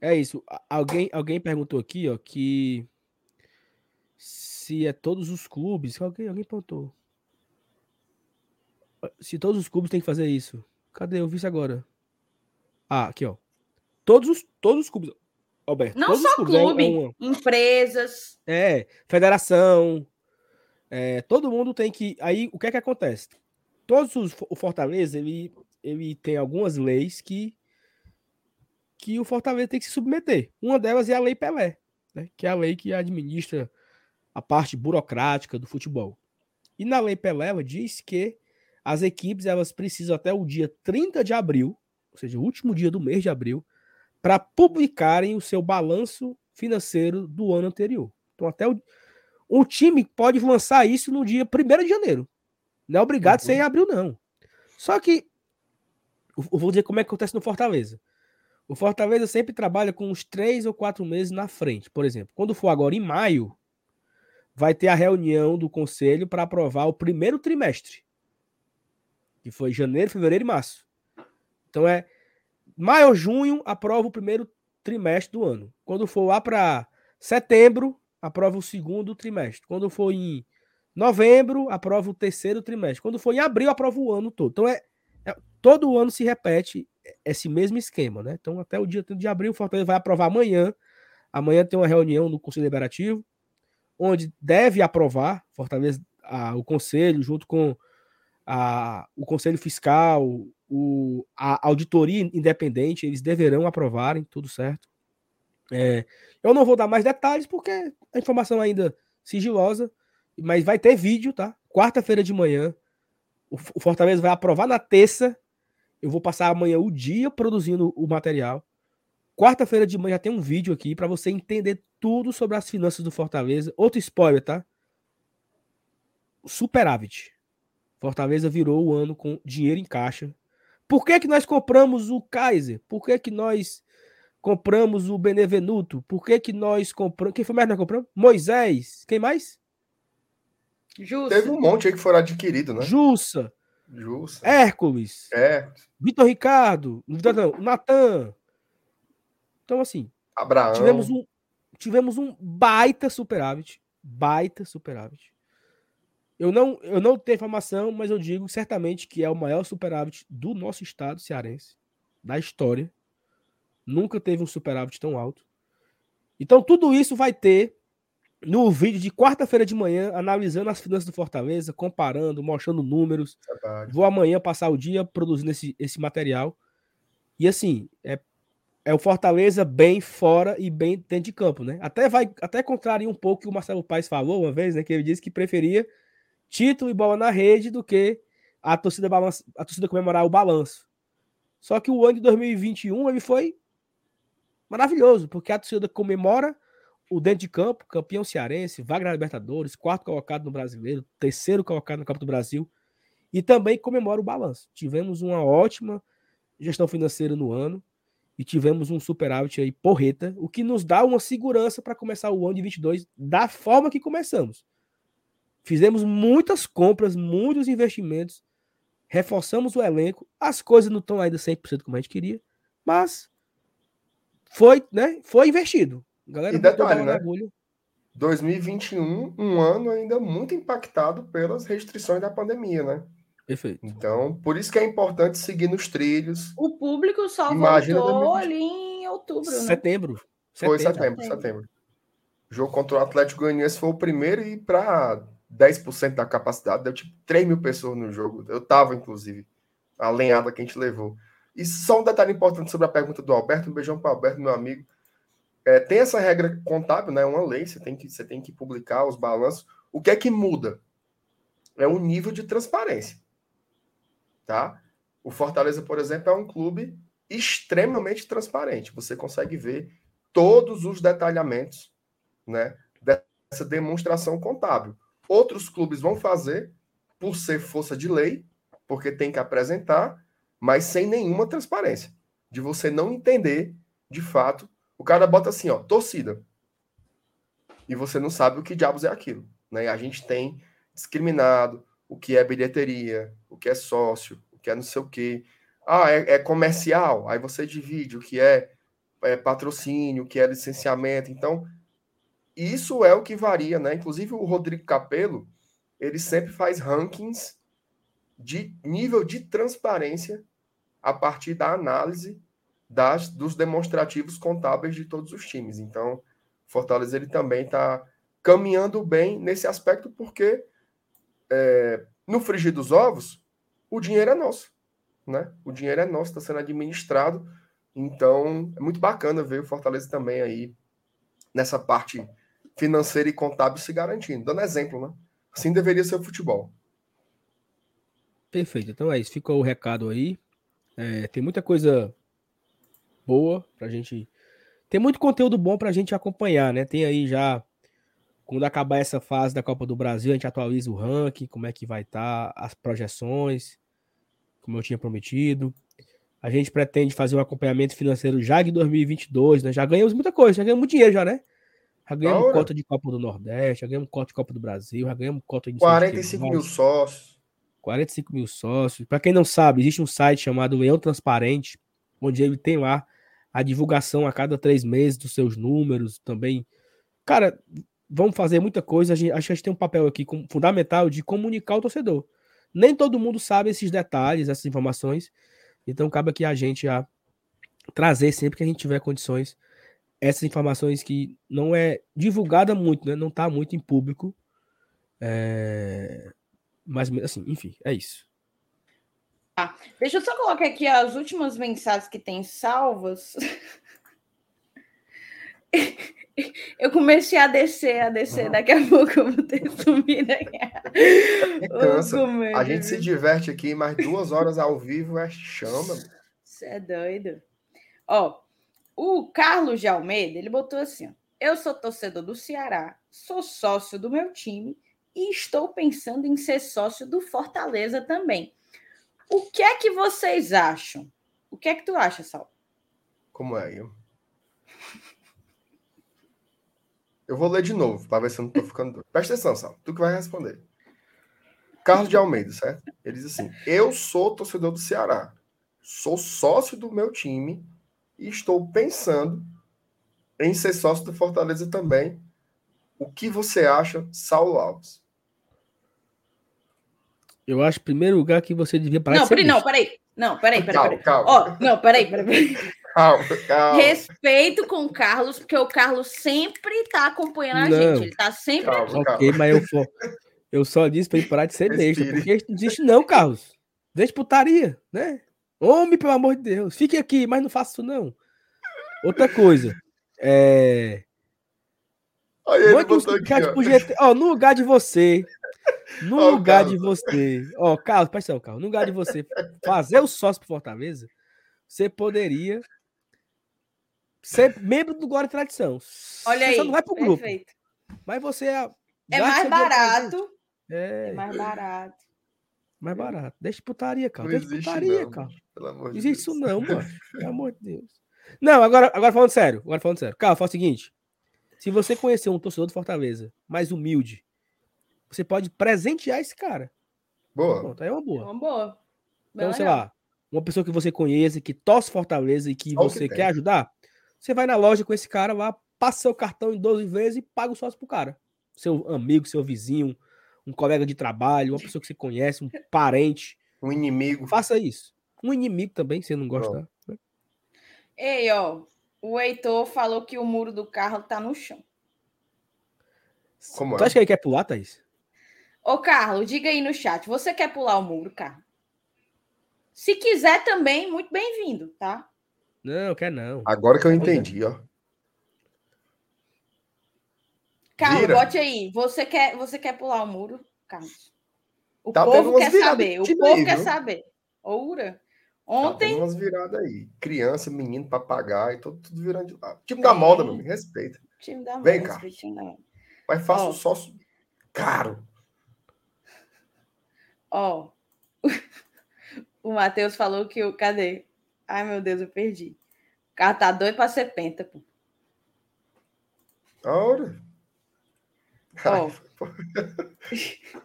É isso. Alguém, alguém perguntou aqui, ó, que se é todos os clubes. Alguém, alguém perguntou. Se todos os clubes têm que fazer isso. Cadê? Eu vi isso agora. Ah, aqui, ó. Todos os, todos os clubes. Alberto, Não só clubes, clube, é uma... empresas. É, federação. É, todo mundo tem que. Aí, o que é que acontece? Todos os. O Fortaleza, ele, ele tem algumas leis que que o Fortaleza tem que se submeter. Uma delas é a Lei Pelé, né? que é a lei que administra a parte burocrática do futebol. E na Lei Pelé ela diz que as equipes elas precisam até o dia 30 de abril, ou seja, o último dia do mês de abril, para publicarem o seu balanço financeiro do ano anterior. Então até o, o time pode lançar isso no dia 1 de janeiro. Não é obrigado uhum. a ser em abril, não. Só que, eu vou dizer como é que acontece no Fortaleza. O Fortaleza sempre trabalha com uns três ou quatro meses na frente. Por exemplo, quando for agora em maio, vai ter a reunião do conselho para aprovar o primeiro trimestre, que foi janeiro, fevereiro e março. Então é maio junho, aprova o primeiro trimestre do ano. Quando for lá para setembro, aprova o segundo trimestre. Quando for em novembro, aprova o terceiro trimestre. Quando for em abril, aprova o ano todo. Então é, é todo ano se repete esse mesmo esquema, né? Então, até o dia de abril, o Fortaleza vai aprovar amanhã. Amanhã tem uma reunião no Conselho Liberativo, onde deve aprovar Fortaleza, a, o Conselho, junto com a, o Conselho Fiscal, o, a auditoria independente, eles deverão aprovarem, tudo certo. É, eu não vou dar mais detalhes, porque a informação ainda sigilosa, mas vai ter vídeo, tá? Quarta-feira de manhã, o Fortaleza vai aprovar na terça eu vou passar amanhã o dia produzindo o material. Quarta-feira de manhã já tem um vídeo aqui para você entender tudo sobre as finanças do Fortaleza. Outro spoiler, tá? Superávit. Fortaleza virou o ano com dinheiro em caixa. Por que, que nós compramos o Kaiser? Por que, que nós compramos o Benevenuto? Por que, que nós compramos. Quem foi mais que nós compramos? Moisés. Quem mais? Jussa. Teve um monte aí que foram adquirido, né? Jussa. Hércules. É. Vitor Ricardo. Não, Natan. Então, assim. Abraão. Tivemos um, tivemos um baita superávit. Baita superávit. Eu não, eu não tenho informação, mas eu digo certamente que é o maior superávit do nosso estado cearense, da história. Nunca teve um superávit tão alto. Então, tudo isso vai ter no vídeo de quarta-feira de manhã, analisando as finanças do Fortaleza, comparando, mostrando números. Verdade. Vou amanhã passar o dia produzindo esse, esse material. E assim, é, é o Fortaleza bem fora e bem dentro de campo, né? Até vai até contraria um pouco o que o Marcelo Paes falou uma vez, né? Que ele disse que preferia título e bola na rede do que a torcida, balança, a torcida comemorar o balanço. Só que o ano de 2021 ele foi maravilhoso, porque a torcida comemora o dentro de campo, campeão cearense, vaga na Libertadores, quarto colocado no Brasileiro, terceiro colocado no Copa do Brasil, e também comemora o balanço. Tivemos uma ótima gestão financeira no ano e tivemos um superávit aí porreta, o que nos dá uma segurança para começar o ano de 22 da forma que começamos. Fizemos muitas compras, muitos investimentos, reforçamos o elenco, as coisas não estão ainda 100% como a gente queria, mas foi, né, foi investido. Galera, e detalhe, né? 2021, um ano ainda muito impactado pelas restrições da pandemia, né? Perfeito. Então, por isso que é importante seguir nos trilhos. O público só Imagina voltou ali em outubro, né? Setembro. Foi setembro, setembro. setembro. O jogo contra o Atlético Goianiense foi o primeiro e para 10% da capacidade, deu tipo 3 mil pessoas no jogo. Eu tava, inclusive, a lenhada que a gente levou. E só um detalhe importante sobre a pergunta do Alberto, um beijão para o Alberto, meu amigo. É, tem essa regra contábil, né? Uma lei, você tem, que, você tem que publicar os balanços. O que é que muda? É o nível de transparência. Tá? O Fortaleza, por exemplo, é um clube extremamente transparente. Você consegue ver todos os detalhamentos né, dessa demonstração contábil. Outros clubes vão fazer por ser força de lei, porque tem que apresentar, mas sem nenhuma transparência. De você não entender, de fato, o cara bota assim, ó, torcida. E você não sabe o que diabos é aquilo. Né? A gente tem discriminado o que é bilheteria, o que é sócio, o que é não sei o quê. Ah, é, é comercial. Aí você divide o que é, é patrocínio, o que é licenciamento. Então, isso é o que varia, né? Inclusive o Rodrigo Capello, ele sempre faz rankings de nível de transparência a partir da análise das, dos demonstrativos contábeis de todos os times. Então, Fortaleza ele também está caminhando bem nesse aspecto, porque é, no frigir dos ovos, o dinheiro é nosso. Né? O dinheiro é nosso, está sendo administrado. Então, é muito bacana ver o Fortaleza também aí nessa parte financeira e contábil se garantindo, dando exemplo, né? Assim deveria ser o futebol. Perfeito. Então é isso. Ficou o recado aí. É, tem muita coisa boa pra gente. Tem muito conteúdo bom pra gente acompanhar, né? Tem aí já. Quando acabar essa fase da Copa do Brasil, a gente atualiza o ranking, como é que vai estar, tá, as projeções, como eu tinha prometido. A gente pretende fazer um acompanhamento financeiro já de 2022, né? Já ganhamos muita coisa, já ganhamos muito dinheiro já, né? Já ganhamos Ahora. cota de Copa do Nordeste, já ganhamos cota de Copa do Brasil, já ganhamos cota de 45 mil sócios. 45 mil sócios. Para quem não sabe, existe um site chamado Leão Transparente, onde ele tem lá a divulgação a cada três meses dos seus números também. Cara, vamos fazer muita coisa. A gente, acho que a gente tem um papel aqui fundamental de comunicar o torcedor. Nem todo mundo sabe esses detalhes, essas informações. Então, cabe aqui a gente a trazer sempre que a gente tiver condições essas informações que não é divulgada muito, né? Não está muito em público. É... Mas, assim, enfim, é isso. Ah, deixa eu só colocar aqui as últimas mensagens que tem salvas. <laughs> Eu comecei a descer, a descer, uhum. daqui a pouco eu vou ter sumido aqui. Cansa. A gente se diverte aqui, mas duas horas ao vivo é chama. Você é doido. Ó, o Carlos de Almeida, ele botou assim: ó, Eu sou torcedor do Ceará, sou sócio do meu time e estou pensando em ser sócio do Fortaleza também. O que é que vocês acham? O que é que tu acha, Sal? Como é? Eu, eu vou ler de novo, para ver se eu não estou ficando doido. Presta atenção, Sal. Tu que vai responder. Carlos de Almeida, certo? Ele diz assim: Eu sou torcedor do Ceará. Sou sócio do meu time e estou pensando em ser sócio do Fortaleza também. O que você acha, Saulo Alves? Eu acho, em primeiro lugar, que você devia parar não, de peraí, Não, peraí. Não, peraí, peraí. Calma, calma. Ó, não, peraí, peraí. Calma, calma. Respeito com o Carlos, porque o Carlos sempre está acompanhando não. a gente. Ele está sempre calma, aqui. Ok, mas eu, eu só disse para ele parar de ser besta, porque não existe não, Carlos. Deixa putaria, né? Homem, pelo amor de Deus. Fique aqui, mas não faça isso, não. Outra coisa. É... Aí ele botou aqui, ó. Ó, no lugar de você no oh, lugar Carlos. de você, ó, Carlos, presta atenção, Carlos, no lugar de você fazer o sócio pro Fortaleza, você poderia ser membro do Glória e Tradição. Olha você aí. Só não vai pro grupo. Perfeito. Mas você é. É mais barato. É, É mais barato. mais barato. Deixa de putaria, cara. Não Deixa de putaria, não, cara. Pelo amor de existe Deus. isso não, <laughs> mano. Pelo amor de Deus. Não, agora, agora falando sério. Agora falando sério. Cara, fala o seguinte. Se você conhecer um torcedor do Fortaleza mais humilde, você pode presentear esse cara. Boa. Pronto, aí é uma É boa. uma boa. Bem Então, sei legal. lá, uma pessoa que você conheça, que torce Fortaleza e que que você tem. quer ajudar, você vai na loja com esse cara lá, passa seu cartão em 12 vezes e paga o sócio pro cara. Seu amigo, seu vizinho, um colega de trabalho, uma pessoa que você conhece, um parente. Um inimigo. Faça isso. Um inimigo também, se você não gosta. né? Ei, ó. O Heitor falou que o muro do carro tá no chão. Como Tu é? acha que ele quer pular, Thaís? Ô, Carlos, diga aí no chat. Você quer pular o muro, Carlos? Se quiser também, muito bem-vindo, tá? Não, quer não. Agora que eu entendi, ó. Carlos, Vira. bote aí. Você quer, você quer pular o muro, Carlos? O Tá povo quer saber. O povo aí, quer viu? saber. Oura. Tá Ontem, tendo umas viradas aí. Criança, menino, papagaio, tudo, tudo virando de lado. Time da moda, meu amigo. Respeita. time da Vem mãe, cá. respeito, time da mãe. Mas faça o sócio caro. Ó. <laughs> o Matheus falou que o. Cadê? Ai, meu Deus, eu perdi. O cara tá doido pra ser penta, pô. Ora. Ó. <laughs>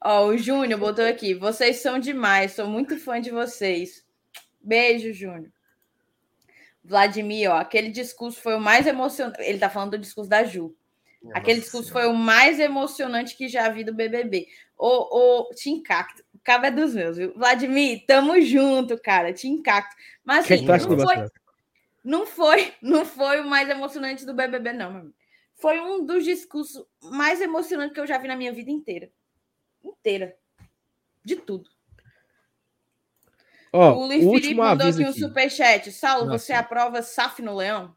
Ó, o Júnior botou aqui. Vocês são demais, sou muito fã de vocês. Beijo, Júnior. Vladimir, ó, aquele discurso foi o mais emocionante. Ele tá falando do discurso da Ju. Aquele discurso foi o mais emocionante que já vi do BBB. O, o te encacto. O cabo é dos meus, viu? Vladimir, tamo junto, cara. Te encacto. Mas assim, do não, foi, não foi, não foi o mais emocionante do BBB, não, meu amigo. Foi um dos discursos mais emocionantes que eu já vi na minha vida inteira. Inteira. De tudo. Ó, o Luiz Felipe último mandou aviso aqui um superchat. Saulo, Nossa. você aprova SAF no Leão?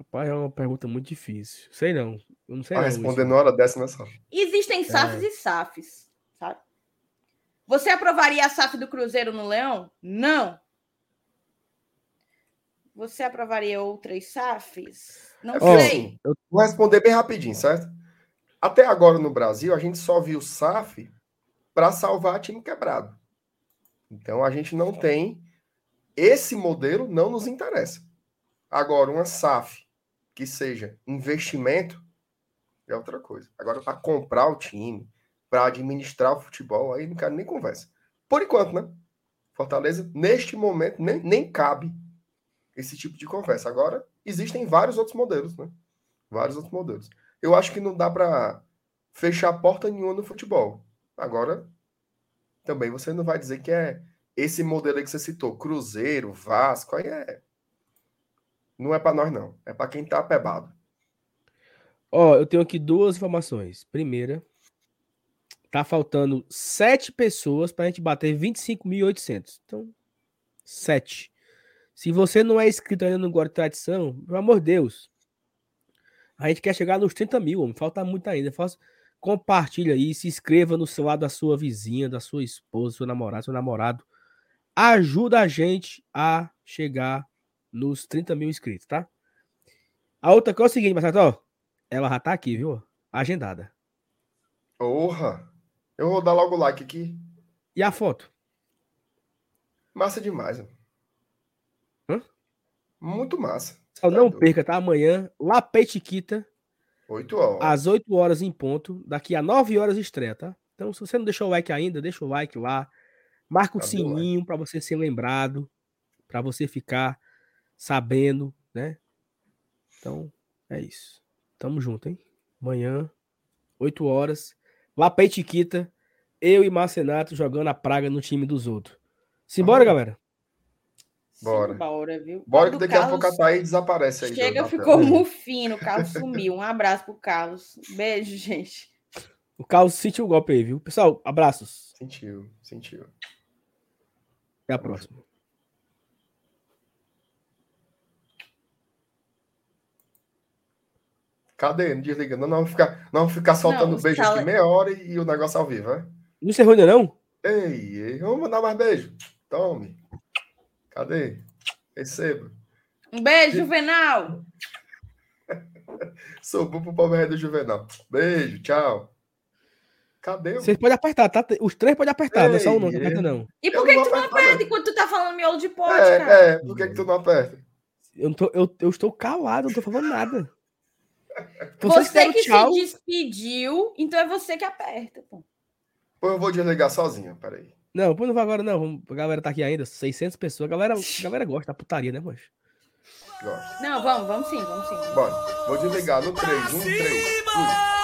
Rapaz, é uma pergunta muito difícil. Sei não. Eu não sei Pra não. responder isso. na hora dessa, né, só. Existem SAFs e SAFs, sabe? Você aprovaria a SAF do Cruzeiro no Leão? Não. Você aprovaria outras SAFs? Não É porque, sei. eu vou responder bem rapidinho, certo? Até agora no Brasil, a gente só viu SAF para salvar time quebrado. Então a gente não tem esse modelo, não nos interessa. Agora, uma SAF que seja investimento é outra coisa. Agora, para comprar o time, para administrar o futebol, aí não quero nem conversa. Por enquanto, né? Fortaleza, neste momento, nem, nem cabe esse tipo de conversa. Agora, existem vários outros modelos, né? Vários outros modelos. Eu acho que não dá para fechar porta nenhuma no futebol. Agora, também você não vai dizer que é esse modelo que você citou, Cruzeiro, Vasco, aí é. Não é para nós, não. É para quem tá pebado. Ó, eu tenho aqui duas informações. Primeira, tá faltando sete pessoas para a gente bater 25.800. Então, sete. Se você não é inscrito ainda no Guarda Tradição, pelo amor de Deus, a gente quer chegar nos 30 mil, homem. falta muito ainda. Faça, compartilha aí, se inscreva no celular da sua vizinha, da sua esposa, seu namorado, seu namorado. Ajuda a gente a chegar nos 30 mil inscritos, tá? A outra coisa é o seguinte, Marcelo, ó, ela já tá aqui, viu? Agendada. Porra! Eu vou dar logo o like aqui. E a foto? Massa demais. Mano. Hã? Muito massa. Só Tá não doido. perca, tá? Amanhã, lá Petiquita, 8 horas. às 8 horas em ponto. Daqui a 9 horas estreia, tá? Então, se você não deixou o like ainda, deixa o like lá. Marca o Cadê o like? sininho para você ser lembrado, para você ficar sabendo, né? Então, é isso. Tamo junto, hein? Amanhã, 8 horas, lá Petiquita, eu e Marcenato jogando a praga no time dos outros. Simbora, Vamos. galera? Bora. Bora, viu? Bora que daqui a pouco a Carlos Thaís desaparece aí. Chega, ficou tela. mufino, o Carlos sumiu. Um abraço pro Carlos. Beijo, gente. O Carlos sentiu o golpe aí, viu? Pessoal, abraços. Sentiu, sentiu. Até a próxima. Cadê? Não desliga. Não, não vamos ficar, não vamos ficar soltando Não, beijo sala- aqui meia hora e, e o negócio ao vivo, né? Não encerrou ainda não? Ei, ei, vamos mandar mais beijo. Tome. Cadê? Receba. Um beijo, Juvenal. <laughs> Sou bom pro pobre do Juvenal. Beijo, tchau. Cadê? Vocês podem apertar, tá? Os três podem apertar, Ei, não é só um não, não aperta não. E por que, que tu não aperta enquanto tu tá falando miolo de pote, é, cara? É, por que, que tu não aperta? Eu, não tô, eu, eu estou calado, não tô falando nada. Você, você que tchau... se despediu, então é você que aperta, pô. Pô, eu vou desligar sozinho, peraí. Não, pô, não vai agora não. A galera tá aqui ainda, 600 pessoas. A galera, a galera gosta da putaria, né, moço? Gosta. Não, vamos, vamos sim, vamos sim. Bora, vou desligar no 3, 1, 3. Fui.